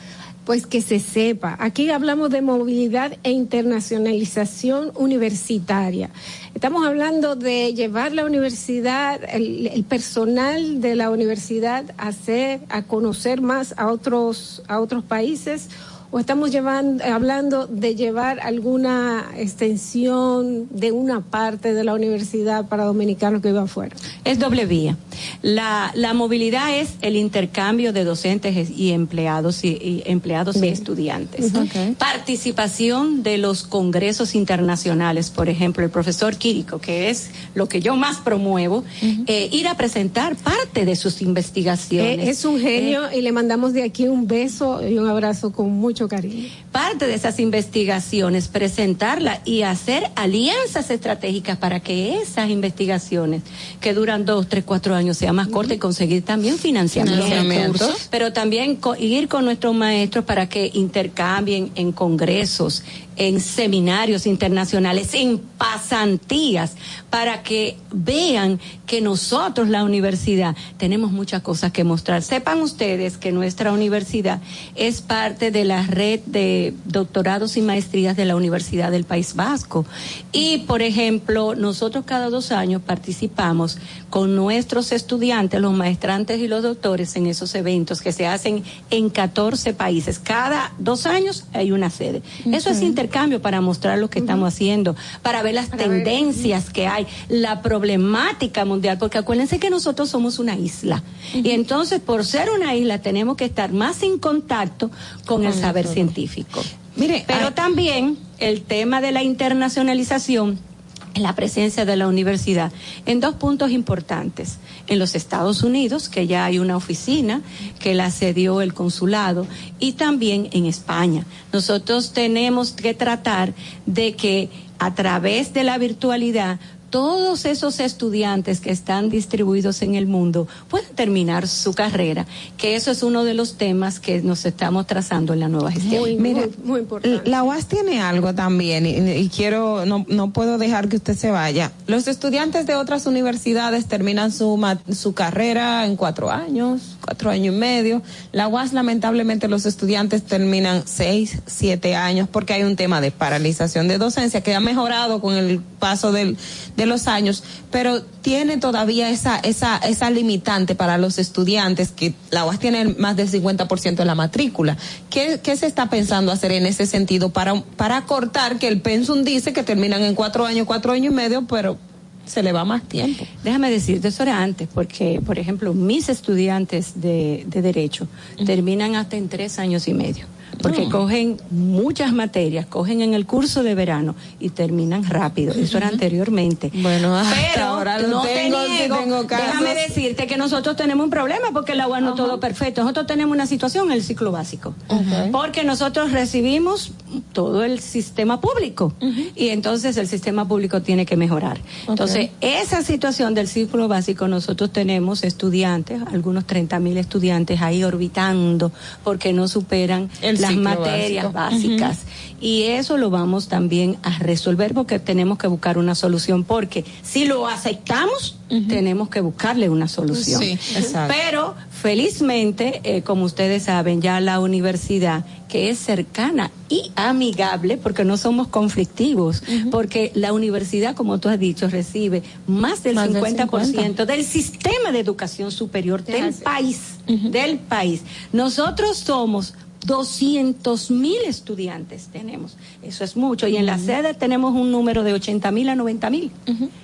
pues que se sepa. Aquí hablamos de movilidad e internacionalización universitaria. Estamos hablando de llevar la universidad, el, personal de la universidad a hacer, a conocer más a otros, a otros países o estamos llevando, hablando de llevar alguna extensión de una parte de la universidad para dominicanos que vivan fuera. Es doble vía. La, la movilidad es el intercambio de docentes y empleados y, y empleados y Bien. estudiantes. Ujú. Ok. Participación de los congresos internacionales, por ejemplo, el profesor Quirico, que es lo que yo más promuevo, eh, ir a presentar parte de sus investigaciones. Eh, es un genio y le mandamos de aquí un beso y un abrazo con mucho cariño. parte de esas investigaciones, presentarla y hacer alianzas estratégicas para que esas investigaciones que duran dos, tres, cuatro años sea más corta y conseguir también financiamiento. Financiamiento. Pero también co- ir con nuestros maestros para que intercambien en congresos, en seminarios internacionales, en pasantías, para que vean que nosotros, la universidad, tenemos muchas cosas que mostrar. Sepan ustedes que nuestra universidad es parte de la red de doctorados y maestrías de la Universidad del País Vasco. Y, por ejemplo, nosotros cada dos años participamos con nuestros estudiantes, los maestrantes y los doctores en esos eventos que se hacen en 14 países. Cada dos años hay una sede. Eso es intercambio para mostrar lo que estamos haciendo, para ver las tendencias que hay, la problemática mundial, porque acuérdense que nosotros somos una isla. Y entonces, por ser una isla, tenemos que estar más en contacto con el saber todo. científico. Mire, pero hay- también el tema de la internacionalización la presencia de la universidad en dos puntos importantes. En los Estados Unidos, que ya hay una oficina que la cedió el consulado, y también en España. Nosotros tenemos que tratar de que a través de la virtualidad todos esos estudiantes que están distribuidos en el mundo puedan terminar su carrera, que eso es uno de los temas que nos estamos trazando en la nueva gestión. Muy, muy importante. La UAS tiene algo también y, y quiero, no, no puedo dejar que usted se vaya. Los estudiantes de otras universidades terminan su, su carrera en cuatro años, cuatro años y medio. La UAS lamentablemente los estudiantes terminan seis, siete años porque hay un tema de paralización de docencia que ha mejorado con el paso del, de los años, pero tiene todavía esa, esa, esa limitante para los estudiantes que la UAS tiene más del 50% de la matrícula. ¿Qué, ¿Qué se está pensando hacer en ese sentido para, para cortar que el pensum dice que terminan en cuatro años, cuatro años y medio, pero se le va más tiempo? Déjame decirte, eso era antes, porque, por ejemplo, mis estudiantes de, de Derecho terminan hasta en tres años y medio, porque Mm. cogen muchas materias, cogen en el curso de verano y terminan rápido. Eso era anteriormente. Bueno, hasta Pero ahora lo no te tengo, sí niego, tengo casos. déjame decirte que nosotros tenemos un problema porque el agua no es todo perfecto. Nosotros tenemos una situación en el ciclo básico. Porque nosotros recibimos todo el sistema público y entonces el sistema público tiene que mejorar. Entonces, esa situación del ciclo básico, nosotros tenemos estudiantes, algunos 30 mil estudiantes ahí orbitando porque no superan El las materias básico. básicas. Y eso lo vamos también a resolver porque tenemos que buscar una solución. Porque si lo aceptamos, tenemos que buscarle una solución. Sí. Pero felizmente, eh, como ustedes saben, ya la universidad, que es cercana y amigable, porque no somos conflictivos, porque la universidad, como tú has dicho, recibe más del Más del 50% del sistema de educación superior del país, del país. Nosotros somos 200 mil estudiantes tenemos, eso es mucho, y en la sede tenemos un número de 80 mil a 90 mil.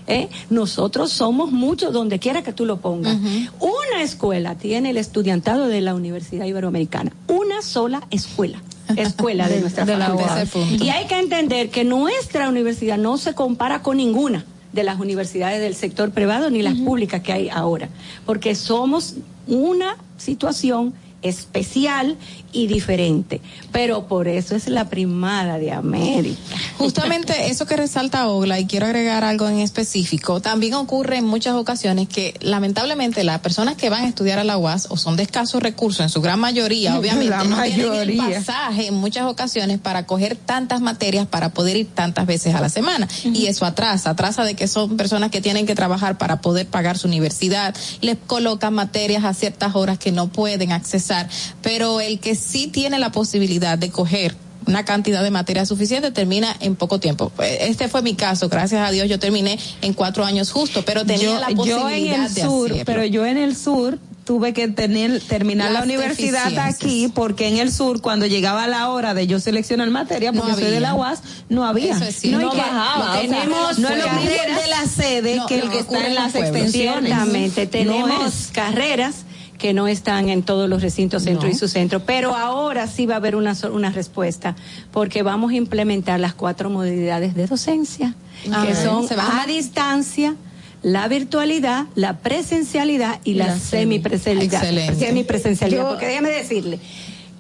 ¿eh? Nosotros somos muchos donde quiera que tú lo pongas. Una escuela tiene el estudiantado de la Universidad Iberoamericana, una sola escuela. Escuela de nuestra De facultad. Y hay que entender que nuestra universidad no se compara con ninguna de las universidades del sector privado ni las públicas que hay ahora, porque somos una situación especial y diferente. Pero por eso es la primada de América. Justamente eso que resalta Ogla, y quiero agregar algo en específico, también ocurre en muchas ocasiones que lamentablemente las personas que van a estudiar a la UAS o son de escasos recursos, en su gran mayoría, obviamente, La no tienen el mayoría. pasaje en muchas ocasiones para coger tantas materias para poder ir tantas veces a la semana. Y eso atrasa, atrasa de que son personas que tienen que trabajar para poder pagar su universidad, les colocan materias a ciertas horas que no pueden accesar, pero el que sí tiene la posibilidad de coger una cantidad de materia suficiente termina en poco tiempo. Este fue mi caso, gracias a Dios yo terminé en cuatro años justo, pero tenía yo, la yo posibilidad en el de sur, pero yo en el sur tuve que tener terminar la universidad aquí porque en el sur cuando llegaba la hora de yo seleccionar materia porque No soy de la. UAS no había. Eso es no, No bajaba, lo o sea, tenemos no es lo mismo carreras- el de la sede No, que el que está en las extensiones. Ciertamente, No tenemos carreras que no están en todos los recintos centro No. y su centro, pero ahora sí va a haber una, una respuesta, porque vamos a implementar las cuatro modalidades de docencia, Ah, que son Se a- distancia, la virtualidad, la presencialidad y, Y la, la semi. semipresencialidad. Excelente. Semipresencialidad, Yo- porque déjame decirle,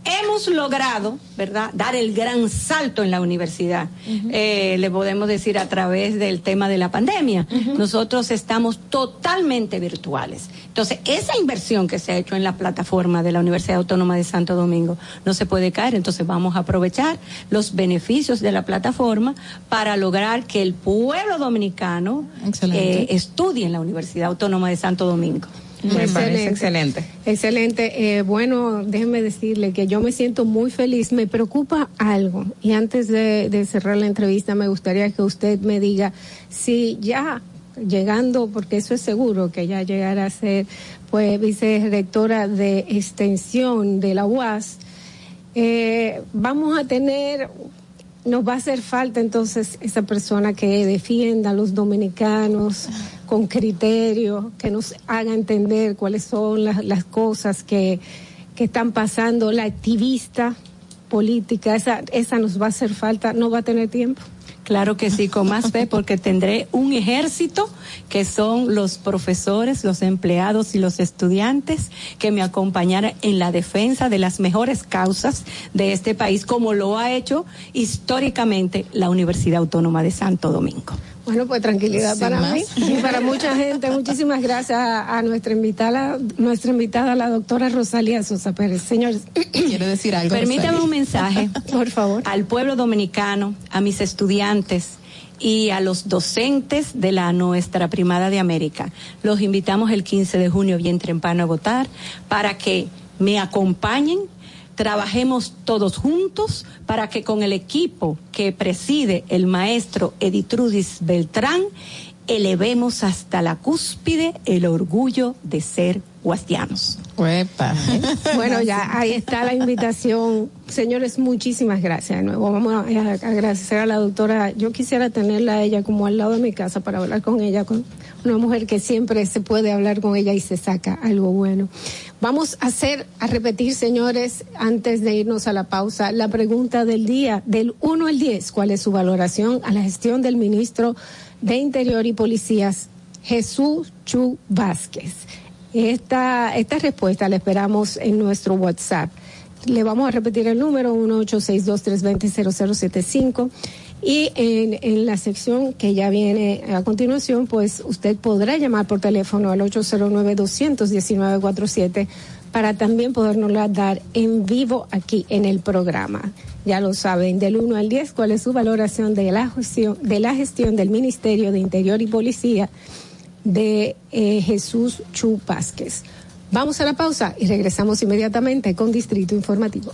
hemos logrado, ¿verdad?, dar el gran salto en la universidad. Eh, le podemos decir a través del tema de la pandemia. Nosotros estamos totalmente virtuales. Entonces, esa inversión que se ha hecho en la plataforma de la Universidad Autónoma de Santo Domingo no se puede caer. Entonces, vamos a aprovechar los beneficios de la plataforma para lograr que el pueblo dominicano eh, estudie en la Universidad Autónoma de Santo Domingo. Me parece excelente Excelente. Eh, bueno, déjeme decirle que yo me siento muy feliz. Me preocupa algo. Y antes de, de cerrar la entrevista, me gustaría que usted me diga si ya llegando, porque eso es seguro que ya llegará a ser, pues, vicerrectora de extensión de la UAS, eh, vamos a tener nos va a hacer falta entonces esa persona que defienda a los dominicanos con criterio, que nos haga entender cuáles son las, las cosas que, que están pasando, la activista política, esa, esa nos va a hacer falta, no va a tener tiempo. Claro que sí, con más fe, porque tendré un ejército que son los profesores, los empleados y los estudiantes que me acompañarán en la defensa de las mejores causas de este país, como lo ha hecho históricamente la Universidad Autónoma de Santo Domingo. Bueno, pues tranquilidad Sin para más. mí y para mucha gente. Muchísimas gracias a, a nuestra invitada, nuestra invitada, la doctora Rosalía Sosa Pérez. Señores, Quiere decir algo. Permítame Rosalía? un mensaje por favor. al pueblo dominicano, a mis estudiantes y a los docentes de la nuestra primada de América. Los invitamos el 15 de junio bien temprano a votar para que me acompañen, trabajemos todos juntos para que con el equipo que preside el maestro Editrudis Beltrán elevemos hasta la cúspide el orgullo de ser guastianos. Uepa. Bueno, ya ahí está la invitación. Señores, muchísimas gracias de nuevo. Vamos a a agradecer a la doctora. Yo quisiera tenerla a ella como al lado de mi casa para hablar con ella, con una mujer que siempre se puede hablar con ella y se saca algo bueno. Vamos a hacer, a repetir, señores, antes de irnos a la pausa, la pregunta del día, del 1 al 10, ¿cuál es su valoración a la gestión del ministro de Interior y Policías, Jesús Chu Vázquez? Esta, esta respuesta la esperamos en nuestro WhatsApp. Le vamos a repetir el número 1-862-320-0075 y en, la sección que ya viene a continuación, pues usted podrá llamar por teléfono al 809-219-47 para también podernos dar en vivo aquí en el programa. Ya lo saben, del 1 al 10, cuál es su valoración de la gestión, de la gestión del Ministerio de Interior y Policía de eh, Jesús Chu Vázquez. Vamos a la pausa y regresamos inmediatamente con Distrito Informativo.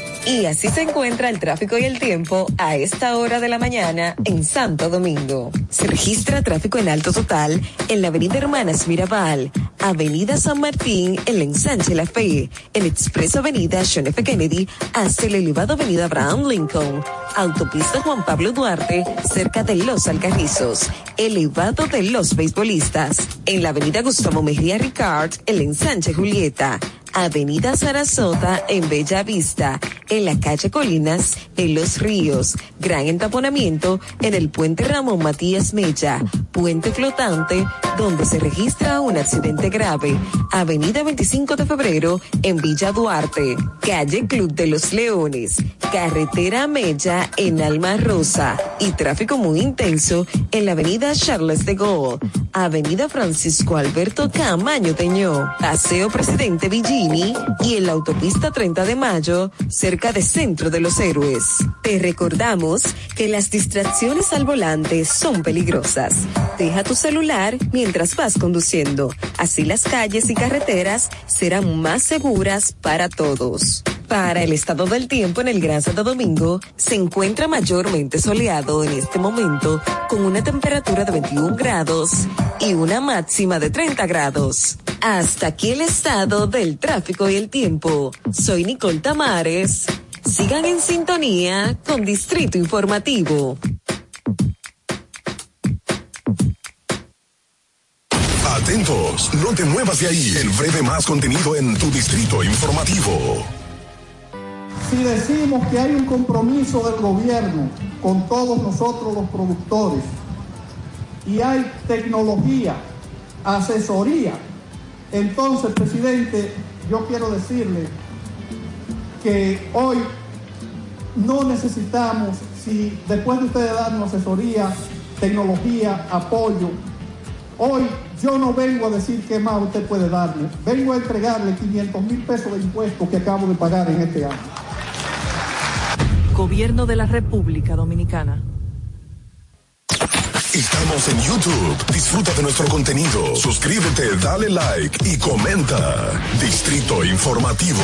Y así se encuentra el tráfico y el tiempo a esta hora de la mañana en Santo Domingo. Se registra tráfico en alto total en la avenida Hermanas Mirabal, avenida San Martín en la ensanche La Fe, en expreso avenida John F. Kennedy hasta el elevado avenida Abraham Lincoln, autopista Juan Pablo Duarte cerca de Los Alcarrizos, elevado de los beisbolistas, en la avenida Gustavo Mejía Ricard en la ensanche Julieta, Avenida Sarasota en Bella Vista, en la calle Colinas, en Los Ríos. Gran entaponamiento en el puente Ramón Matías Mella, puente flotante, donde se registra un accidente grave. Avenida 25 de Febrero en Villa Duarte, calle Club de los Leones, carretera Mella en Alma Rosa. Y tráfico muy intenso en la avenida Charles de Gaulle, avenida Francisco Alberto Camaño Teñó, Paseo Presidente Y en la autopista 30 de Mayo, cerca de Centro de los Héroes. Te recordamos que las distracciones al volante son peligrosas. Deja tu celular mientras vas conduciendo. Así las calles y carreteras serán más seguras para todos. Para el estado del tiempo en el Gran Santo Domingo, se encuentra mayormente soleado en este momento, con una temperatura de 21 grados y una máxima de 30 grados. Hasta aquí el estado del tráfico y el tiempo. Soy Nicole Tamares. Sigan en sintonía con Distrito Informativo. Atentos, no te muevas de ahí. El breve más contenido en tu distrito informativo. Si decimos que hay un compromiso del gobierno con todos nosotros los productores y hay tecnología, asesoría, entonces, presidente, yo quiero decirle que hoy no necesitamos, si después de ustedes darnos asesoría, tecnología, apoyo, hoy yo no vengo a decir qué más usted puede darle, vengo a entregarle 500 mil pesos de impuestos que acabo de pagar en este año. Gobierno de la República Dominicana. Estamos en YouTube. Disfruta de nuestro contenido. Suscríbete, dale like y comenta. Distrito Informativo.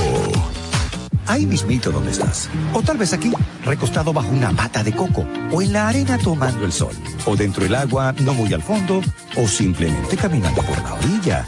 Ahí mismito donde estás. O tal vez aquí, recostado bajo una mata de coco. O en la arena tomando el sol. O dentro del agua, no muy al fondo. O simplemente caminando por la orilla.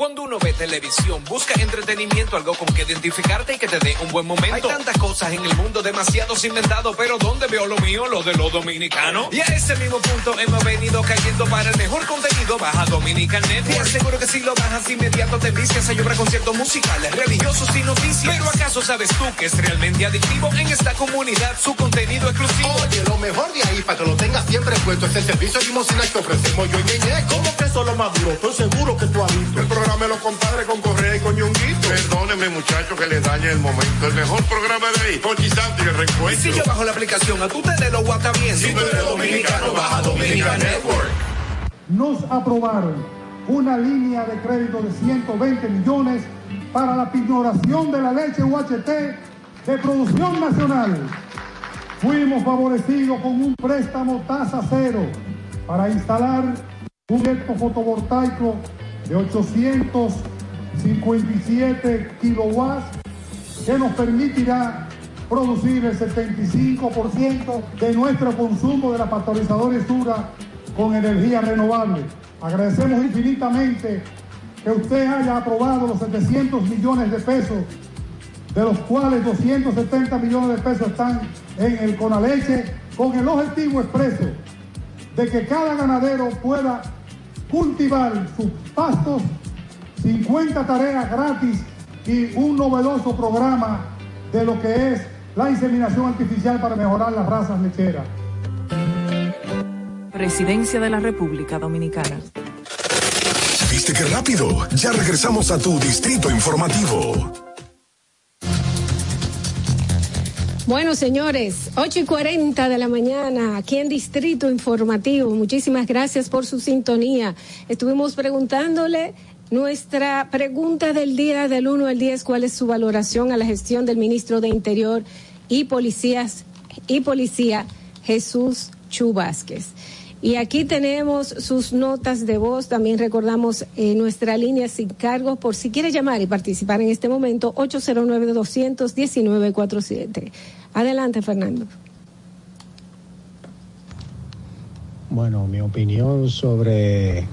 Cuando uno ve televisión, busca entretenimiento, algo con que identificarte y que te dé un buen momento. Hay tantas cosas en el mundo, demasiados inventados, pero ¿dónde veo lo mío? Lo de los dominicanos. Y a ese mismo punto hemos venido cayendo para el mejor contenido. Baja Dominican Network. Te aseguro que si lo bajas inmediato te vicias a llorar conciertos musicales, religiosos y noticias. Pero ¿acaso sabes tú que es realmente adictivo en esta comunidad su contenido exclusivo? Oye, lo mejor de ahí para que lo tengas siempre puesto es el servicio de limosina que ofrecemos yo y Ñeñe. ¿Cómo que eso es lo más duro? Estoy seguro que tú has visto. El programa de los compadres con Correa y con Ñonguito. Perdóneme, muchacho, que le dañe el momento. El mejor programa de ahí, Pochi Santi, el Y reencuentro. si yo bajo la aplicación, a tu tele lo guata bien. Si tú eres dominicano, baja Dominican Network. nos aprobaron una línea de crédito de 120 millones para la pignoración de la leche UHT de producción nacional. Fuimos favorecidos con un préstamo tasa cero para instalar un proyecto fotovoltaico de 857 kilowatts que nos permitirá producir el 75% de nuestro consumo de la pasteurizadora Sura con energía renovable. Agradecemos infinitamente que usted haya aprobado los 700 millones de pesos, de los cuales 270 millones de pesos están en el Conaleche, con el objetivo expreso de que cada ganadero pueda cultivar sus pastos, 50 tareas gratis y un novedoso programa de lo que es la inseminación artificial para mejorar las razas lecheras. Presidencia de la República Dominicana. ¿Viste qué rápido? Ya regresamos a tu Distrito Informativo. Bueno, señores, 8 y 40 de la mañana, aquí en Distrito Informativo. Muchísimas gracias por su sintonía. Estuvimos preguntándole nuestra pregunta del día del 1 al 10, cuál es su valoración a la gestión del ministro de Interior y Policías y Policía Jesús Chu Vázquez. Y aquí tenemos sus notas de voz. También recordamos eh, nuestra línea sin cargos por si quiere llamar y participar en este momento, 809-219-47. Adelante, Fernando. Bueno, mi opinión sobre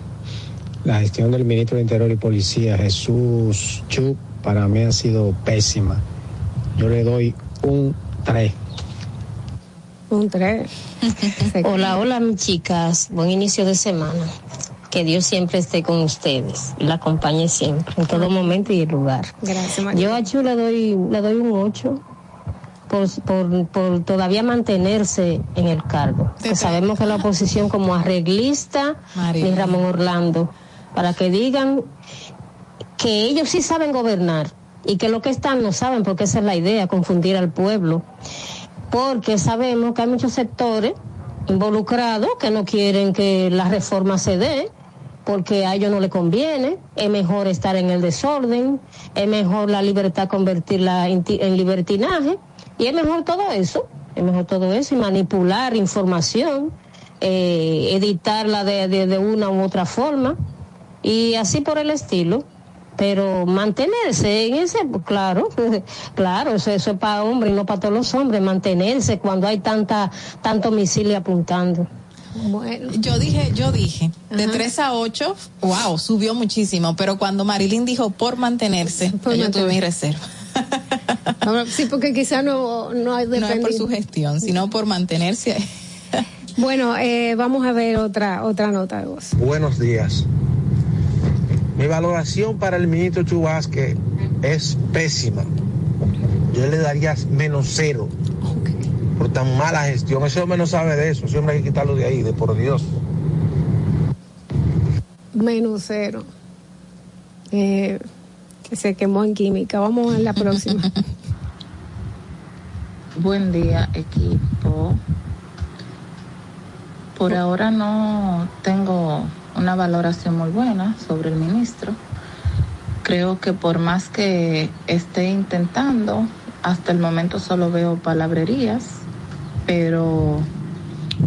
la gestión del ministro de Interior y Policía, Jesús Chu, para mí ha sido pésima. Yo le doy un 3. Un 3. Hola, hola, mis chicas. Buen inicio de semana. Que Dios siempre esté con ustedes y la acompañe siempre, en todo momento y lugar. Gracias, María. Yo a Chu le doy, le doy un 8 por, por, por todavía mantenerse en el cargo. Que sabemos que la oposición como arreglista María. Ramón Orlando, para que digan que ellos sí saben gobernar y que lo que están no saben, porque esa es la idea, confundir al pueblo. Porque sabemos que hay muchos sectores involucrados que no quieren que la reforma se dé, porque a ellos no les conviene, es mejor estar en el desorden, es mejor la libertad convertirla en, ti- en libertinaje, y es mejor todo eso, es mejor todo eso, y manipular información, eh, editarla de, de, de una u otra forma, y así por el estilo. Pero mantenerse en ese, pues, claro, claro, eso, eso es para hombres y no para todos los hombres, mantenerse cuando hay tanta, tanto misil apuntando. Bueno. Yo dije, yo dije, de 3 a 8, wow, subió muchísimo, pero cuando Marilyn dijo por mantenerse, Por yo tuve mi reserva. Sí, porque quizá no, no hay No es por su gestión, sino por mantenerse. Bueno, eh, vamos a ver otra otra nota de voz. Buenos días. Mi valoración para el ministro Chubasque es pésima. Yo le daría menos cero por tan mala gestión. Ese hombre no sabe de eso. Ese hombre hay que quitarlo de ahí, de por Dios. Menos cero. Eh, que se quemó en química. Vamos a la próxima. Buen día, equipo. Por ahora no tengo una valoración muy buena sobre el ministro. Creo que por más que esté intentando, hasta el momento solo veo palabrerías, pero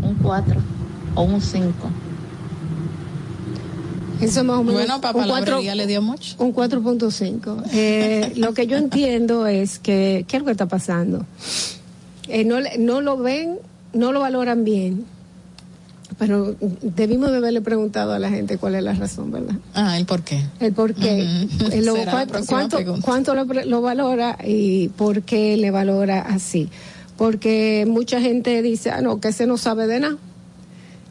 un 4 o un 5. Eso más o menos. Bueno, para un cuatro- palabrería le dio mucho. Un 4.5. Eh, lo que yo entiendo es que, ¿qué es lo que está pasando? Eh, no, le- no lo ven, no lo valoran bien, pero debimos de haberle preguntado a la gente cuál es la razón, ¿verdad? Ah, el por qué. El por qué. Eh, lo- Será la cuánto, lo, valora y por qué le valora así. Porque mucha gente dice, ah, no, que ese no sabe de nada.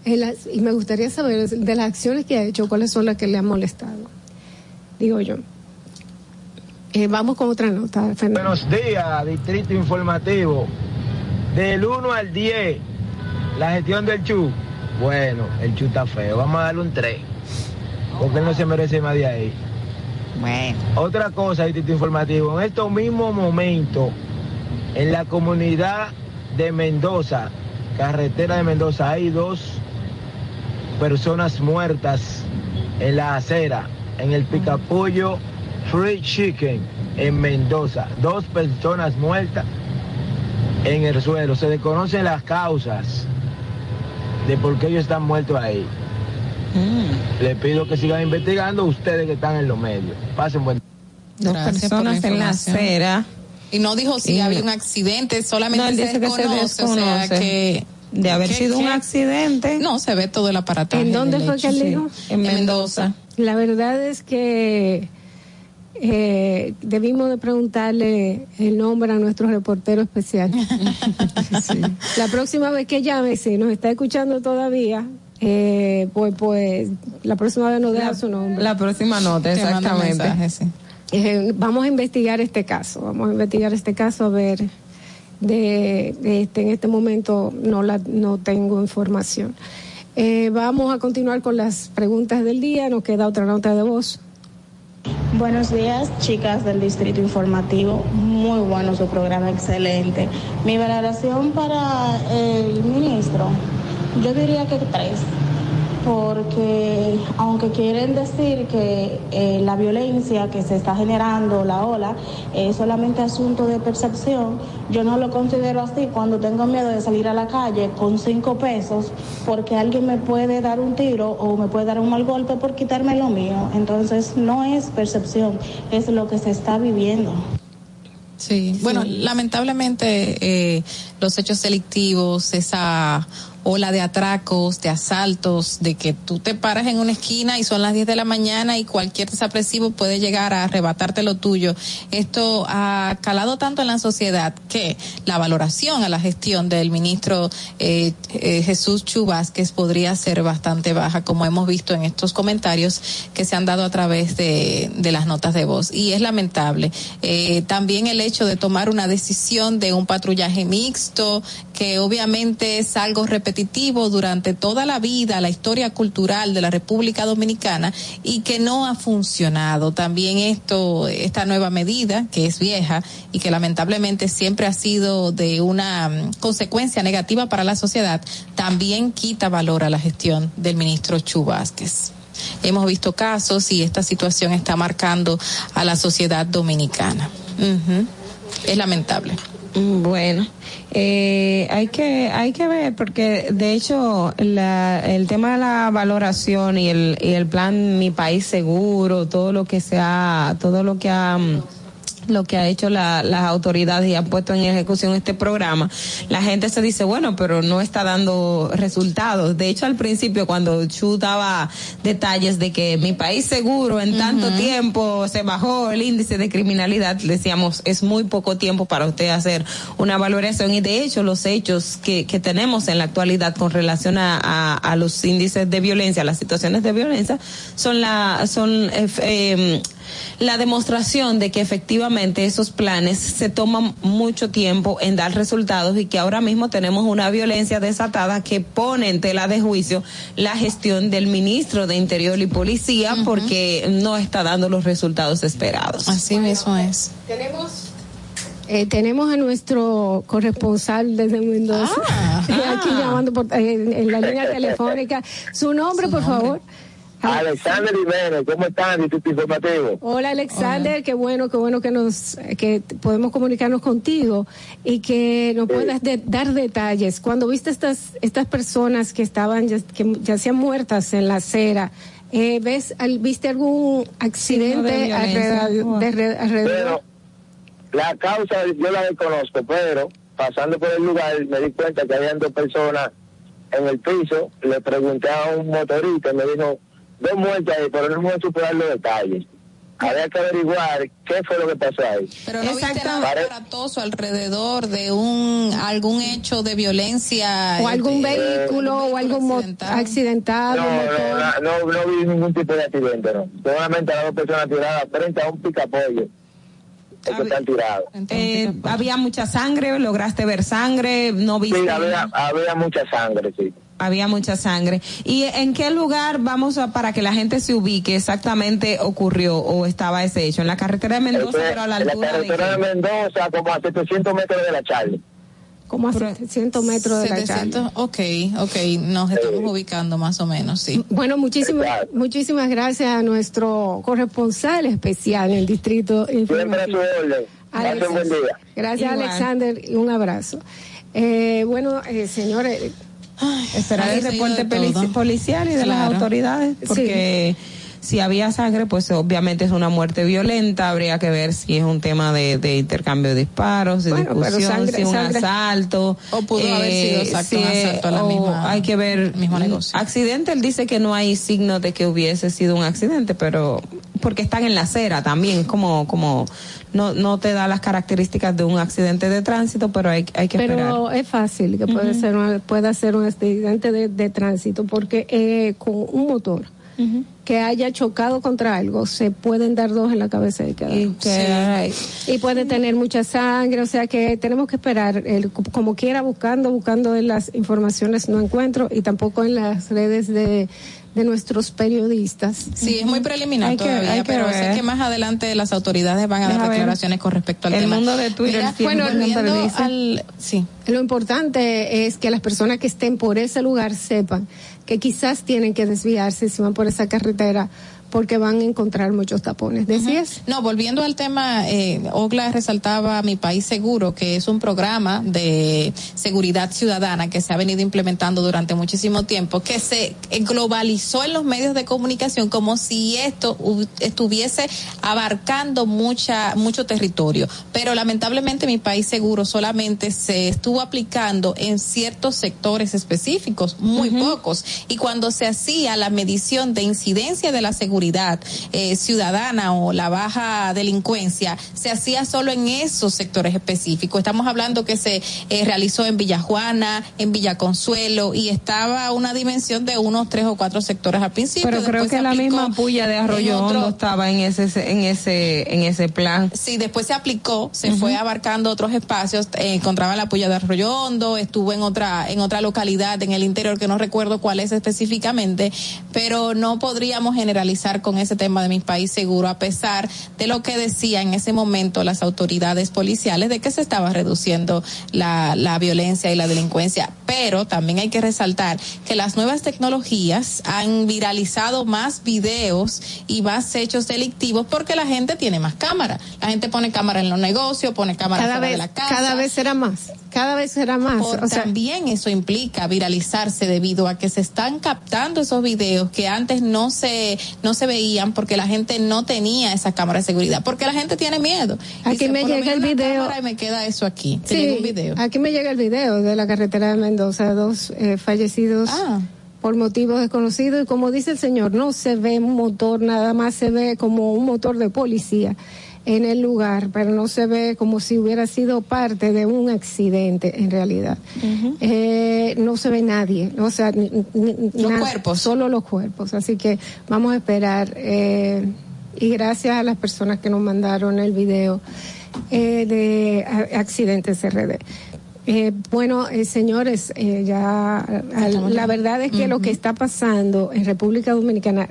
Las- y me gustaría saber de las acciones que ha hecho, cuáles son las que le han molestado. Digo yo. Eh, vamos con otra nota, Fernando. Buenos días, Distrito Informativo. Del 1 al 10, la gestión del Chu. Bueno, el Chu está feo. Vamos a darle un 3. Porque él no se merece más de ahí. Bueno. Otra cosa, Distrito Informativo. En estos mismos momentos, en la comunidad de Mendoza, carretera de Mendoza, hay dos personas muertas en la acera, en el Picapollo Free Chicken, en Mendoza. Dos personas muertas en el suelo. Se desconocen las causas de por qué ellos están muertos ahí. Le pido que sigan investigando ustedes que están en los medios. Pasen buen Dos Gracias por la personas en la acera. Y no dijo si Y- había un accidente, solamente No, él se dice que se desconoce, o sea desconoce. que De haber ¿Qué- sido un accidente. No, se ve todo el aparataje. ¿En dónde fue hecho, que él sí. dijo? En Mendoza. La verdad es que eh, debimos de preguntarle el nombre a nuestro reportero especial. La próxima vez que llame, si nos está escuchando todavía, eh, pues, pues la próxima vez nos deja La- su nombre. La próxima nota, exactamente. mensaje, sí. Eh, vamos a investigar este caso, vamos a investigar este caso a ver. De, de este, en este momento no la no tengo información. Eh, vamos a continuar con las preguntas del día. Nos queda otra nota de voz. Buenos días, chicas del Distrito Informativo. Muy bueno su programa, excelente. Mi valoración para el ministro, yo diría que tres, porque aunque quieren decir que eh, la violencia que se está generando, la ola, es solamente asunto de percepción, yo no lo considero así cuando tengo miedo de salir a la calle con cinco pesos porque alguien me puede dar un tiro o me puede dar un mal golpe por quitarme lo mío. Entonces no es percepción, es lo que se está viviendo. Sí, bueno, lamentablemente eh, los hechos delictivos, esa ola de atracos, de asaltos, de que tú te paras en una esquina y son las 10 de la mañana y cualquier desapresivo puede llegar a arrebatarte lo tuyo. Esto ha calado tanto en la sociedad que la valoración a la gestión del ministro eh, eh, Jesús Chu Vázquez podría ser bastante baja, como hemos visto en estos comentarios que se han dado a través de, las notas de voz. Y es lamentable. Eh, también el hecho de tomar una decisión de un patrullaje mixto, que obviamente es algo repetitivo durante toda la vida, la historia cultural de la República Dominicana y que no ha funcionado. También esto, esta nueva medida, que es vieja y que lamentablemente siempre ha sido de una mm, consecuencia negativa para la sociedad, también quita valor a la gestión del ministro Chu. Hemos visto casos y esta situación está marcando a la sociedad dominicana. Es lamentable. Bueno, eh, hay que hay que ver porque de hecho la, el tema de la valoración y el y el plan mi país seguro, todo lo que se ha todo lo que ha mm, lo que ha hecho la- las autoridades y han puesto en ejecución este programa, la gente se dice, bueno, pero no está dando resultados. De hecho, al principio, cuando Chu daba detalles de que mi país seguro en tanto tiempo se bajó el índice de criminalidad, decíamos, es muy poco tiempo para usted hacer una valoración. Y de hecho, los hechos que, que tenemos en la actualidad con relación a, a, a los índices de violencia, las situaciones de violencia, son la, son, eh, eh, la demostración de que efectivamente esos planes se toman mucho tiempo en dar resultados y que ahora mismo tenemos una violencia desatada que pone en tela de juicio la gestión del ministro de Interior y Policía porque no está dando los resultados esperados. Así mismo es. Tenemos eh, tenemos a nuestro corresponsal desde Mendoza aquí llamando por, en, en la línea telefónica. Su nombre, por favor. Alexander Jiménez, ¿cómo están? Distrito Informativo. Hola Alexander, qué bueno, qué bueno que nos que podemos comunicarnos contigo y que nos puedas de- dar detalles. Cuando viste estas estas personas que estaban ya, que yacían muertas en la acera, eh, ves al- viste algún accidente alrededor, de re- alrededor? Pero la causa yo la desconozco, pero pasando por el lugar me di cuenta que habían dos personas en el piso. Le pregunté a un motorista y me dijo, dos muertes ahí, pero no me supo dar los detalles. Había que averiguar qué fue lo que pasó ahí. Pero no viste nada aparatoso alrededor de un algún hecho de violencia o algún este, vehículo o algún accidentado. No, motor. no, no, no vi ningún tipo de accidente, no. Solamente las dos personas tiradas frente a un picapollo. Es que están tirados. Eh, había mucha sangre, lograste ver sangre, no viste. Sí, había, había mucha sangre, sí. Había mucha sangre. ¿Y en qué lugar vamos a, para que la gente se ubique exactamente ocurrió o estaba ese hecho? En la carretera de Mendoza, pero a la en la altura de carretera de, qué? Mendoza, como a 700 metros de la Charlie. Como a 700 metros de la 700, ok, ok, nos estamos ubicando más o menos, sí. Bueno, muchísimas, muchísimas gracias a nuestro corresponsal especial en el distrito informativo. Pasen buen día. Gracias, Igual. Alexander, y un abrazo. Eh, bueno, eh, señores. Esperar el reporte policial y de las autoridades, porque si había sangre, pues obviamente es una muerte violenta, habría que ver si es un tema de, de intercambio de disparos, de Bueno, pero discusión, sangre- si es un sangre- asalto. O pudo haber sido exacto, un asalto a la misma- Hay que ver. mismo negocio. Accidente, él dice que no hay signos de que hubiese sido un accidente, pero porque están en la acera también, como, como, no, no te da las características de un accidente de tránsito, pero hay, hay que esperar. Pero es fácil que puede ser un- pueda ser un accidente de, de tránsito porque eh, con un motor que haya chocado contra algo se pueden dar dos en la cabeza de cada uno. y puede tener mucha sangre, o sea que tenemos que esperar, el, como quiera buscando, buscando en las informaciones no encuentro y tampoco en las redes de, de nuestros periodistas. Sí, es muy preliminar Hay que- todavía, que pero sé que más adelante las autoridades van a Deja dar ver. declaraciones con respecto al El tema. mundo de Twitter Mira, bueno, al, sí. Lo importante es que las personas que estén por ese lugar sepan que quizás tienen que desviarse si van por esa carretera porque van a encontrar muchos tapones. ¿Decías? No, volviendo al tema, eh, Ogla resaltaba Mi País Seguro, que es un programa de seguridad ciudadana que se ha venido implementando durante muchísimo tiempo, que se eh, globalizó en los medios de comunicación como si esto estuviese abarcando mucha mucho territorio. Pero lamentablemente Mi País Seguro solamente se estuvo aplicando en ciertos sectores específicos, muy pocos. Y cuando se hacía la medición de incidencia de la seguridad eh, ciudadana o la baja delincuencia, se hacía solo en esos sectores específicos. Estamos hablando que se eh, realizó en Villajuana, en Villaconsuelo y estaba una dimensión de unos tres o cuatro sectores al principio. Pero creo que la misma puya de Arroyo otro- Hondo estaba en ese en ese en ese plan. Sí, después se aplicó, se fue abarcando otros espacios, eh, encontraba la puya de Arroyo Hondo, estuvo en otra, en otra localidad en el interior que no recuerdo cuál es específicamente, pero no podríamos generalizar con ese tema de mi país seguro, a pesar de lo que decía en ese momento las autoridades policiales de que se estaba reduciendo la, la violencia y la delincuencia. Pero también hay que resaltar que las nuevas tecnologías han viralizado más videos y más hechos delictivos porque la gente tiene más cámara. La gente pone cámara en los negocios, pone cámara Cada fuera de vez, la casa. cada vez será más, cada vez será más. Por- o sea, también eso implica viralizarse debido a que se están captando esos videos que antes no se no se veían porque la gente no tenía esa cámara de seguridad, porque la gente tiene miedo. Aquí Dice, me "Por lo llega el video". y me queda eso aquí. Sí, llega un video. aquí me llega el video de la carretera de Mendoza, dos eh, fallecidos Ah. por motivos desconocidos y como dice el señor, no se ve un motor, nada más se ve como un motor de policía en el lugar, pero no se ve como si hubiera sido parte de un accidente en realidad. Eh, no se ve nadie, o sea, ni- ni- Los nada, cuerpos. Solo los cuerpos, así que vamos a esperar. eh, y gracias a las personas que nos mandaron el video eh, de accidentes RD. Eh, bueno, eh, señores, eh, ya al- la verdad es que lo que está pasando en República Dominicana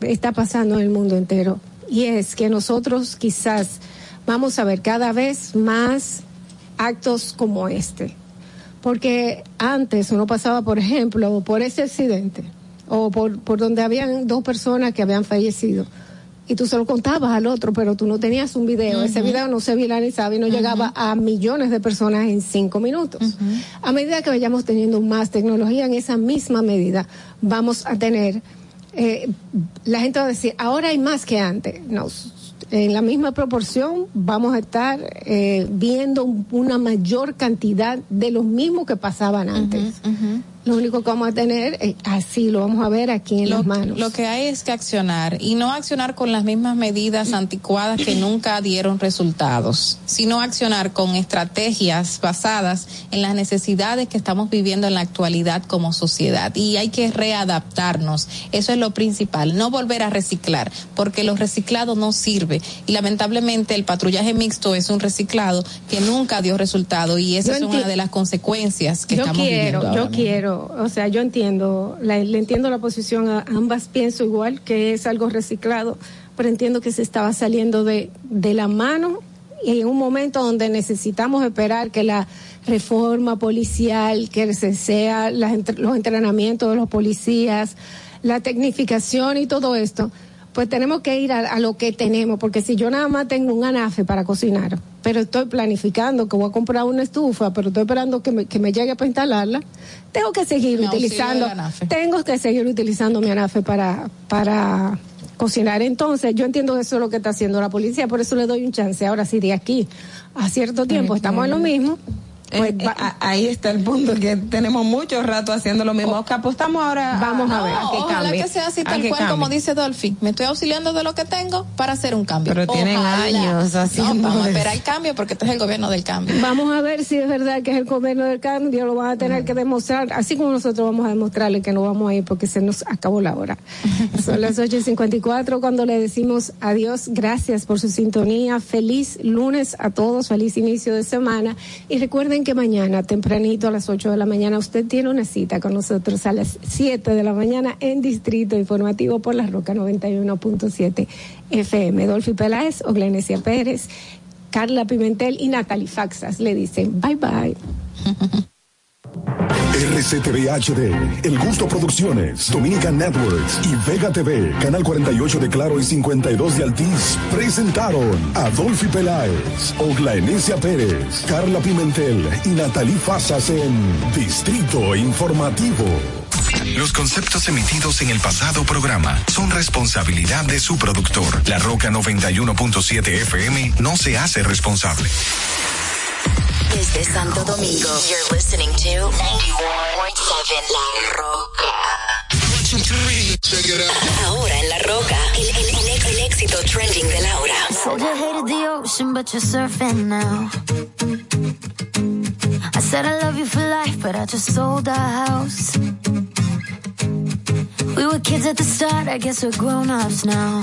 está pasando en el mundo entero. Y es que nosotros quizás vamos a ver cada vez más actos como este. Porque antes uno pasaba, por ejemplo, por ese accidente o por, por donde habían dos personas que habían fallecido y tú se lo contabas al otro, pero tú no tenías un video. Ese video no se viralizaba y no llegaba a millones de personas en cinco minutos. A medida que vayamos teniendo más tecnología, en esa misma medida vamos a tener, eh, la gente va a decir, ahora hay más que antes. No, en la misma proporción vamos a estar eh, viendo un- una mayor cantidad de los mismos que pasaban antes. Lo único que vamos a tener, eh, así lo vamos a ver aquí en Lo, las manos. lo que hay es que accionar y no accionar con las mismas medidas anticuadas que nunca dieron resultados, sino accionar con estrategias basadas en las necesidades que estamos viviendo en la actualidad como sociedad y hay que readaptarnos. Eso es lo principal, no volver a reciclar, porque lo reciclado no sirve y lamentablemente el patrullaje mixto es un reciclado que nunca dio resultado y esa Yo es una de las consecuencias que yo estamos quiero, viviendo. ahora yo mismo. quiero, o sea, yo entiendo, la- le entiendo la posición a ambas, pienso igual que es algo reciclado, pero entiendo que se estaba saliendo de, de la mano y en un momento donde necesitamos esperar que la reforma policial, que se sea las los entrenamientos de los policías, la tecnificación y todo esto, pues tenemos que ir a, a lo que tenemos, porque si yo nada más tengo un anafe para cocinar, pero estoy planificando que voy a comprar una estufa, pero estoy esperando que me, que me llegue para instalarla, tengo que seguir utilizando, tengo que seguir utilizando mi anafe para, para cocinar. Entonces, yo entiendo que eso es lo que está haciendo la policía, por eso le doy un chance. Ahora, si de aquí a cierto tiempo estamos en lo mismo, pues Eh, eh, a- ahí está el punto, que tenemos mucho rato haciendo lo mismo. Que apostamos ahora Vamos a ver. a que Ojalá cambie. que sea así tal cual cambie. como dice Dolphy. Me estoy auxiliando de lo que tengo para hacer un cambio. Pero tienen años haciendo No, vamos a esperar el cambio porque este es el gobierno del cambio. Vamos a ver si es verdad que es el gobierno del cambio, lo van a tener que demostrar, así como nosotros vamos a demostrarle que no vamos a ir porque se nos acabó la hora. Son las 8.54 cuando le decimos adiós, gracias por su sintonía, feliz lunes a todos, feliz inicio de semana y recuerden que mañana tempranito a las 8 de la mañana usted tiene una cita con nosotros a las 7 de la mañana en Distrito Informativo por la Roca 91.7 FM. Dolphy Peláez, Oglenesia Pérez. Carla Pimentel y Natalie Faxas le dicen bye bye. RCTV HD, El Gusto Producciones, Dominican Networks y Vega TV, Canal 48 de Claro y 52 de Altiz, presentaron Adolfi Peláez, Oglaenecia Pérez, Carla Pimentel y Natalí Fasas en Distrito Informativo. Los conceptos emitidos en el pasado programa son responsabilidad de su productor. La Roca 91.7 FM no se hace responsable. desde Santo Domingo. You're listening to 91.7 La Roca. Ahora en La Roca, el, el, el, el éxito trending de Laura. So you hated the ocean, but you're surfing now. I said I love you for life, but I just sold our house. We were kids at the start, I guess we're grown ups now.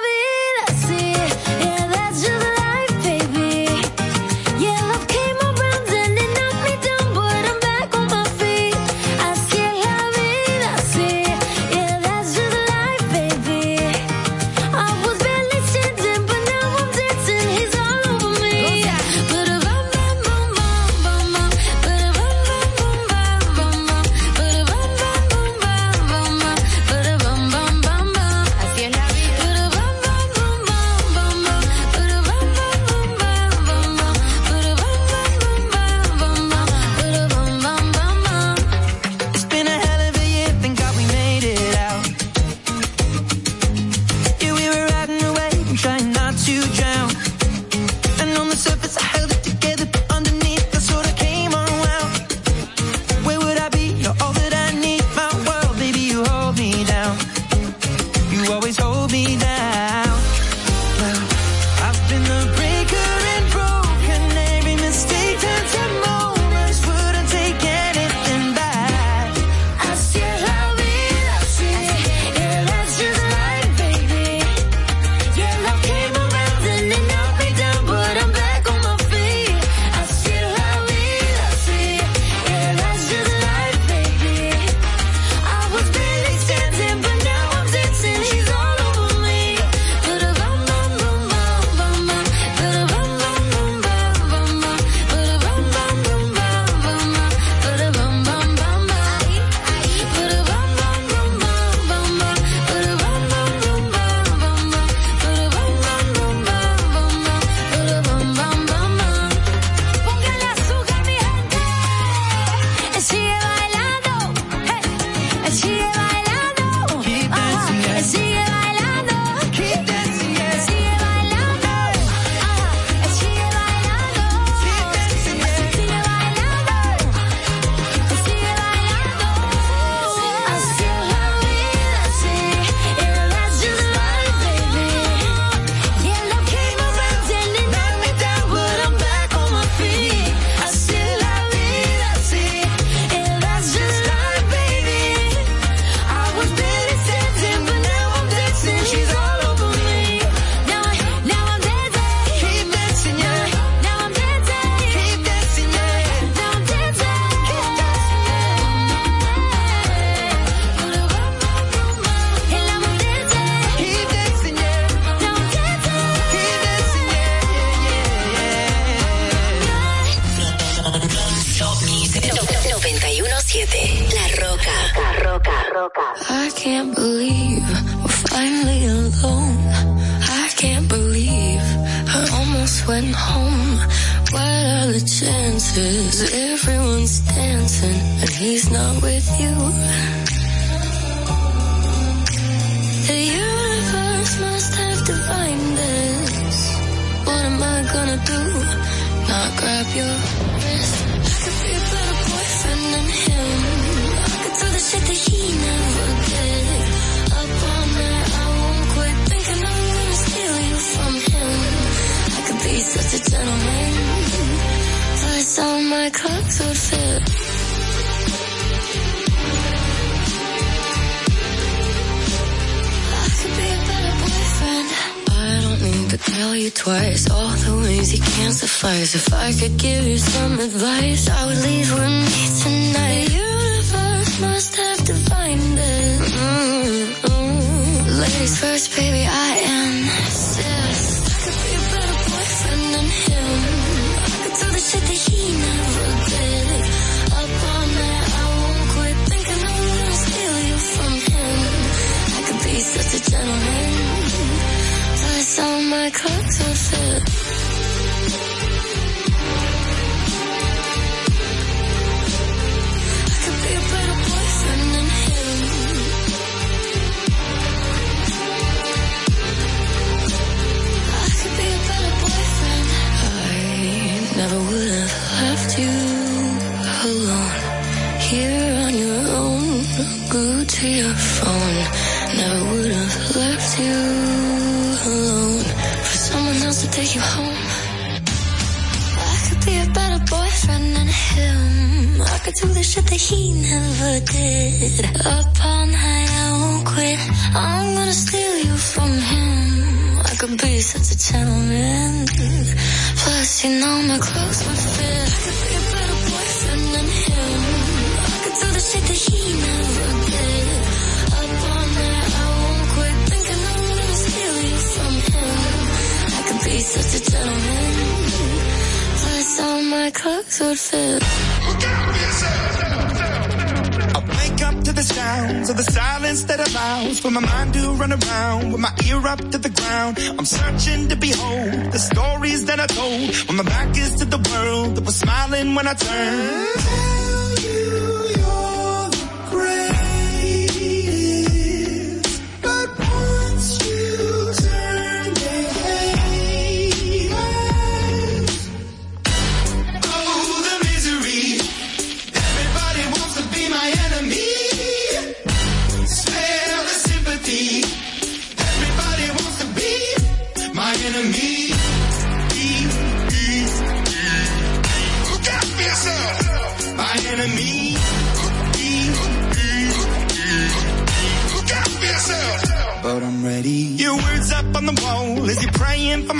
chances? Everyone's dancing and he's not with you. The universe must have divined this. What am I gonna do? Not grab your wrist. I could be a better boyfriend than him. I could do the shit that he never did. Up all night, I won't quit thinking I'm gonna steal you from him. I could be such a gentleman thought my clothes would fit. I could be a better boyfriend, I don't need to tell you twice. All the ways you can't suffice. If I could give you some advice, I would leave with me tonight. The universe must have divined it. Mm -hmm. Ladies first, baby, I Plus all my clothes fit. I could be a better boyfriend than him. I could be a better boyfriend. I never would have left you alone. Here on your own, glued to your phone. Never would have left you alone for someone else to take you home. I could be a better boyfriend than him. I could do the shit that he never did. Up all night, I won't quit. I'm gonna steal you from him. I could be such a gentleman. Plus, you know my clothes would fit. I could be a better boyfriend than him. I could do the shit that he never did. Such a gentleman. Plus, all my clothes would fit. I wake up to the sounds of the silence that allows for my mind to run around with my ear up to the ground. I'm searching to behold the stories that I told when my back is to the world that was smiling when I turned.